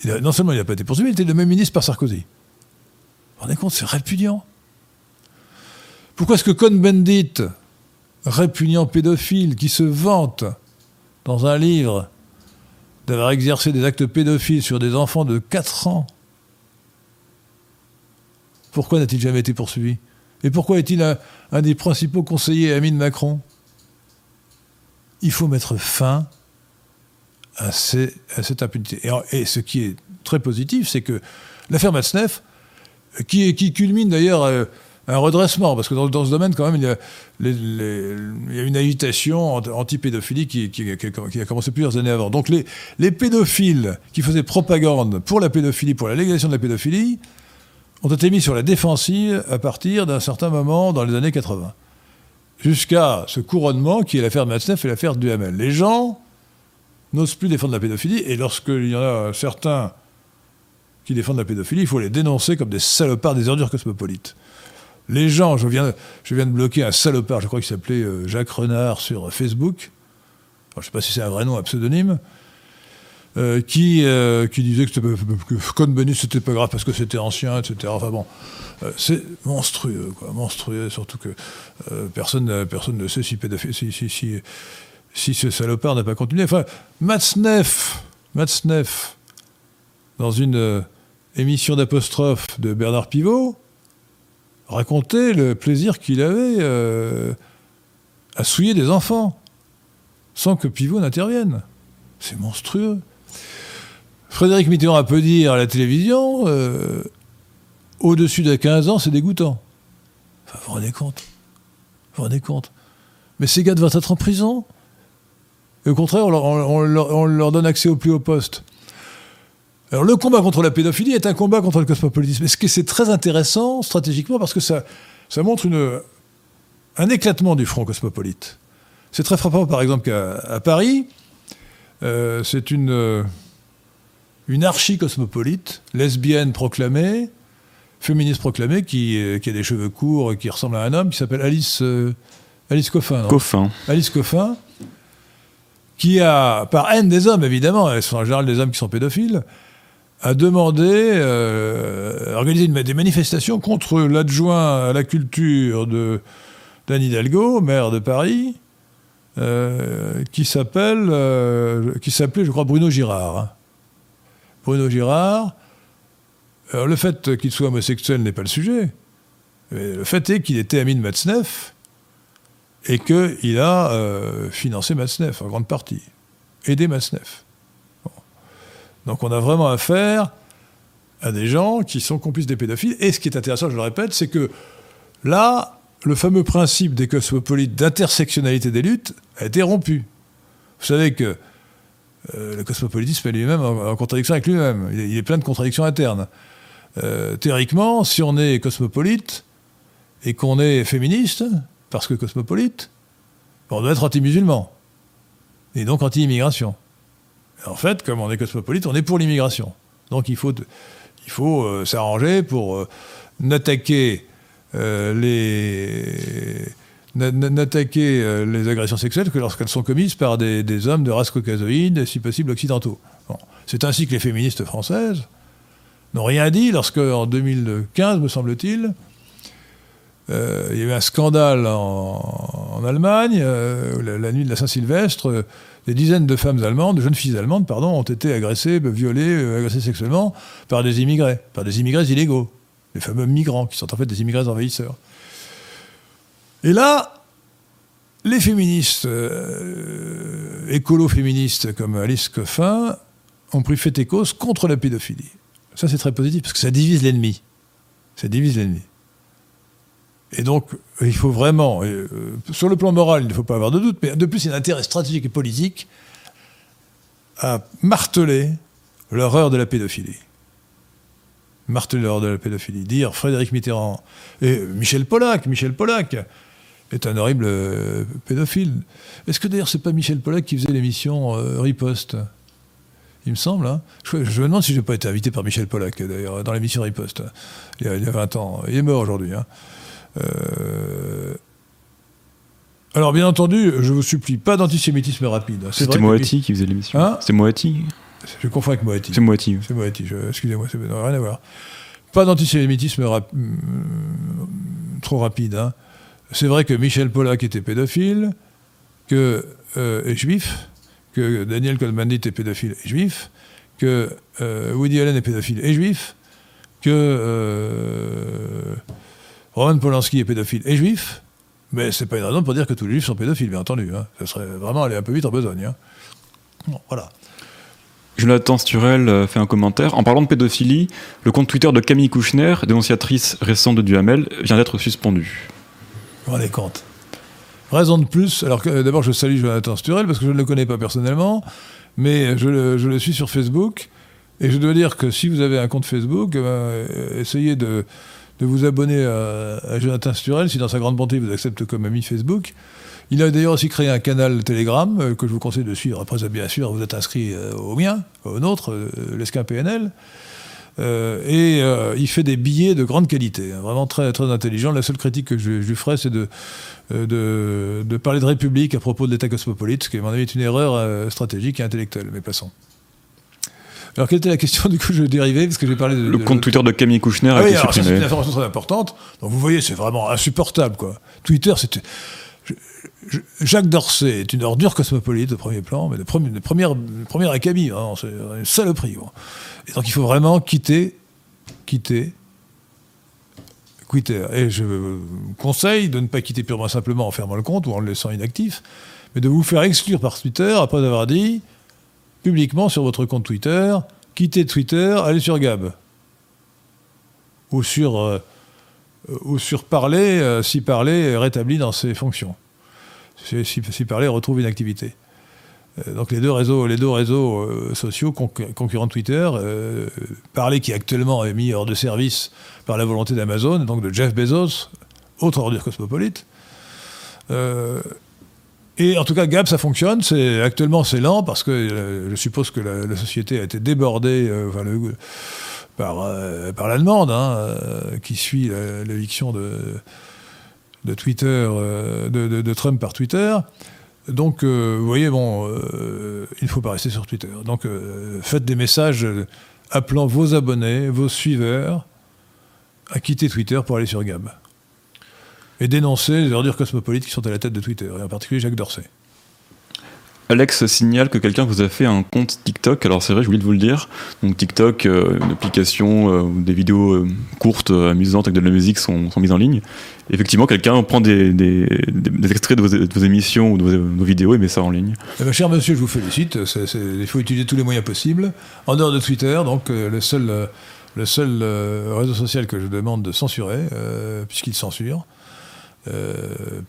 non seulement il n'a pas été poursuivi, il était le même ministre par Sarkozy. Vous vous rendez compte, c'est répugnant. Pourquoi est-ce que Cohn-Bendit, répugnant pédophile, qui se vante dans un livre d'avoir exercé des actes pédophiles sur des enfants de 4 ans, pourquoi n'a-t-il jamais été poursuivi? Et pourquoi est-il un, des principaux conseillers amis de Macron? Il faut mettre fin à, cette impunité. Et, ce qui est très positif, c'est que l'affaire Matzneff, qui, culmine d'ailleurs euh, un redressement, parce que dans, ce domaine, quand même, il y a, une agitation anti-pédophilie qui, a commencé plusieurs années avant. Donc les pédophiles qui faisaient propagande pour la pédophilie, pour la légalisation de la pédophilie, ont été mis sur la défensive à partir d'un certain moment dans les années 80. Jusqu'à ce couronnement qui est l'affaire Matzneff et l'affaire Duhamel. Les gens n'osent plus défendre la pédophilie, et lorsqu'il y en a certains qui défendent la pédophilie, il faut les dénoncer comme des salopards, des ordures cosmopolites. Les gens, je viens, je viens de bloquer un salopard, je crois qu'il s'appelait euh, Jacques Renard sur Facebook. je ne sais pas si c'est un vrai nom, un pseudonyme. Euh, qui, euh, qui disait que, que Cohn-Bendit c'était pas grave parce que c'était ancien, etc. Enfin bon, euh, c'est monstrueux, quoi, monstrueux, surtout que personne, personne ne sait si, si, si, si, ce salopard n'a pas continué. Enfin, Matzneff, Matzneff, dans une émission d'apostrophe de Bernard Pivot, racontait le plaisir qu'il avait à souiller des enfants, sans que Pivot n'intervienne. C'est monstrueux. Frédéric Mitterrand peut dire à la télévision euh, au-dessus de 15 ans, c'est dégoûtant. Enfin, vous vous rendez compte Vous vous rendez compte Mais ces gars doivent être en prison. Et au contraire, on leur, donne accès au plus haut poste. Alors le combat contre la pédophilie est un combat contre le cosmopolitisme. Et c'est très intéressant stratégiquement? Parce que ça, montre un éclatement du front cosmopolite. C'est très frappant par exemple qu'à Paris, euh, c'est une une archi-cosmopolite, lesbienne proclamée, féministe proclamée, qui, euh, qui, a des cheveux courts et qui ressemble à un homme, qui s'appelle Alice, euh, Alice Coffin. Coffin. Alice Coffin, qui a, par haine des hommes évidemment, elles sont en général des hommes qui sont pédophiles, a demandé, euh, organiser des manifestations contre l'adjoint à la culture de d'Anne Hidalgo, maire de Paris, euh, qui s'appelle, qui s'appelait, je crois, Bruno Girard. Bruno Girard, le fait qu'il soit homosexuel n'est pas le sujet. le fait est qu'il était ami de Matzneff et qu'il a euh, financé Matzneff en grande partie, aidé Matzneff. Donc on a vraiment affaire à des gens qui sont complices des pédophiles. Et ce qui est intéressant, je le répète, c'est que là, le fameux principe des cosmopolites d'intersectionnalité des luttes a été rompu. Vous savez que le cosmopolitisme est lui-même en, contradiction avec lui-même. Il, est plein de contradictions internes. Euh, théoriquement, si on est cosmopolite et qu'on est féministe, parce que cosmopolite, on doit être anti-musulman. Et donc anti-immigration. En fait, comme on est cosmopolite, on est pour l'immigration. Donc il faut, il faut euh, s'arranger pour euh, n'attaquer euh, les n'attaquer les agressions sexuelles que lorsqu'elles sont commises par des, hommes de race caucasoïde, si possible occidentaux. C'est ainsi que les féministes françaises n'ont rien dit lorsque, en 2015, me semble-t-il, euh, il y a eu un scandale en, Allemagne, euh, la, nuit de la Saint-Sylvestre, euh, des dizaines de femmes allemandes, de jeunes filles allemandes, pardon, ont été agressées, violées, agressées sexuellement par des immigrés, par des immigrés illégaux, les fameux migrants, qui sont en fait des immigrés envahisseurs. Et là, les féministes, écolo-féministes comme Alice Coffin, ont pris fait et cause contre la pédophilie. Ça, c'est très positif, parce que ça divise l'ennemi. Ça divise l'ennemi. Et donc, il faut vraiment, euh, sur le plan moral, il ne faut pas avoir de doute, mais de plus, il y a un intérêt stratégique et politique à marteler l'horreur de la pédophilie. Marteler l'horreur de la pédophilie. Dire Frédéric Mitterrand et Michel Pollack, Michel Pollack est un horrible euh, pédophile. Est-ce que d'ailleurs c'est pas Michel Pollack qui faisait l'émission euh, Riposte? Il me semble. Hein. Je, me demande si je n'ai pas été invité par Michel Pollack, d'ailleurs, dans l'émission Riposte, il y, a, il y, a, 20 ans. Il est mort aujourd'hui. Hein. Euh, alors, bien entendu, je vous supplie, pas d'antisémitisme rapide. C'était Moati qui faisait l'émission. Hein C'était Moati Je confonds avec Moati. C'est Moati. C'est Moati, excusez-moi, ça n'a rien à voir. Pas d'antisémitisme mm, trop rapide. Hein. C'est vrai que Michel Pollack était pédophile, que euh, est juif, que Daniel Cohn-Bendit est pédophile et juif, que euh, Woody Allen est pédophile et juif, que Roman Polanski est pédophile et juif, mais c'est pas une raison pour dire que tous les juifs sont pédophiles, bien entendu. Hein. Ça serait vraiment aller un peu vite en besogne. Hein. voilà. Jonathan Sturel euh, fait un commentaire. En parlant de pédophilie, le compte Twitter de Camille Kouchner, dénonciatrice récente de Duhamel, vient d'être suspendu. Rendez compte Raison de plus, alors que d'abord je salue Jonathan Sturel parce que je ne le connais pas personnellement, mais je le, suis sur Facebook. Et je dois dire que si vous avez un compte Facebook, eh ben, essayez de, de vous abonner à, Jonathan Sturel, si dans sa grande bonté il vous accepte comme ami Facebook. Il a d'ailleurs aussi créé un canal Telegram euh, que je vous conseille de suivre. Après, bien sûr, vous êtes inscrit euh, au mien, au nôtre, euh, l'Esquin PNL. Et il fait des billets de grande qualité, hein, vraiment très, très intelligent. La seule critique que je, lui ferai, c'est de, de, parler de République à propos de l'État cosmopolite, ce qui, à mon avis, est une erreur stratégique et intellectuelle. Mais passons. Alors, quelle était la question (laughs) Du coup, je dérivais parce que j'ai parlé de. Le compte Twitter de Camille Kouchner a ah été supprimé. C'est une information très importante. Donc, vous voyez, c'est vraiment insupportable, quoi. Twitter, c'était. Jacques Dorsey est une ordure cosmopolite au premier plan, mais de, premier, de première, acabit, hein, c'est une saloperie. Et donc il faut vraiment quitter, quitter, quitter. Et je vous conseille de ne pas quitter purement simplement en fermant le compte ou en le laissant inactif, mais de vous faire exclure par Twitter après avoir dit publiquement sur votre compte Twitter, quittez Twitter, allez sur Gab. Ou sur, euh, ou sur Parler, euh, si Parler est rétabli dans ses fonctions. Si, Parler retrouve une activité. Euh, donc les deux réseaux, les deux réseaux sociaux concurrents de Twitter, Parler qui actuellement est mis hors de service par la volonté d'Amazon, donc de Jeff Bezos, autre ordure cosmopolite, et en tout cas, Gab, ça fonctionne. Actuellement, c'est lent parce que euh, je suppose que la, société a été débordée euh, par, euh, par l'allemande, hein, qui suit l'éviction de, de Twitter, de, de, Trump par Twitter. Donc, vous voyez, bon, il ne faut pas rester sur Twitter. Donc, faites des messages appelant vos abonnés, vos suiveurs, à quitter Twitter pour aller sur Gab et dénoncer les ordures cosmopolites qui sont à la tête de Twitter, et en particulier Jacques Dorsey. Alex signale que quelqu'un vous a fait un compte TikTok. Alors c'est vrai, je voulais vous le dire. Donc TikTok, euh, une application euh, où des vidéos euh, courtes, amusantes avec de la musique sont, mises en ligne. effectivement, quelqu'un prend des, extraits de vos, émissions ou de vos, vidéos et met ça en ligne. Eh ben, cher monsieur, je vous félicite. il faut utiliser tous les moyens possibles. En dehors de Twitter, donc le seul, le seul réseau social que je demande de censurer, puisqu'il censure.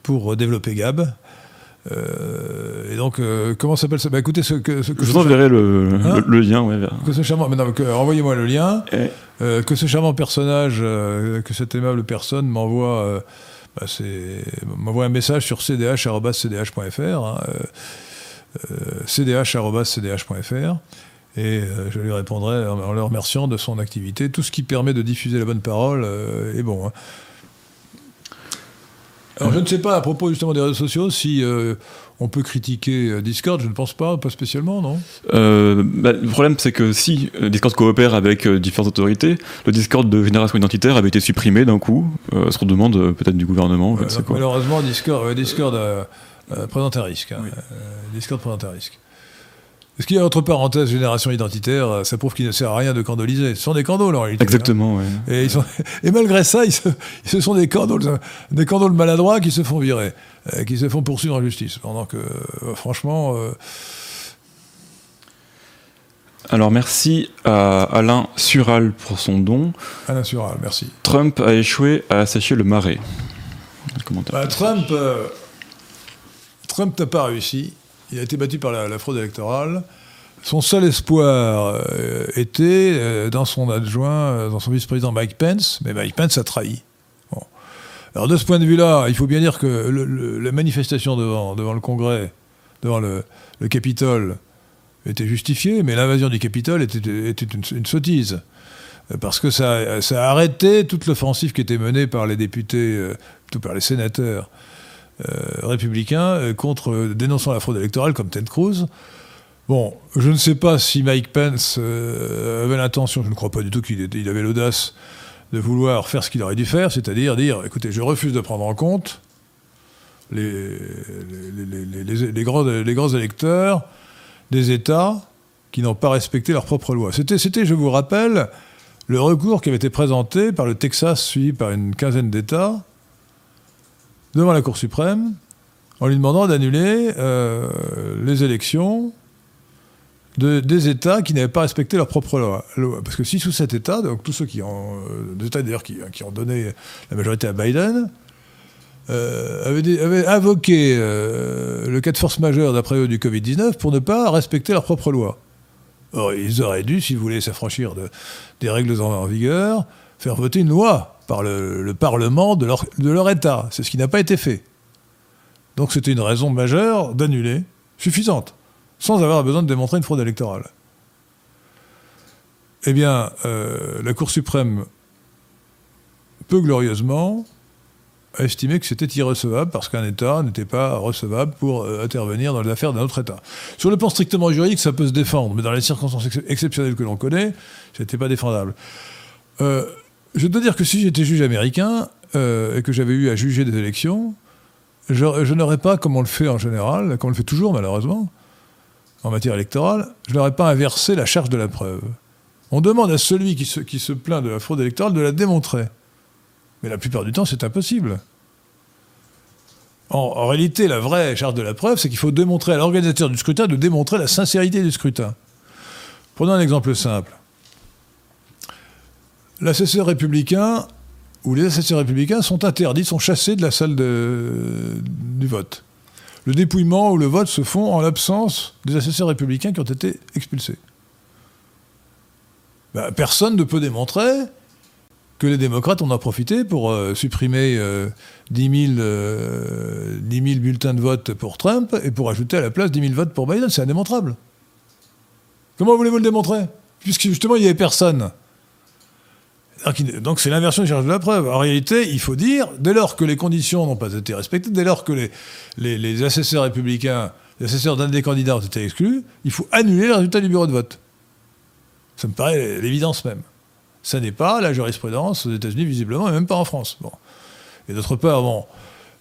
Pour développer Gab. Et donc, comment s'appelle ça bah, écoutez, ce que, ce je vous enverrai le, hein le, lien. Ouais, que ce charmant, envoyez-moi le lien. que ce charmant personnage, que cette aimable personne m'envoie, bah, m'envoie un message sur cdh@cdh.fr, hein, cdh@cdh.fr. Et euh, je lui répondrai en le remerciant de son activité. Tout ce qui permet de diffuser la bonne parole euh, est bon. Hein. Alors je ne sais pas à propos justement des réseaux sociaux si euh, on peut critiquer Discord, je ne pense pas, pas spécialement, non? Bah, Le problème c'est que si Discord coopère avec différentes autorités, le Discord de génération identitaire avait été supprimé d'un coup, sur demande peut-être du gouvernement, je sais quoi. Malheureusement, Discord, Discord présente un risque. Hein. Discord présente un risque. Ce qu'il y a entre parenthèses génération identitaire, euh, ça prouve qu'il ne sert à rien de candoliser. Ce sont des candoles en réalité. Exactement, hein. et, et, malgré ça, ils ce sont des candoles, des candoles maladroits qui se font virer, euh, qui se font poursuivre en justice. Pendant que, euh, franchement. Alors merci à Alain Sural pour son don. Alain Sural, merci. Trump a échoué à assécher le marais. Bah, Trump, Trump n'a pas réussi. Il a été battu par la, fraude électorale. Son seul espoir euh, était euh, dans son adjoint, euh, dans son vice-président Mike Pence, mais Mike Pence a trahi. Alors de ce point de vue-là, il faut bien dire que la manifestation devant, le Congrès, devant le, Capitole, était justifiée, mais l'invasion du Capitole était, une, sottise. Parce que ça, a arrêté toute l'offensive qui était menée par les députés, plutôt par les sénateurs, euh, républicain euh, contre euh, dénonçant la fraude électorale comme Ted Cruz. Bon, je ne sais pas si Mike Pence avait l'intention, je ne crois pas du tout qu'il avait l'audace de vouloir faire ce qu'il aurait dû faire, c'est-à-dire dire, écoutez, je refuse de prendre en compte les, les, grands, les grands électeurs des États qui n'ont pas respecté leurs propres lois. C'était, je vous rappelle, le recours qui avait été présenté par le Texas, suivi par une quinzaine d'États, devant la Cour suprême en lui demandant d'annuler euh, les élections de, des États qui n'avaient pas respecté leurs propres lois. Parce que si sous cet État, donc tous ceux qui ont, euh, d'ailleurs qui, ont donné la majorité à Biden, euh, avaient, invoqué le cas de force majeure d'après eux du Covid-19 pour ne pas respecter leurs propres lois. Or, ils auraient dû, si vous voulez s'affranchir de, des règles en vigueur, faire voter une loi par le, Parlement de leur, État. C'est ce qui n'a pas été fait. Donc c'était une raison majeure d'annuler, suffisante, sans avoir besoin de démontrer une fraude électorale. Eh bien, euh, la Cour suprême, peu glorieusement, a estimé que c'était irrecevable parce qu'un État n'était pas recevable pour euh, intervenir dans les affaires d'un autre État. Sur le plan strictement juridique, ça peut se défendre, mais dans les circonstances exceptionnelles que l'on connaît, ce n'était pas défendable. Euh, je dois dire que si j'étais juge américain euh, et que j'avais eu à juger des élections, je, n'aurais pas, comme on le fait en général, comme on le fait toujours malheureusement, en matière électorale, je n'aurais pas inversé la charge de la preuve. On demande à celui qui se, plaint de la fraude électorale de la démontrer. Mais la plupart du temps, c'est impossible. En, réalité, la vraie charge de la preuve, c'est qu'il faut démontrer à l'organisateur du scrutin de démontrer la sincérité du scrutin. Prenons un exemple simple l'assesseur républicain ou les assesseurs républicains sont interdits, sont chassés de la salle du vote. Le dépouillement ou le vote se font en l'absence des assesseurs républicains qui ont été expulsés. Ben, personne ne peut démontrer que les démocrates en ont profité pour euh, supprimer 10, euh, 000, 10 000 bulletins de vote pour Trump et pour ajouter à la place 10 000 votes pour Biden. C'est indémontrable. Comment voulez-vous le démontrer? Puisque justement, il n'y avait personne. Donc c'est l'inversion du charge de la preuve. En réalité, il faut dire, dès lors que les conditions n'ont pas été respectées, dès lors que les, les, assesseurs républicains, les assesseurs d'un des candidats ont été exclus, il faut annuler le résultat du bureau de vote. Ça me paraît l'évidence même. Ça n'est pas la jurisprudence aux États-Unis, visiblement, et même pas en France. Bon. Et d'autre part, bon,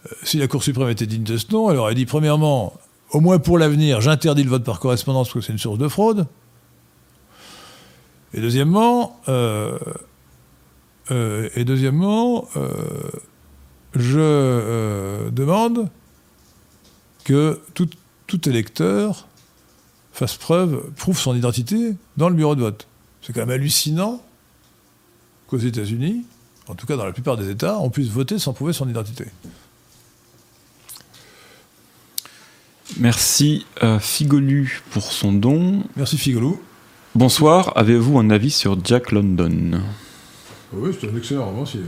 euh, si la Cour suprême était digne de ce nom, elle aurait dit, premièrement, au moins pour l'avenir, j'interdis le vote par correspondance parce que c'est une source de fraude. Et deuxièmement, euh, euh, et deuxièmement, euh, je euh, demande que tout, électeur fasse preuve, prouve son identité dans le bureau de vote. C'est quand même hallucinant qu'aux États-Unis, en tout cas dans la plupart des États, on puisse voter sans prouver son identité. Merci Figolu pour son don. Merci Figolou. Bonsoir, avez-vous un avis sur Jack London? Oui, c'est un excellent romancier.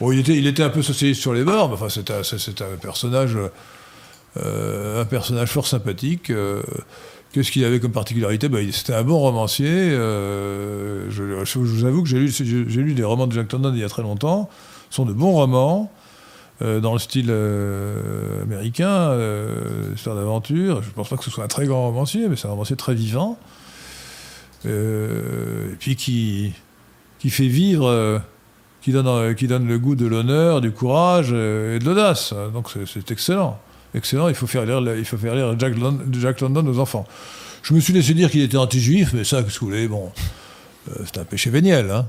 il, était, un peu socialiste sur les bords, mais enfin, c'était c'est un personnage, euh, un personnage fort sympathique. euh, Qu'est-ce qu'il avait comme particularité? Ben, C'était un bon romancier. euh, je, vous avoue que j'ai lu, des romans de Jack London il y a très longtemps. Ce sont de bons romans, dans le style américain, histoire d'aventure. Je ne pense pas que ce soit un très grand romancier, mais c'est un romancier très vivant. Et puis qui, qui fait vivre, euh, qui, donne, euh, qui donne le goût de l'honneur, du courage euh, et de l'audace. Donc c'est- excellent. Excellent, il faut faire lire, il faut faire lire Jack, Lon- Jack London aux enfants. Je me suis laissé dire qu'il était anti-juif, mais ça, qu'est-ce que vous voulez, bon, c'est un péché véniel. Hein.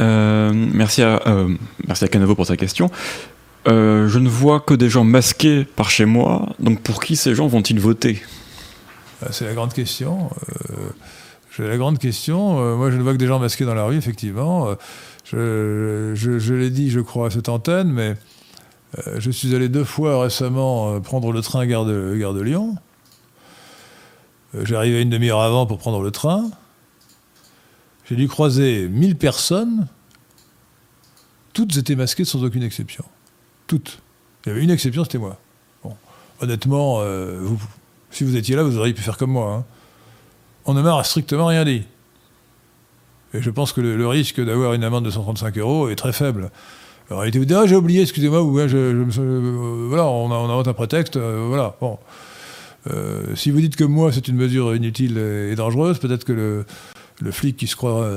Euh, merci, à, euh, merci à Canavo pour sa question. Euh, je ne vois que des gens masqués par chez moi, donc pour qui ces gens vont-ils voter? Ah, C'est la grande question. La grande question. Euh, moi, je ne vois que des gens masqués dans la rue, effectivement. Euh, je l'ai dit, je crois, à cette antenne, mais euh, je suis allé deux fois récemment prendre le train gare de, gare de Lyon. Arrivé une demi-heure avant pour prendre le train. J'ai dû croiser 1000 personnes. Toutes étaient masquées sans aucune exception. Toutes. Il y avait une exception, c'était moi. Bon. Honnêtement, si vous étiez là, vous auriez pu faire comme moi. hein. On ne m'a strictement rien dit. Et je pense que le, risque d'avoir une amende de 135 euros est très faible. En réalité, vous dites, ah, j'ai oublié, excusez-moi, ou hein, je, je euh, voilà, on, a- on invente un prétexte, euh, voilà, bon. Euh, si vous dites que moi, c'est une mesure inutile et, dangereuse, peut-être que le, le flic qui se croit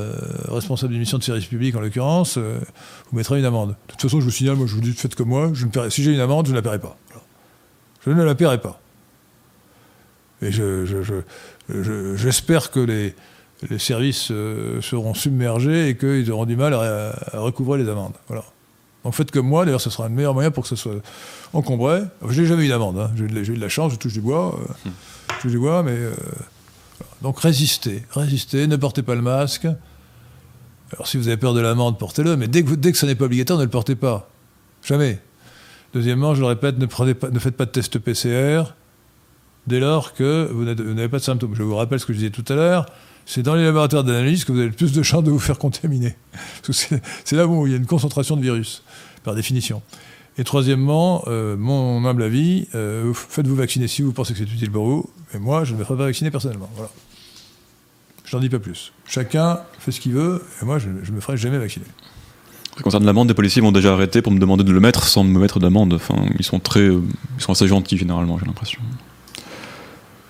responsable d'une mission de service public, en l'occurrence, vous mettra une amende. De toute façon, je vous signale, moi, je vous dis, faites comme moi, je ne si j'ai une amende, je ne la paierai pas. Je ne la paierai pas. Et je- je- je- j'espère que les, services euh, seront submergés et qu'ils auront du mal à, à recouvrer les amendes. Voilà. Donc faites comme moi, d'ailleurs, ce sera un meilleur moyen pour que ce soit encombré. Je n'ai jamais eu d'amende, hein. j'ai, eu de la- chance, je touche du bois, euh, je touche du bois, mais... euh. Donc résistez, résistez, ne portez pas le masque. Alors si vous avez peur de l'amende, portez-le, mais dès que, dès ça n'est pas obligatoire, ne le portez pas. Jamais. Deuxièmement, je le répète, ne, ne faites pas de test PCR dès lors que vous n'avez pas de symptômes. Je vous rappelle ce que je disais tout à l'heure, c'est dans les laboratoires d'analyse que vous avez le plus de chances de vous faire contaminer. (laughs) C'est- là où il y a une concentration de virus, par définition. Et troisièmement, euh, mon humble avis, euh, vous- faites-vous vacciner si vous pensez que c'est utile pour vous, mais moi, je ne me ferai pas vacciner personnellement. Voilà. Je n'en dis pas plus. Chacun fait ce qu'il veut, et moi, je ne me ferai jamais vacciner. Qui concerne l'amende, des policiers m'ont déjà arrêté pour me demander de le mettre sans me mettre d'amende. Enfin, ils sont très, euh, ils sont assez gentils généralement, j'ai l'impression.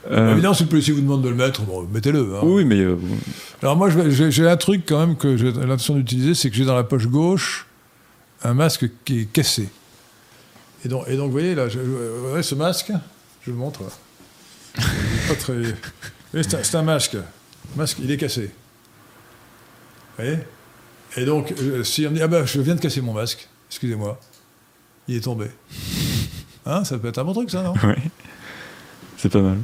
Euh, Évidemment, si le policier vous demande de le mettre, bon, mettez-le. hein. oui, mais euh, Alors moi, j'ai un truc quand même que j'ai l'intention d'utiliser, c'est que j'ai dans la poche gauche un masque qui est cassé. Et donc, et donc vous voyez, là, je- ce masque, je vous le montre. très... C'est un, masque. Le masque, il est cassé. Vous voyez? Et donc, si on me dit, ah ben, je viens de casser mon masque, excusez-moi, il est tombé. Hein, ça peut être un bon truc, ça, non? (laughs) Ouais. c'est pas mal.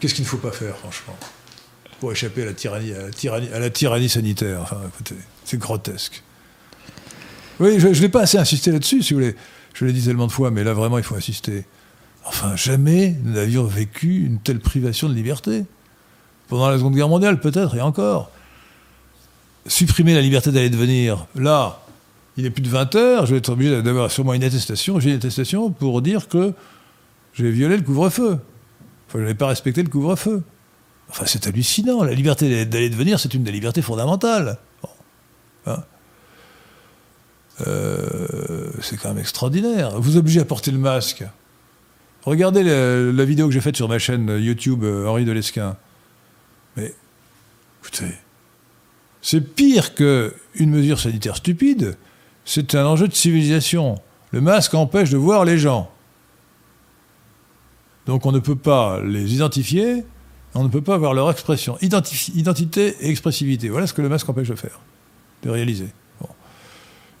Qu'est-ce qu'il ne faut pas faire, franchement, pour échapper à la tyrannie, sanitaire Enfin, c'est grotesque. Oui, je, je n'ai pas assez insisté là-dessus, si vous voulez. Je l'ai dit tellement de fois, mais là, vraiment, il faut insister. Enfin, jamais nous n'avions vécu une telle privation de liberté. Pendant la Seconde Guerre mondiale, peut-être, et encore. Supprimer la liberté d'aller et de venir, là, il est plus de 20 heures, je vais être obligé d'avoir sûrement une attestation, j'ai une attestation pour dire que j'ai violé le couvre-feu. Enfin, je n'avais pas respecté le couvre-feu. Enfin, c'est hallucinant. La liberté d'aller et de venir, c'est une des libertés fondamentales. Hein Euh, c'est quand même extraordinaire. Vous obligez à porter le masque. Regardez la, la vidéo que j'ai faite sur ma chaîne YouTube euh, Henri de Lesquin. Mais, écoutez, c'est pire qu'une mesure sanitaire stupide. C'est un enjeu de civilisation. Le masque empêche de voir les gens. Donc on ne peut pas les identifier, on ne peut pas voir leur expression. Identité et expressivité, voilà ce que le masque empêche de faire, de réaliser.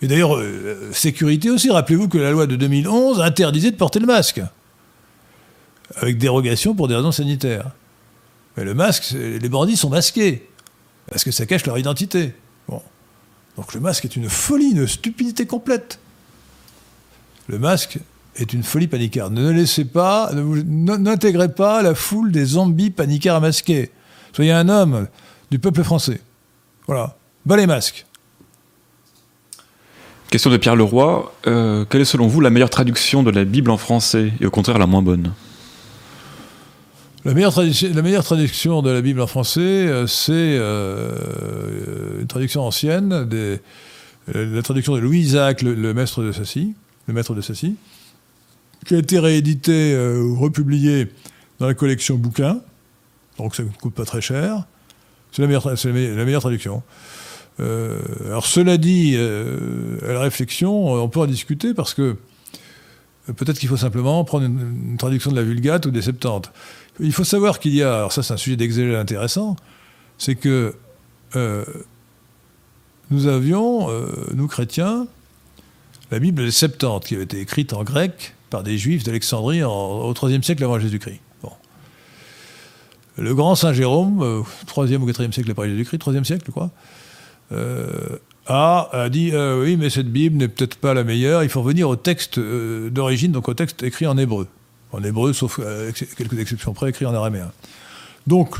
Et d'ailleurs, euh, sécurité aussi, rappelez-vous que la loi de 2011 interdisait de porter le masque, avec dérogation pour des raisons sanitaires. Mais le masque, les bandits sont masqués, parce que ça cache leur identité. Donc le masque est une folie, une stupidité complète. Le masque est une folie panicarde. Ne laissez pas, n'intégrez pas la foule des zombies panicards masqués. Soyez un homme du peuple français. Voilà. Bas les masques. Question de Pierre Leroy. Euh, quelle est selon vous la meilleure traduction de la Bible en français et au contraire la moins bonne? La meilleure, la meilleure, traduction de la Bible en français, euh, c'est euh, une traduction ancienne, des, la traduction de Louis Isaac, le, maître de Sassy, le maître de Sassy, qui a été réédité ou republié dans la collection bouquins, donc ça ne coûte pas très cher. C'est la meilleure, traduction. Euh, alors cela dit, euh, à la réflexion, on peut en discuter parce que peut-être qu'il faut simplement prendre une, traduction de la Vulgate ou des Septante. Il faut savoir qu'il y a, alors ça c'est un sujet d'exégèse intéressant, c'est que euh, nous avions, nous chrétiens, la Bible des Septante qui avait été écrite en grec par des juifs d'Alexandrie au IIIe siècle avant Jésus-Christ. Le grand Saint Jérôme, 3e ou 4e siècle après Jésus-Christ, 3e siècle, crois, euh, a, dit euh, oui, mais cette Bible n'est peut-être pas la meilleure. Il faut revenir au texte euh, d'origine, donc au texte écrit en hébreu. En hébreu, sauf quelques exceptions près, écrit en araméen. Donc,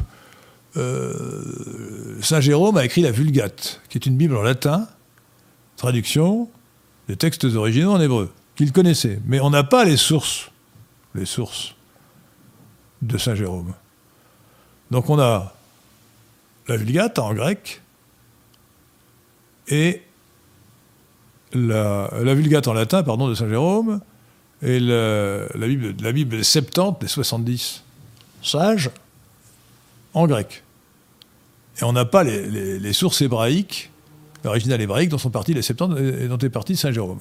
Saint Jérôme a écrit la Vulgate, qui est une Bible en latin, traduction des textes originaux en hébreu, qu'il connaissait. Mais on n'a pas les sources, les sources de Saint Jérôme. Donc on a la Vulgate en grec, et la, Vulgate en latin, pardon, de Saint Jérôme, et la, Bible, la Bible des 70, des 70 sages, en grec. Et on n'a pas les, sources hébraïques, l'original hébraïque, dont sont partis les 70 et dont est parti Saint Jérôme.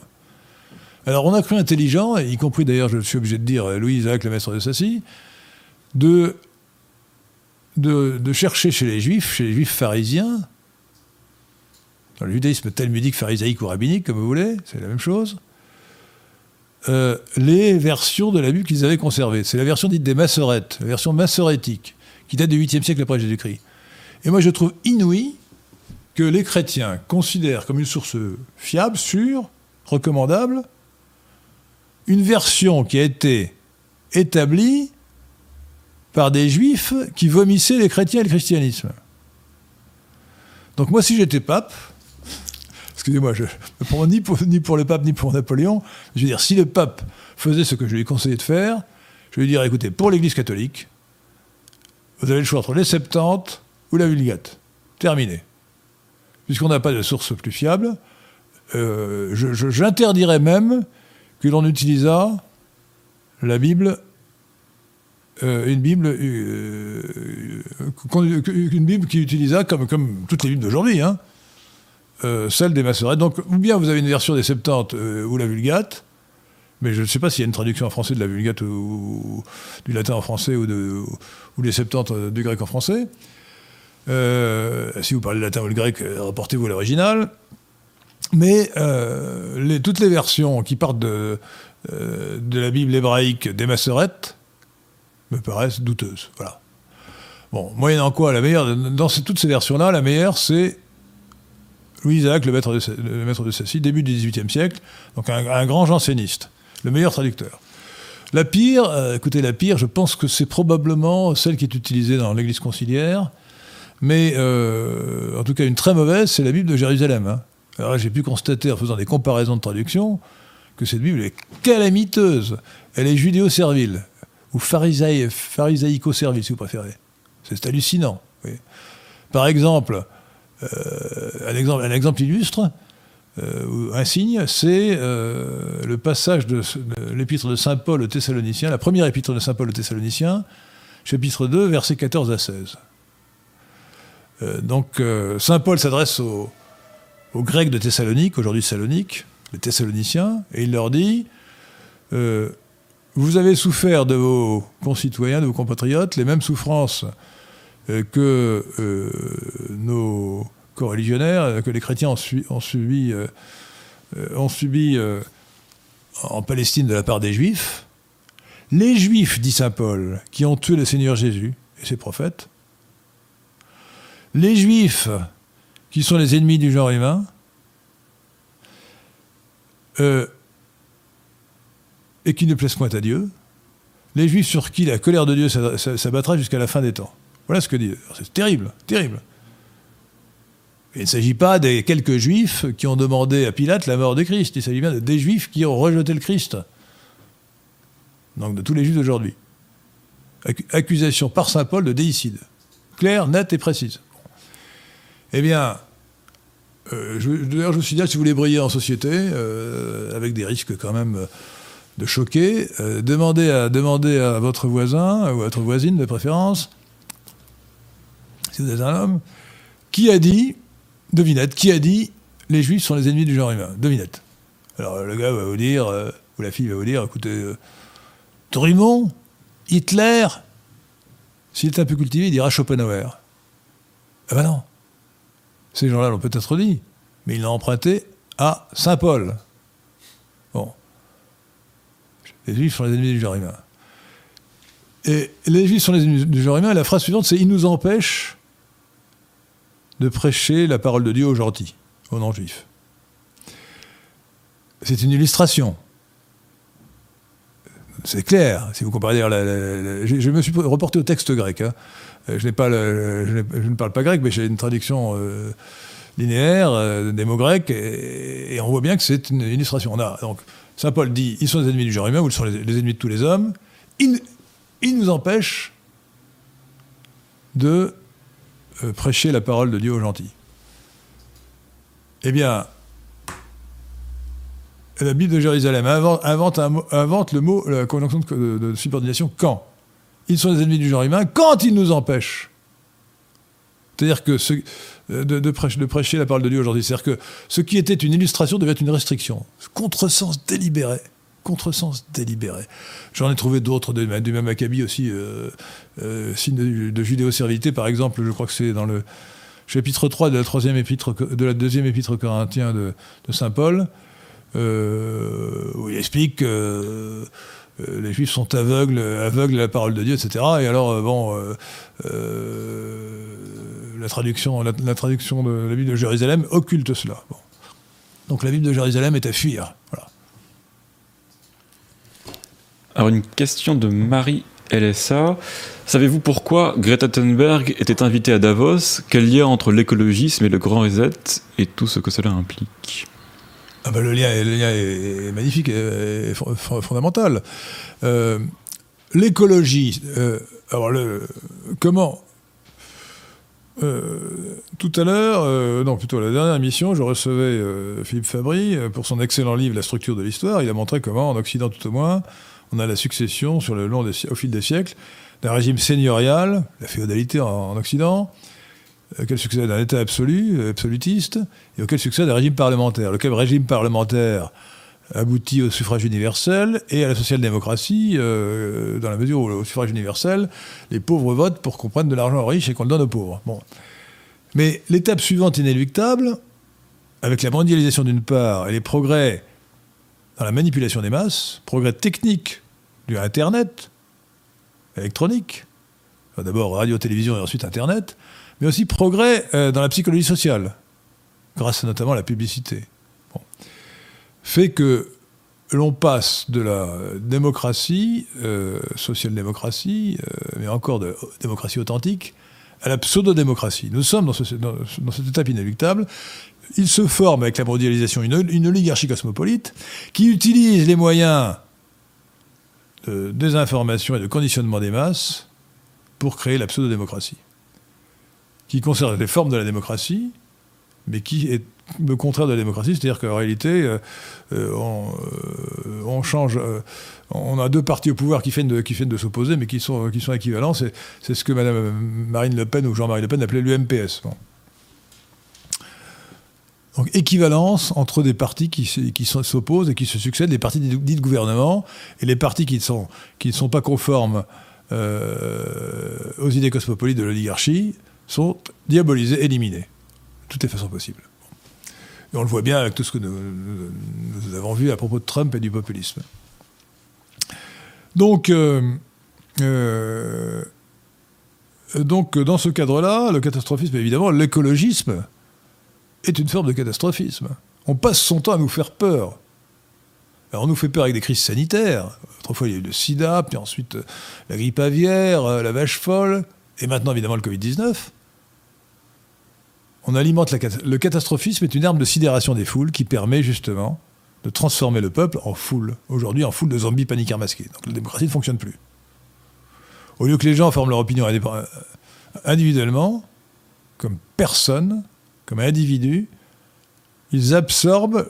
Alors on a cru intelligent, y compris d'ailleurs, je suis obligé de dire, Louis Isaac, le maître de Sassy, de, de, chercher chez les juifs, chez les juifs pharisiens, dans le judaïsme talmudique, pharisaïque ou rabbinique, comme vous voulez, c'est la même chose, euh, les versions de la Bible qu'ils avaient conservées. C'est la version dite des massorettes, la version massorétique, qui date du 8e siècle après Jésus-Christ. Et moi, je trouve inouï que les chrétiens considèrent comme une source fiable, sûre, recommandable, une version qui a été établie par des juifs qui vomissaient les chrétiens et le christianisme. Donc moi, si j'étais pape, excusez-moi, je prends ni pour, ni pour le pape ni pour Napoléon. Je veux dire, si le pape faisait ce que je lui conseillais de faire, je lui dire, écoutez, pour l'Église catholique, vous avez le choix entre les Septante ou la Vulgate. Terminé. Puisqu'on n'a pas de source plus fiable, euh, j'interdirais même que l'on utilisât la Bible, euh, une Bible, euh, une Bible qui utilisa comme, toutes les Bibles d'aujourd'hui, hein, euh, celle des masserettes. Donc, ou bien vous avez une version des Septante euh, ou la Vulgate, mais je ne sais pas s'il y a une traduction en français de la Vulgate ou, du latin en français ou, de, ou des Septantes euh, du grec en français. si vous parlez le latin ou le grec, rapportez-vous à l'original. Mais les, toutes les versions qui partent de, de la Bible hébraïque des masserettes me paraissent douteuses. Voilà. Bon, moyennant quoi, la meilleure, dans toutes ces versions-là, la meilleure, c'est Louis Isaac, le maître de, le Sassy, début du XVIIIe siècle, donc un, grand janséniste, le meilleur traducteur. La pire, euh, écoutez, la pire, je pense que c'est probablement celle qui est utilisée dans l'Église conciliaire, mais euh, en tout cas une très mauvaise, c'est la Bible de Jérusalem. Hein. Alors j'ai pu constater en faisant des comparaisons de traduction que cette Bible est calamiteuse. Elle est judéo-servile, ou pharisaïco-servile si vous préférez. C'est hallucinant. Par exemple, euh, un, exemple, un exemple illustre, euh, un signe, c'est euh, le passage de, l'épître de Saint Paul aux Thessaloniciens, la première épître de Saint Paul aux Thessaloniciens, chapitre 2, versets 14 à 16. donc Saint Paul s'adresse aux, Grecs de Thessalonique, aujourd'hui Salonique, les Thessaloniciens, et il leur dit Vous avez souffert de vos concitoyens, de vos compatriotes, les mêmes souffrances que nos co-religionnaires que les chrétiens ont, subi, ont subi euh, euh, en Palestine de la part des Juifs. Les Juifs, dit Saint Paul, qui ont tué le Seigneur Jésus et ses prophètes. Les Juifs, qui sont les ennemis du genre humain. Euh, et qui ne plaisent point à Dieu, les juifs sur qui la colère de Dieu s'abattra jusqu'à la fin des temps. Voilà ce que dit. C'est terrible, terrible. il ne s'agit pas des quelques juifs qui ont demandé à Pilate la mort de Christ, il s'agit bien des juifs qui ont rejeté le Christ. Donc de tous les juifs d'aujourd'hui. Accusation par saint Paul de déicide. Claire, nette et précise. Eh bien, euh, d'ailleurs, je vous signale, si vous voulez briller en société, euh, avec des risques quand même euh, de choquer, demandez, à, demandez à votre voisin ou à votre voisine de préférence, si vous êtes un homme, qui a dit, devinette, qui a dit les juifs sont les ennemis du genre humain Devinette. Alors le gars va vous dire, ou la fille va vous dire, écoutez, Drummond, Hitler, s'il est un peu cultivé, il dira Schopenhauer. Ah ben non. Ces gens-là l'ont peut-être dit, mais il l'a emprunté à Saint Paul. Bon. Les Juifs sont les ennemis du genre humain. Et les Juifs sont les ennemis du genre humain, la phrase suivante, c'est Ils nous empêchent de prêcher la parole de Dieu aux gentils, aux non-juifs. C'est une illustration. C'est clair, si vous comparez d'ailleurs. Je, me suis reporté au texte grec. Hein. Euh, je, ne parle pas grec, mais j'ai une traduction euh, linéaire euh, des mots grecs, et, on voit bien que c'est une illustration. On a, donc, Saint Paul dit ils sont les ennemis du genre humain, ou ils sont les, ennemis de tous les hommes. Ils, nous empêchent de prêcher la parole de Dieu aux gentils. Eh bien, la Bible de Jérusalem invente, le mot, la conjonction de subordination quand? Ils sont les ennemis du genre humain quand ils nous empêchent. C'est-à-dire que euh, de, prêcher, la parole de Dieu aujourd'hui, c'est-à-dire que ce qui était une illustration devait être une restriction. Contresens délibéré. Contresens délibéré. J'en ai trouvé d'autres du même acabit aussi, euh, euh, signe de, judéo-servilité, par exemple, je crois que c'est dans le chapitre 3 de la, troisième épître, de la deuxième épître corinthien de, Saint Paul, où il explique que les juifs sont aveugles, aveugles à la parole de Dieu, etc. Et alors, euh, bon, euh, la, traduction, la, traduction de la Bible de Jérusalem occulte cela. Donc la Bible de Jérusalem est à fuir. Alors une question de Marie LSA. Savez-vous pourquoi Greta Thunberg était invitée à Davos? Quel lien entre l'écologisme et le grand reset et tout ce que cela implique? Ah bah, le, lien, est, magnifique et, fondamental. Euh, l'écologie, euh, alors le, comment euh, tout à l'heure, non plutôt à la dernière émission, je recevais Philippe Fabry pour son excellent livre La structure de l'histoire. Il a montré comment, en Occident tout au moins, on a la succession sur le long des, au fil des siècles d'un régime seigneurial, la féodalité en Occident, auquel succède un État absolu, euh, absolutiste, et auquel succède un régime parlementaire. Lequel régime parlementaire aboutit au suffrage universel et à la social-démocratie, euh, dans la mesure où au suffrage universel, les pauvres votent pour qu'on prenne de l'argent aux riches et qu'on le donne aux pauvres. Bon. Mais l'étape suivante inéluctable, avec la mondialisation d'une part et les progrès dans la manipulation des masses, progrès techniques du Internet, électronique, d'abord radio-télévision et ensuite Internet, mais aussi progrès euh, dans la psychologie sociale, grâce notamment à la publicité. Fait que l'on passe de la démocratie, euh, social-démocratie, euh, mais encore de démocratie authentique, à la pseudo-démocracie. Nous sommes dans, cette étape inéluctable. Il se forme avec la mondialisation une, une oligarchie cosmopolite qui utilise les moyens de désinformation et de conditionnement des masses pour créer la pseudo-démocratie qui conserve les formes de la démocratie, mais qui est le contraire de la démocratie, c'est-à-dire qu'en réalité, euh, euh, euh, on, change, on a deux partis au pouvoir qui viennent de, s'opposer, mais qui sont, qui sont équivalents. C'est, ce que Mme Marine Le Pen ou Jean-Marie Le Pen appelait l'UMPS. Donc équivalence entre des partis qui, s'opposent et qui se succèdent, les partis dits de gouvernement et les partis qui, sont, qui ne sont pas conformes aux idées cosmopolites de l'oligarchie, sont diabolisés, éliminés. De toutes les façons possibles. Et on le voit bien avec tout ce que nous, avons vu à propos de Trump et du populisme. Donc, euh, euh, donc dans ce cadre-là, le catastrophisme, évidemment, l'écologisme est une forme de catastrophisme. On passe son temps à nous faire peur, Alors on nous fait peur avec des crises sanitaires. Autrefois, il y a eu le sida, puis ensuite la grippe aviaire, la vache folle, et maintenant évidemment le Covid-19. On alimente le catastrophisme est une arme de sidération des foules qui permet justement de transformer le peuple en foule. Aujourd'hui, en foule de zombies paniqueurs masqués. Donc la démocratie ne fonctionne plus. Au lieu que les gens forment leur opinion individuellement, comme personne, comme individu, ils absorbent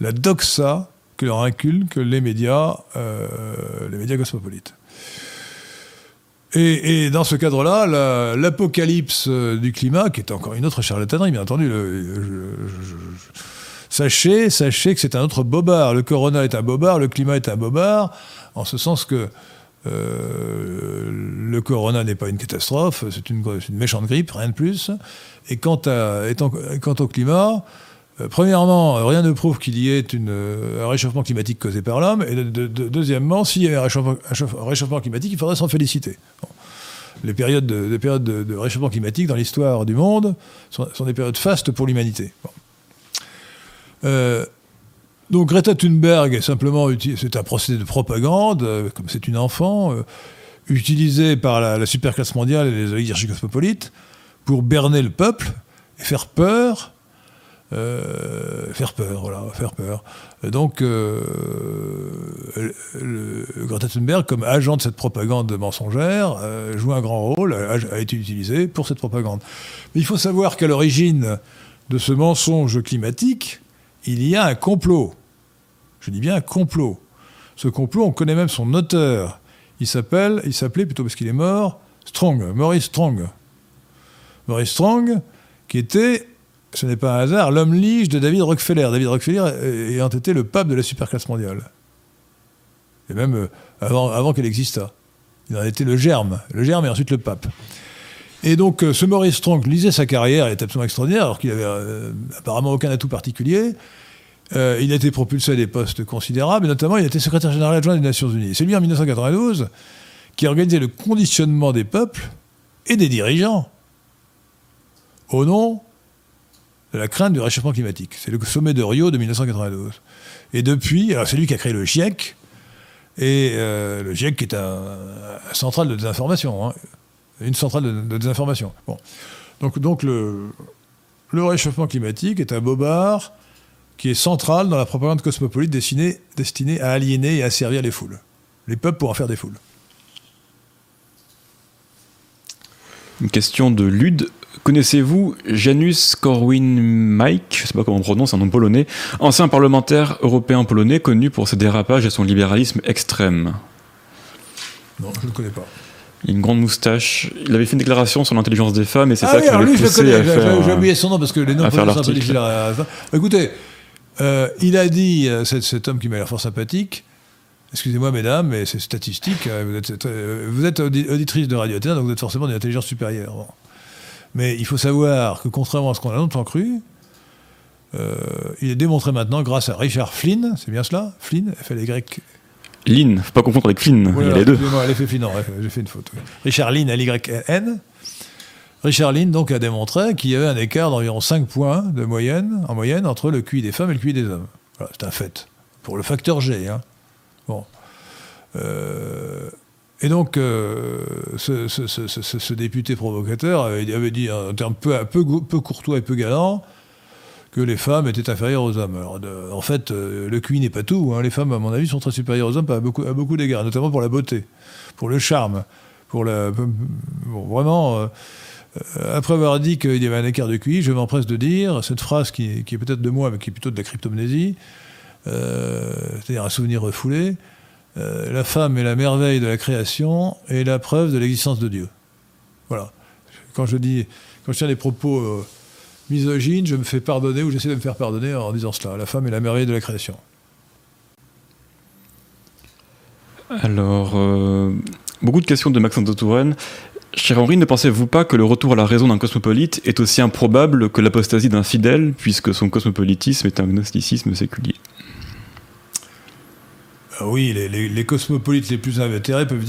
la doxa que leur inculquent les médias, euh, les médias cosmopolites. Et, dans ce cadre-là, l'apocalypse du climat, qui est encore une autre charlatanerie, bien entendu, sachez, sachez que c'est un autre bobard. Le corona est un bobard, le climat est un bobard, en ce sens que euh, le corona n'est pas une catastrophe, c'est une, méchante grippe, rien de plus. Et quant, au climat, euh, premièrement, rien ne prouve qu'il y ait une, un réchauffement climatique causé par l'homme. Et deuxièmement, s'il y a un réchauffement, climatique, il faudrait s'en féliciter. Les périodes, de, périodes de, réchauffement climatique dans l'histoire du monde sont, des périodes fastes pour l'humanité. Euh, donc Greta Thunberg, simplement, c'est un procédé de propagande, euh, comme c'est une enfant, euh, utilisé par la, superclasse mondiale et les oligarchies cosmopolites pour berner le peuple et faire peur. Euh, faire peur, voilà, faire peur. donc, Greta Thunberg, comme agent de cette propagande mensongère, joue un grand rôle, a, été utilisé pour cette propagande. Mais il faut savoir qu'à l'origine de ce mensonge climatique, il y a un complot. Je dis bien un complot. Ce complot, on connaît même son auteur. Il s'appelle, il s'appelait plutôt parce qu'il est mort, Strong, Maurice Strong. Maurice Strong, qui était, ce n'est pas un hasard, l'homme lige de David Rockefeller. David Rockefeller ayant été le pape de la superclasse mondiale. Et même euh, avant, qu'elle existât. Il en était le germe, le germe et ensuite le pape. Et donc, euh, ce Maurice Strong lisait sa carrière, elle est absolument extraordinaire, alors qu'il avait euh, apparemment aucun atout particulier. Il a été propulsé à des postes considérables, et notamment il a été secrétaire général adjoint des Nations Unies. C'est lui en 1992 qui a organisé le conditionnement des peuples et des dirigeants au nom de la crainte du réchauffement climatique. C'est le sommet de Rio de 1992. Et depuis, alors c'est lui qui a créé le GIEC, et le GIEC qui est un, central de désinformation. Hein une centrale de, désinformation. Bon. Donc, donc le, le, réchauffement climatique est un bobard qui est central dans la propagande cosmopolite destinée, destinée à aliéner et à servir les foules. Les peuples pour en faire des foules. Une question de Lude. Connaissez-vous Janusz Korwin-Mikke, je ne sais pas comment on prononce, un nom polonais, ancien parlementaire européen polonais connu pour ses dérapages et son libéralisme extrême? Non, je ne le connais pas une grande moustache. Il avait fait une déclaration sur l'intelligence des femmes et c'est ah ça qui l'a poussé à faire. J'ai oublié son nom parce que les noms sont un peu. Écoutez, euh, il a dit euh, cet, homme qui m'a l'air fort sympathique. Excusez-moi, mesdames, mais c'est statistique. Hein, vous êtes, vous êtes auditrice de Radio donc vous êtes forcément d'une intelligence supérieure. Mais il faut savoir que contrairement à ce qu'on a longtemps cru, euh, il est démontré maintenant grâce à Richard Flynn, c'est bien cela Flynn, F-L-Y Lynn, faut pas confondre avec Flynn, il y a les deux. Elle fait Flynn, j'ai fait une faute. Richard Lynn, L-Y-N. Richard Lynn donc a démontré qu'il y avait un écart d'environ 5 points de moyenne, en moyenne entre le QI des femmes et le QI des hommes. Voilà, c'est un fait. Pour le facteur G. Hein. Bon. Euh, et donc, euh, ce, député provocateur avait, dit un terme peu, courtois et peu galant que les femmes étaient inférieures aux hommes. En fait, euh, le QI n'est pas tout. Hein. Les femmes, à mon avis, sont très supérieures aux hommes à beaucoup, d'égards, notamment pour la beauté, pour le charme, pour la. vraiment. Euh, après avoir dit qu'il y avait un écart de QI, je m'empresse de dire cette phrase qui, est peut-être de moi, mais qui est plutôt de la cryptomnésie, euh, c'est-à-dire un souvenir refoulé. La femme est la merveille de la création et la preuve de l'existence de Dieu. Voilà. Quand je dis, quand je tiens des propos misogyne, je me fais pardonner ou j'essaie de me faire pardonner en disant cela. La femme est la merveille de la création. Alors, euh, beaucoup de questions de Maxence de Touraine. Cher Henri, ne pensez-vous pas que le retour à la raison d'un cosmopolite est aussi improbable que l'apostasie d'un fidèle, puisque son cosmopolitisme est un gnosticisme séculier? Oui, les, cosmopolites les plus invétérés peuvent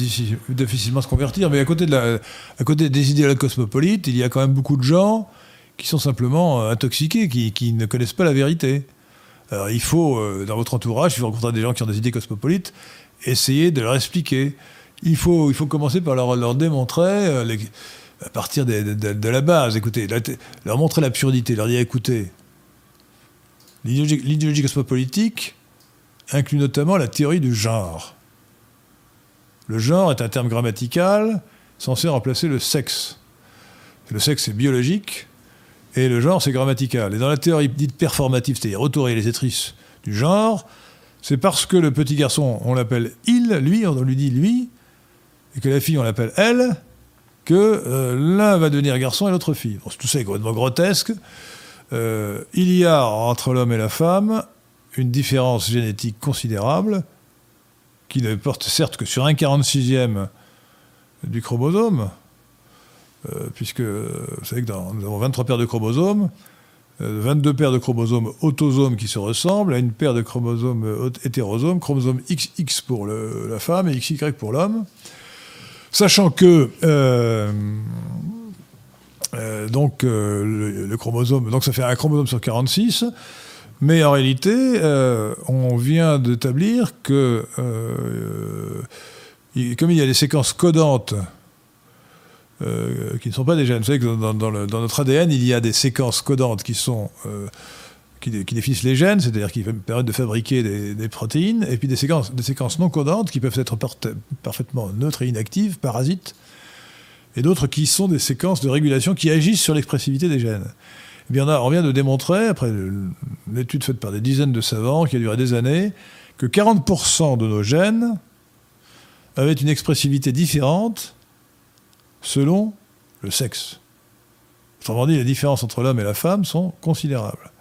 difficilement se convertir, mais à côté, des idéologues cosmopolites, il y a quand même beaucoup de gens qui sont simplement euh, intoxiqués, qui, ne connaissent pas la vérité. Alors il faut, euh, dans votre entourage, si vous rencontrez des gens qui ont des idées cosmopolites, essayer de leur expliquer. Il faut, commencer par leur, démontrer, euh, à partir de, de, la base, écoutez, leur montrer l'absurdité, leur dire écoutez, l'idéologie cosmopolitique inclut notamment la théorie du genre. Le genre est un terme grammatical censé remplacer le sexe. Le sexe est biologique et le genre c'est grammatical. Et dans la théorie dite performative, c'est-à-dire autoréalisatrice du genre, c'est parce que le petit garçon, on l'appelle il, lui, on lui dit lui, et que la fille, on l'appelle elle, que euh, l'un va devenir garçon et l'autre fille. tout ça est complètement grotesque. Euh, il y a entre l'homme et la femme une différence génétique considérable qui ne porte certes que sur un 46e du chromosome, euh, puisque vous savez que nous avons 23 paires de chromosomes, 22 euh, paires de chromosomes autosomes qui se ressemblent à une paire de chromosomes hétérosomes, chromosome XX pour la femme et XY pour l'homme. Sachant que euh, le, chromosome, donc ça fait un chromosome sur 46, mais en réalité, euh, on vient d'établir que, euh, comme il y a des séquences codantes euh, qui ne sont pas des gènes, vous savez que dans, notre ADN, il y a des séquences codantes qui sont définissent les gènes, c'est-à-dire qui permettent de fabriquer des, protéines, et puis des séquences, des séquences non codantes qui peuvent être parfaitement neutres et inactives, parasites, et d'autres qui sont des séquences de régulation qui agissent sur l'expressivité des gènes. Eh on vient de démontrer, après l'étude faite par des dizaines de savants qui a duré des années, que 40% de nos gènes avaient une expressivité différente selon le sexe. Autrement dit, les différences entre l'homme et la femme sont considérables.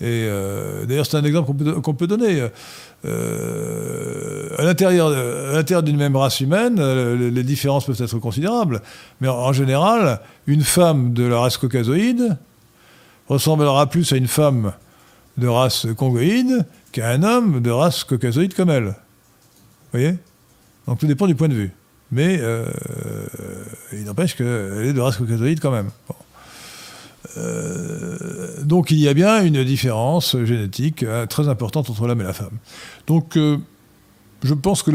Et euh, d'ailleurs, c'est un exemple qu'on peut, donner. Euh, à l'intérieur d'une même race humaine, euh, les différences peuvent être considérables. Mais en général, une femme de la race caucasoïde ressemblera plus à une femme de race congoïde qu'à un homme de race caucasoïde comme elle. Vous voyez? Donc tout dépend du point de vue. Mais euh, il n'empêche qu'elle est de race caucasoïde quand même. Euh, donc il y a bien une différence génétique euh, très importante entre l'homme et la femme. Donc je pense que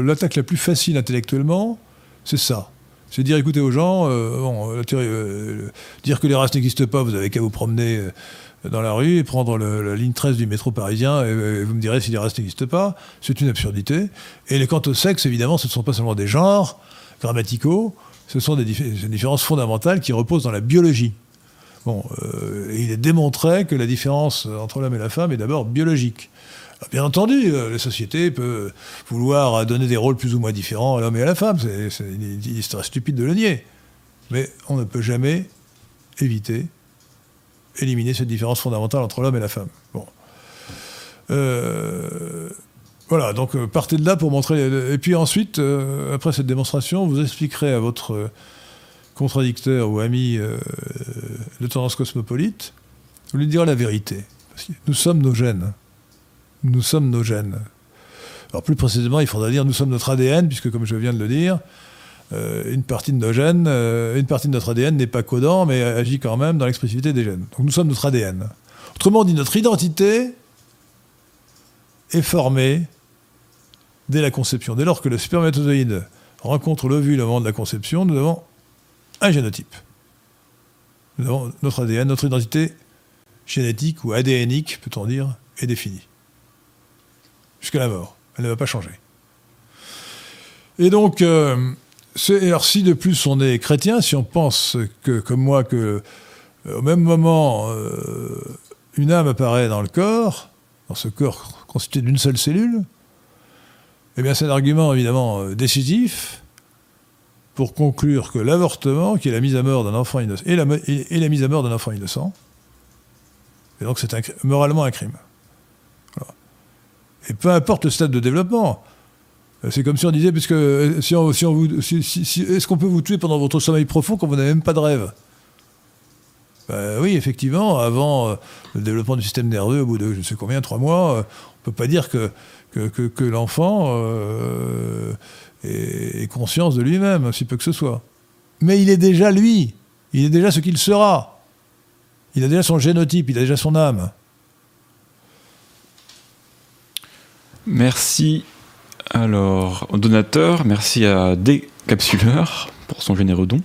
l'attaque la plus facile intellectuellement, c'est ça. C'est dire, écoutez aux gens, euh, euh, dire que les races n'existent pas, vous avez qu'à vous promener euh, dans la rue et prendre la ligne 13 du métro parisien et, vous me direz si les races n'existent pas. C'est une absurdité. Et quant au sexe, évidemment, ce ne sont pas seulement des genres grammaticaux, ce sont des, différences fondamentales qui reposent dans la biologie. Bon, il est démontré que la différence entre l'homme et la femme est d'abord biologique. Bien entendu, euh, les sociétés peuvent vouloir donner des rôles plus ou moins différents à l'homme et à la femme. C'est une histoire stupide de le nier. Mais on ne peut jamais éviter, éliminer cette différence fondamentale entre l'homme et la femme. Euh, voilà, donc euh, partez de là pour montrer. Et puis ensuite, après cette démonstration, vous expliquerez à votre contradicteur ou ami de tendance cosmopolite, vous lui direz la vérité. Nous sommes nos gènes nous sommes nos gènes. Alors plus précisément, il faudra dire nous sommes notre ADN, puisque comme je viens de le dire, euh, une partie de nos gènes, euh, une partie de notre ADN n'est pas codant, mais agit quand même dans l'expressivité des gènes. Donc nous sommes notre ADN. Autrement dit, notre identité est formée dès la conception. Dès lors que le spermatozoïde rencontre l'ovule au moment de la conception, nous avons un génotype. Nous avons notre ADN, notre identité génétique ou ADNique, peut-on dire, est définie jusqu'à la mort. Elle ne va pas changer. Et donc, euh, alors si de plus on est chrétien, si on pense que, comme moi, que euh, au même moment, euh, une âme apparaît dans le corps, dans ce corps constitué d'une seule cellule, eh bien c'est un argument évidemment décisif pour conclure que l'avortement, qui est la mise à mort d'un enfant innocent, est la mise à mort d'un enfant innocent, et donc c'est moralement un crime. Et peu importe le stade de développement. Euh, c'est comme si on disait, puisque euh, si on, vous, est-ce qu'on peut vous tuer pendant votre sommeil profond quand vous n'avez même pas de rêve? Ben Oui, effectivement, avant euh, le développement du système nerveux, au bout de je ne sais combien, trois mois, on ne peut pas dire que, que, l'enfant ait, conscience de lui-même, si peu que ce soit. Mais il est déjà lui, il est déjà ce qu'il sera. Il a déjà son génotype, il a déjà son âme. Merci alors au donateur, merci à Décapsuleur pour son généreux don,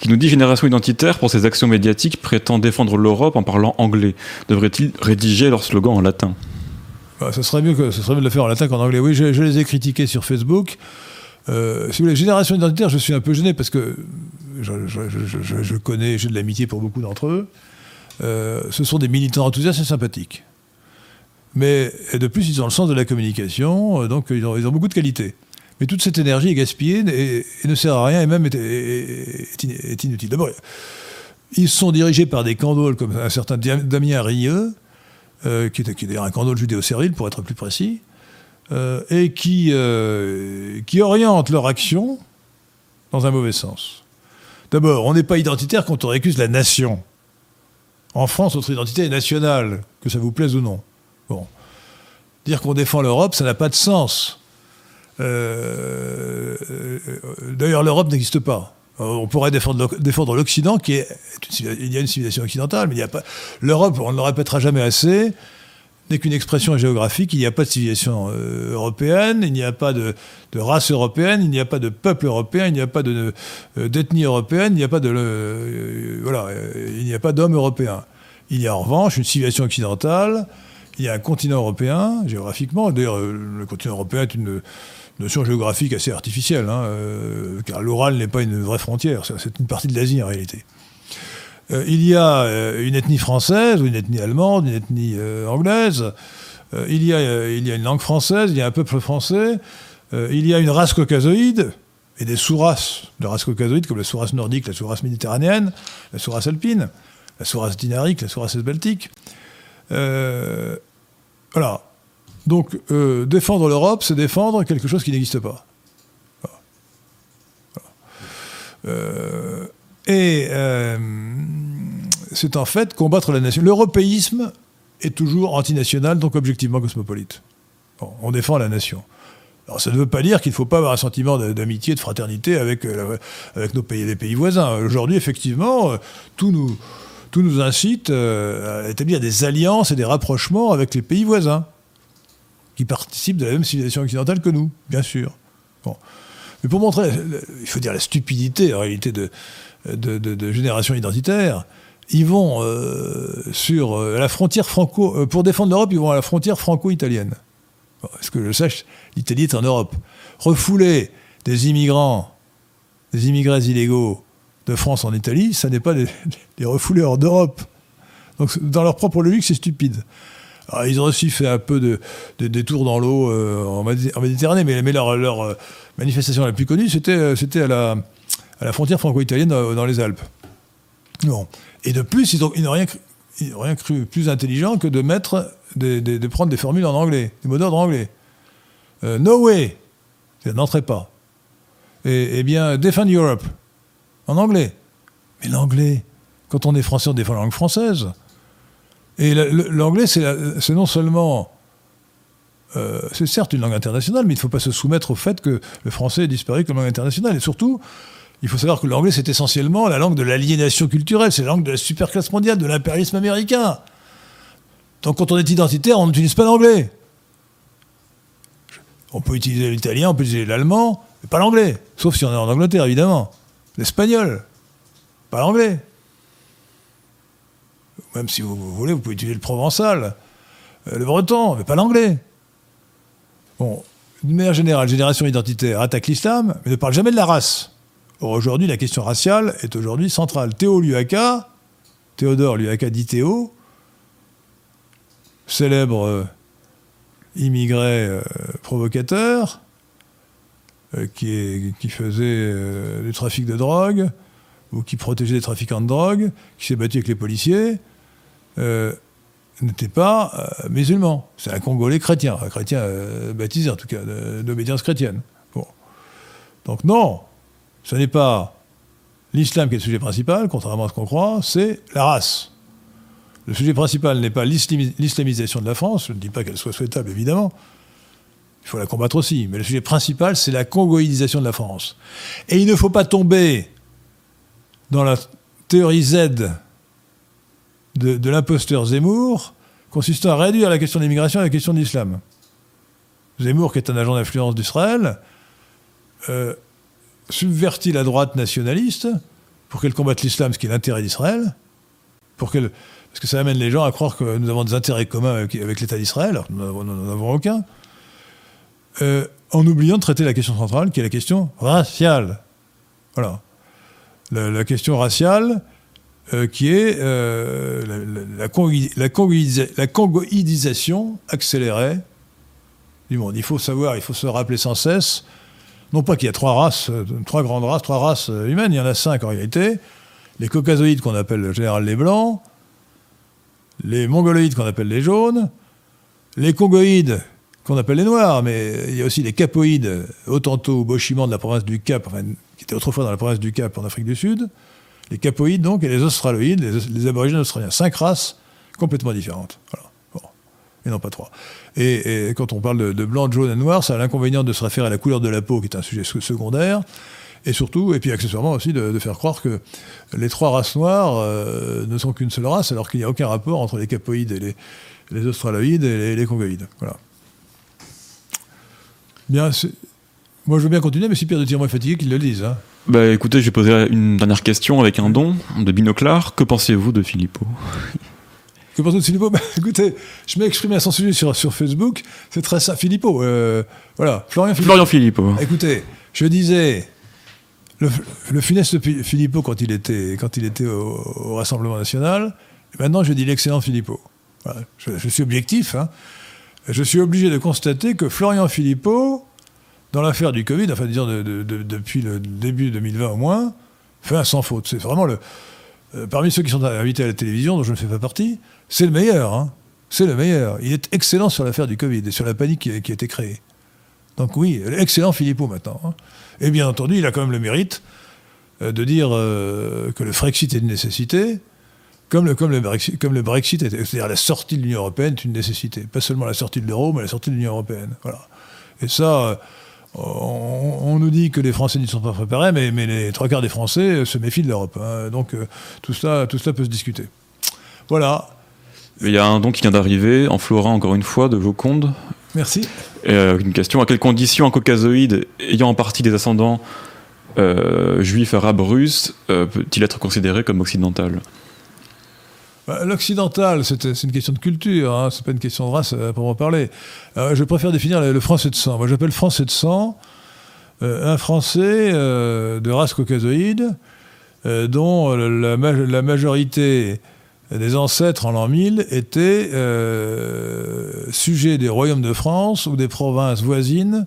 qui nous dit Génération identitaire, pour ses actions médiatiques, prétend défendre l'Europe en parlant anglais. Devrait-il rédiger leur slogan en latin? Bah, ce, serait mieux que, ce serait mieux de le faire en latin qu'en anglais. Oui, je, les ai critiqués sur Facebook. Euh, si vous voulez, Génération identitaire, je suis un peu gêné parce que je, je connais, j'ai de l'amitié pour beaucoup d'entre eux. Euh, ce sont des militants enthousiastes et sympathiques. Mais de plus, ils ont le sens de la communication, euh, donc ils ont, ils ont beaucoup de qualités. Mais toute cette énergie est gaspillée et, ne sert à rien et même est, inutile. D'abord, ils sont dirigés par des candoles comme un certain Damien Rieux, euh, qui, est, d'ailleurs un candole judéo-servile pour être plus précis, euh, et qui, euh, qui orientent leur action dans un mauvais sens. D'abord, on n'est pas identitaire quand on récuse la nation. En France, notre identité est nationale, que ça vous plaise ou non. Bon. Dire qu'on défend l'Europe, ça n'a pas de sens. Euh, d'ailleurs, l'Europe n'existe pas. On pourrait défendre l'Occident, qui est il y a une civilisation occidentale, mais il n'y a pas l'Europe. On ne le répétera jamais assez. N'est qu'une expression géographique. Il n'y a pas de civilisation euh, européenne. Il n'y a pas de, race européenne. Il n'y a pas de peuple européen. Il n'y a pas euh, d'ethnie européenne. Il n'y a pas de voilà. Il n'y a pas d'homme européen. Il y a en revanche une civilisation occidentale. Il y a un continent européen géographiquement. D'ailleurs, le continent européen est une notion géographique assez artificielle, hein, euh, car l'oral n'est pas une vraie frontière, c'est une partie de l'Asie en réalité. Euh, il y a euh, une ethnie française, une ethnie allemande, une ethnie anglaise, il, y a, il y a une langue française, il y a un peuple français, il y a une race caucasoïde, et des sous-races de races caucasoïdes, comme la sous-race nordique, la sous-race méditerranéenne, la sous-race alpine, la sous-race dinarique, la sous-race baltique. Voilà. Donc, euh, défendre l'Europe, c'est défendre quelque chose qui n'existe pas. Euh, et euh, c'est en fait combattre la nation. L'européisme est toujours antinational, donc objectivement cosmopolite. on défend la nation. Alors ça ne veut pas dire qu'il ne faut pas avoir un sentiment d'amitié, de fraternité avec, avec nos pays, les pays voisins. Aujourd'hui, effectivement, tout nous, tout nous incite à établir des alliances et des rapprochements avec les pays voisins qui participent de la même civilisation occidentale que nous, bien sûr. Bon. Mais pour montrer, il faut dire la stupidité en réalité de, de, génération identitaire, ils vont euh, sur euh, la frontière franco... Euh, pour défendre l'Europe, ils vont à la frontière franco-italienne. Est-ce que je sache, l'Italie est en Europe. Refouler des immigrants, des immigrés illégaux de France en Italie, ça n'est pas des, (laughs) des refouler hors d'Europe. Donc dans leur propre logique, c'est stupide. Ah, ils ont aussi fait un peu de, de détours dans l'eau euh, en, Méditerranée, mais, leur, euh, manifestation la plus connue, c'était, euh, à, la, frontière franco-italienne dans, les Alpes. Bon. Et de plus, ils, ont, ils n'ont rien, rien, cru plus intelligent que de, mettre de prendre des formules en anglais, des mots d'ordre anglais. no way Ça n'entrait pas. Et, bien, Defend Europe, en anglais. Mais l'anglais, quand on est français, on défend la langue française. Et l'anglais, c'est non seulement. Euh, c'est certes une langue internationale, mais il ne faut pas se soumettre au fait que le français est disparu comme langue internationale. Et surtout, il faut savoir que l'anglais, c'est essentiellement la langue de l'aliénation culturelle, c'est la langue de la superclasse mondiale, de l'impérialisme américain. Donc quand on est identitaire, on n'utilise pas l'anglais. On peut utiliser l'italien, on peut utiliser l'allemand, mais pas l'anglais. Sauf si on est en Angleterre, évidemment. L'espagnol, pas l'anglais même si vous, voulez, vous pouvez utiliser le provençal, euh, le breton, mais pas l'anglais. Bon, d'une manière générale, génération identitaire attaque l'islam, mais ne parle jamais de la race. Or, aujourd'hui, la question raciale est aujourd'hui centrale. Théo Luaka, Théodore Luaka dit Théo, célèbre euh, immigré euh, provocateur, qui, qui, faisait du trafic de drogue, ou qui protégeait les trafiquants de drogue, qui s'est battu avec les policiers, euh, n'était pas euh, musulman. C'est un Congolais chrétien, un chrétien euh, baptisé en tout cas, d'obédience chrétienne. Bon. Donc non, ce n'est pas l'islam qui est le sujet principal, contrairement à ce qu'on croit, c'est la race. Le sujet principal n'est pas l'islamisation de la France, je ne dis pas qu'elle soit souhaitable évidemment, il faut la combattre aussi, mais le sujet principal c'est la congoïdisation de la France. Et il ne faut pas tomber dans la théorie Z de, l'imposteur Zemmour, consistant à réduire la question de l'immigration à la question de l'islam. Zemmour, qui est un agent d'influence d'Israël, subvertit la droite nationaliste pour qu'elle combatte l'islam, ce qui est l'intérêt d'Israël, pour qu'elle parce que ça amène les gens à croire que nous avons des intérêts communs avec, l'État d'Israël, nous n'en avons aucun, euh, en oubliant de traiter la question centrale, qui est la question raciale. Voilà. La, question raciale, euh, qui est euh, la, la, congoïdisation accélérée du monde. Il faut savoir, il faut se rappeler sans cesse, non pas qu'il y a trois races, trois grandes races, trois races humaines, il y en a cinq en réalité. Les caucasoïdes qu'on appelle en général les blancs, les mongoloïdes qu'on appelle les jaunes, les congoïdes qu'on appelle les noirs, mais il y a aussi les capoïdes, Otanto ou Bochiman de la province du Cap, qui étaient autrefois dans la province du Cap en Afrique du Sud, les capoïdes donc, et les australoïdes, les, aborigènes australiens. Cinq races complètement différentes. Et non pas trois. Et, quand on parle de, blanc, de jaune et noir, ça a l'inconvénient de se référer à la couleur de la peau, qui est un sujet secondaire, et surtout, et puis accessoirement aussi, de, faire croire que les trois races noires euh, ne sont qu'une seule race, alors qu'il n'y a aucun rapport entre les capoïdes et les, les australoïdes et les, congoïdes. Voilà. Bien, moi je veux bien continuer, mais si Pierre de Tirement est fatigué, qu'il le dise. Hein. Bah écoutez, j'ai posé une dernière question avec un don de Binoclar. Que pensez-vous de Philippot Que pensez-vous de Philippot (laughs) bah, Écoutez, je m'ai exprimé à son sujet sur, sur Facebook. C'est très ça. Philippot, euh, voilà. Florian Philippot. Florian Philippot. Écoutez, je disais, le, funeste Philippot quand il était, quand il était au, Rassemblement national, maintenant je dis l'excellent Philippot. je, suis objectif. Hein. Je suis obligé de constater que Florian Philippot, dans l'affaire du Covid, enfin dire depuis le début 2020 au moins, fait un sans faute. C'est vraiment le. Euh, parmi ceux qui sont invités à la télévision, dont je ne fais pas partie, c'est le meilleur. Hein. C'est le meilleur. Il est excellent sur l'affaire du Covid et sur la panique qui, qui a été créée. Donc oui, excellent Philippot maintenant. Hein. Et bien entendu, il a quand même le mérite euh, de dire euh, que le Frexit est une nécessité, comme le, comme le Brexit, comme le Brexit c'est-à-dire la sortie de l'Union européenne est une nécessité. Pas seulement la sortie de l'euro, mais la sortie de l'Union européenne. Voilà. Et ça, euh, on, nous dit que les Français n'y sont pas préparés, mais, mais, les trois quarts des Français se méfient de l'Europe. Hein. Donc tout, ça, tout cela peut se discuter. Voilà. Il y a un don qui vient d'arriver, en Florin encore une fois, de Joconde. Merci. Euh, une question à quelles conditions un caucasoïde ayant en partie des ascendants euh, juifs, arabes, russes euh, peut-il être considéré comme occidental? Bah, L'occidental, c'est une question de culture, hein, c'est pas une question de race pour en parler. je préfère définir le, français de sang. Moi, j'appelle français de sang un français de race caucasoïde dont la, la majorité des ancêtres en l'an 1000 étaient euh, sujets des royaumes de France ou des provinces voisines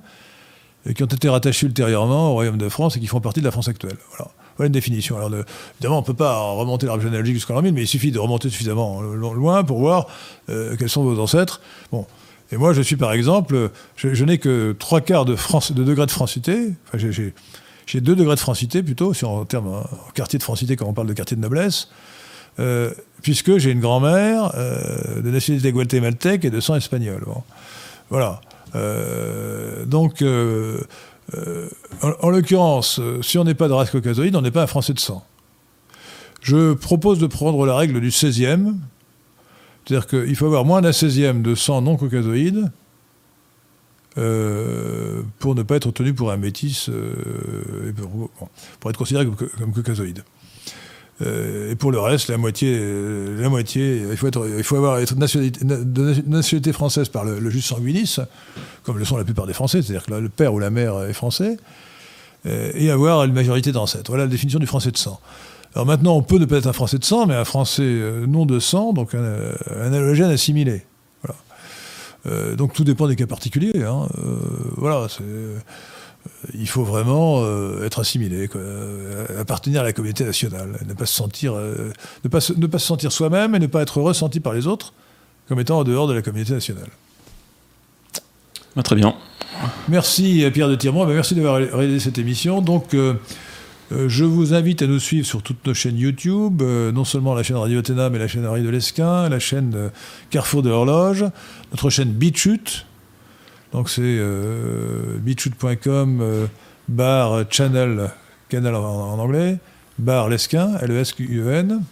qui ont été rattachés ultérieurement au royaume de France et qui font partie de la France actuelle. Voilà. Voilà une définition. Alors, évidemment, on ne peut pas remonter l'arbre généalogique jusqu'en l'an 1000, mais il suffit de remonter suffisamment loin pour voir euh, quels sont vos ancêtres. Bon. Et moi, je suis par exemple, je, n'ai que trois quarts de, France, de de francité. Enfin, j'ai deux degrés de francité plutôt, si en termes quartier de francité, quand on parle de quartier de noblesse. Euh, puisque j'ai une grand-mère euh, de nationalité guatémaltèque et de sang espagnol. Voilà. Donc, en, l'occurrence, si on n'est pas de race caucasoïde, on n'est pas un Français de sang. Je propose de prendre la règle du 16e, c'est-à-dire qu'il faut avoir moins d'un 16e de sang non caucasoïde pour ne pas être tenu pour un métis, pour, être considéré comme caucasoïde. Euh, et pour le reste, la moitié, euh, la moitié il, faut être, il faut avoir être nationalité, de nationalité française par le, juste sanguinis, comme le sont la plupart des Français, c'est-à-dire que le père ou la mère est français, euh, et avoir une majorité d'ancêtres. Voilà la définition du français de sang. Alors maintenant, on peut ne pas être un français de sang, mais un français non de sang, donc un, un assimilé. Donc tout dépend des cas particuliers. Hein. voilà, c'est il faut vraiment euh, être assimilé, euh, appartenir à la communauté nationale, ne pas se sentir, euh, ne pas ne pas se sentir soi-même et ne pas être ressenti par les autres comme étant en dehors de la communauté nationale. Ah, très bien. Merci Pierre de Tirement, ben, merci d'avoir réalisé cette émission. Donc, je vous invite à nous suivre sur toutes nos chaînes YouTube, non seulement la chaîne Radio Athéna, mais la chaîne Radio de l'Esquin, la chaîne Carrefour de l'Horloge, notre chaîne BitChute, donc c'est euh, beachwood.com euh, bar channel, canal en, anglais, bar lesquin, L-E-S-Q-U-E-N.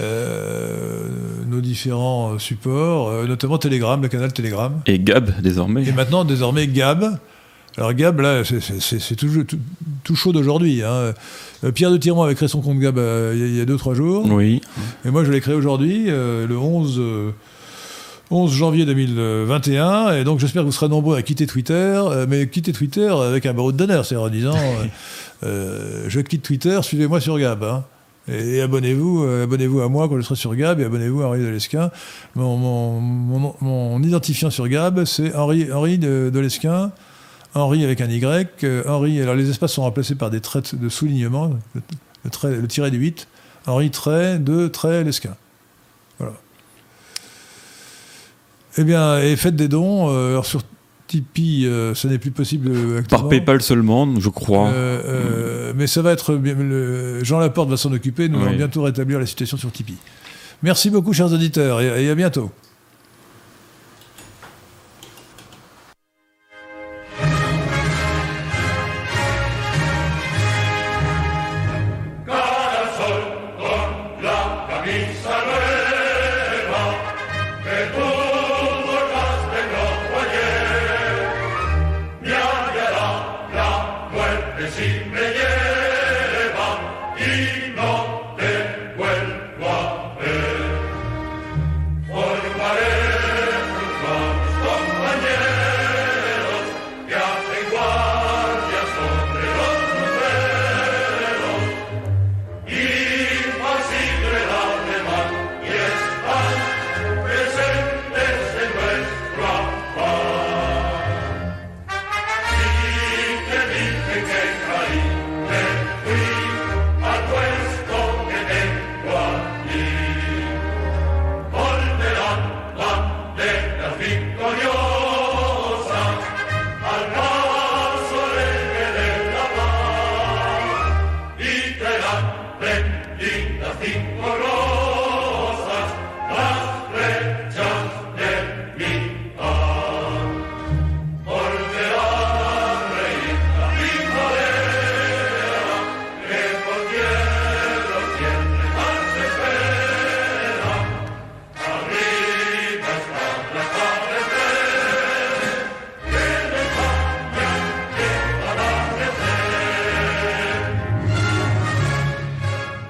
Euh, nos différents supports, notamment Telegram, le canal Telegram. Et Gab, désormais. Et maintenant, désormais, Gab. Alors Gab, là, c'est tout, tout, chaud d'aujourd'hui. Hein. Pierre de Tirmont avait créé son compte Gab il y a 2-3 jours. Oui. Et moi, je l'ai créé aujourd'hui, le 11... 11 janvier 2021. Et donc j'espère que vous serez nombreux à quitter Twitter, euh, mais quitter Twitter avec un barreau de d'honneur, c'est-à-dire en disant euh, (laughs) euh, je quitte Twitter, suivez-moi sur Gab. Hein. Et, abonnez-vous, abonnez-vous à moi quand je serai sur Gab et abonnez-vous à Henri Delesquin. Mon, mon, mon, identifiant sur Gab, c'est Henri, Henri Delesquin. Henri avec un Y. Henri, alors les espaces sont remplacés par des traits de soulignement, le, trait, le tiret du 8. Henri trait de trait Lesquin. Voilà. Eh bien, et faites des dons. Euh, alors sur Tipeee, euh, ce n'est plus possible actuellement. Par PayPal seulement, je crois. Euh, mais ça va être. Jean Laporte va s'en occuper. Nous allons bientôt rétablir la situation sur Tipeee. Merci beaucoup, chers auditeurs, et à bientôt.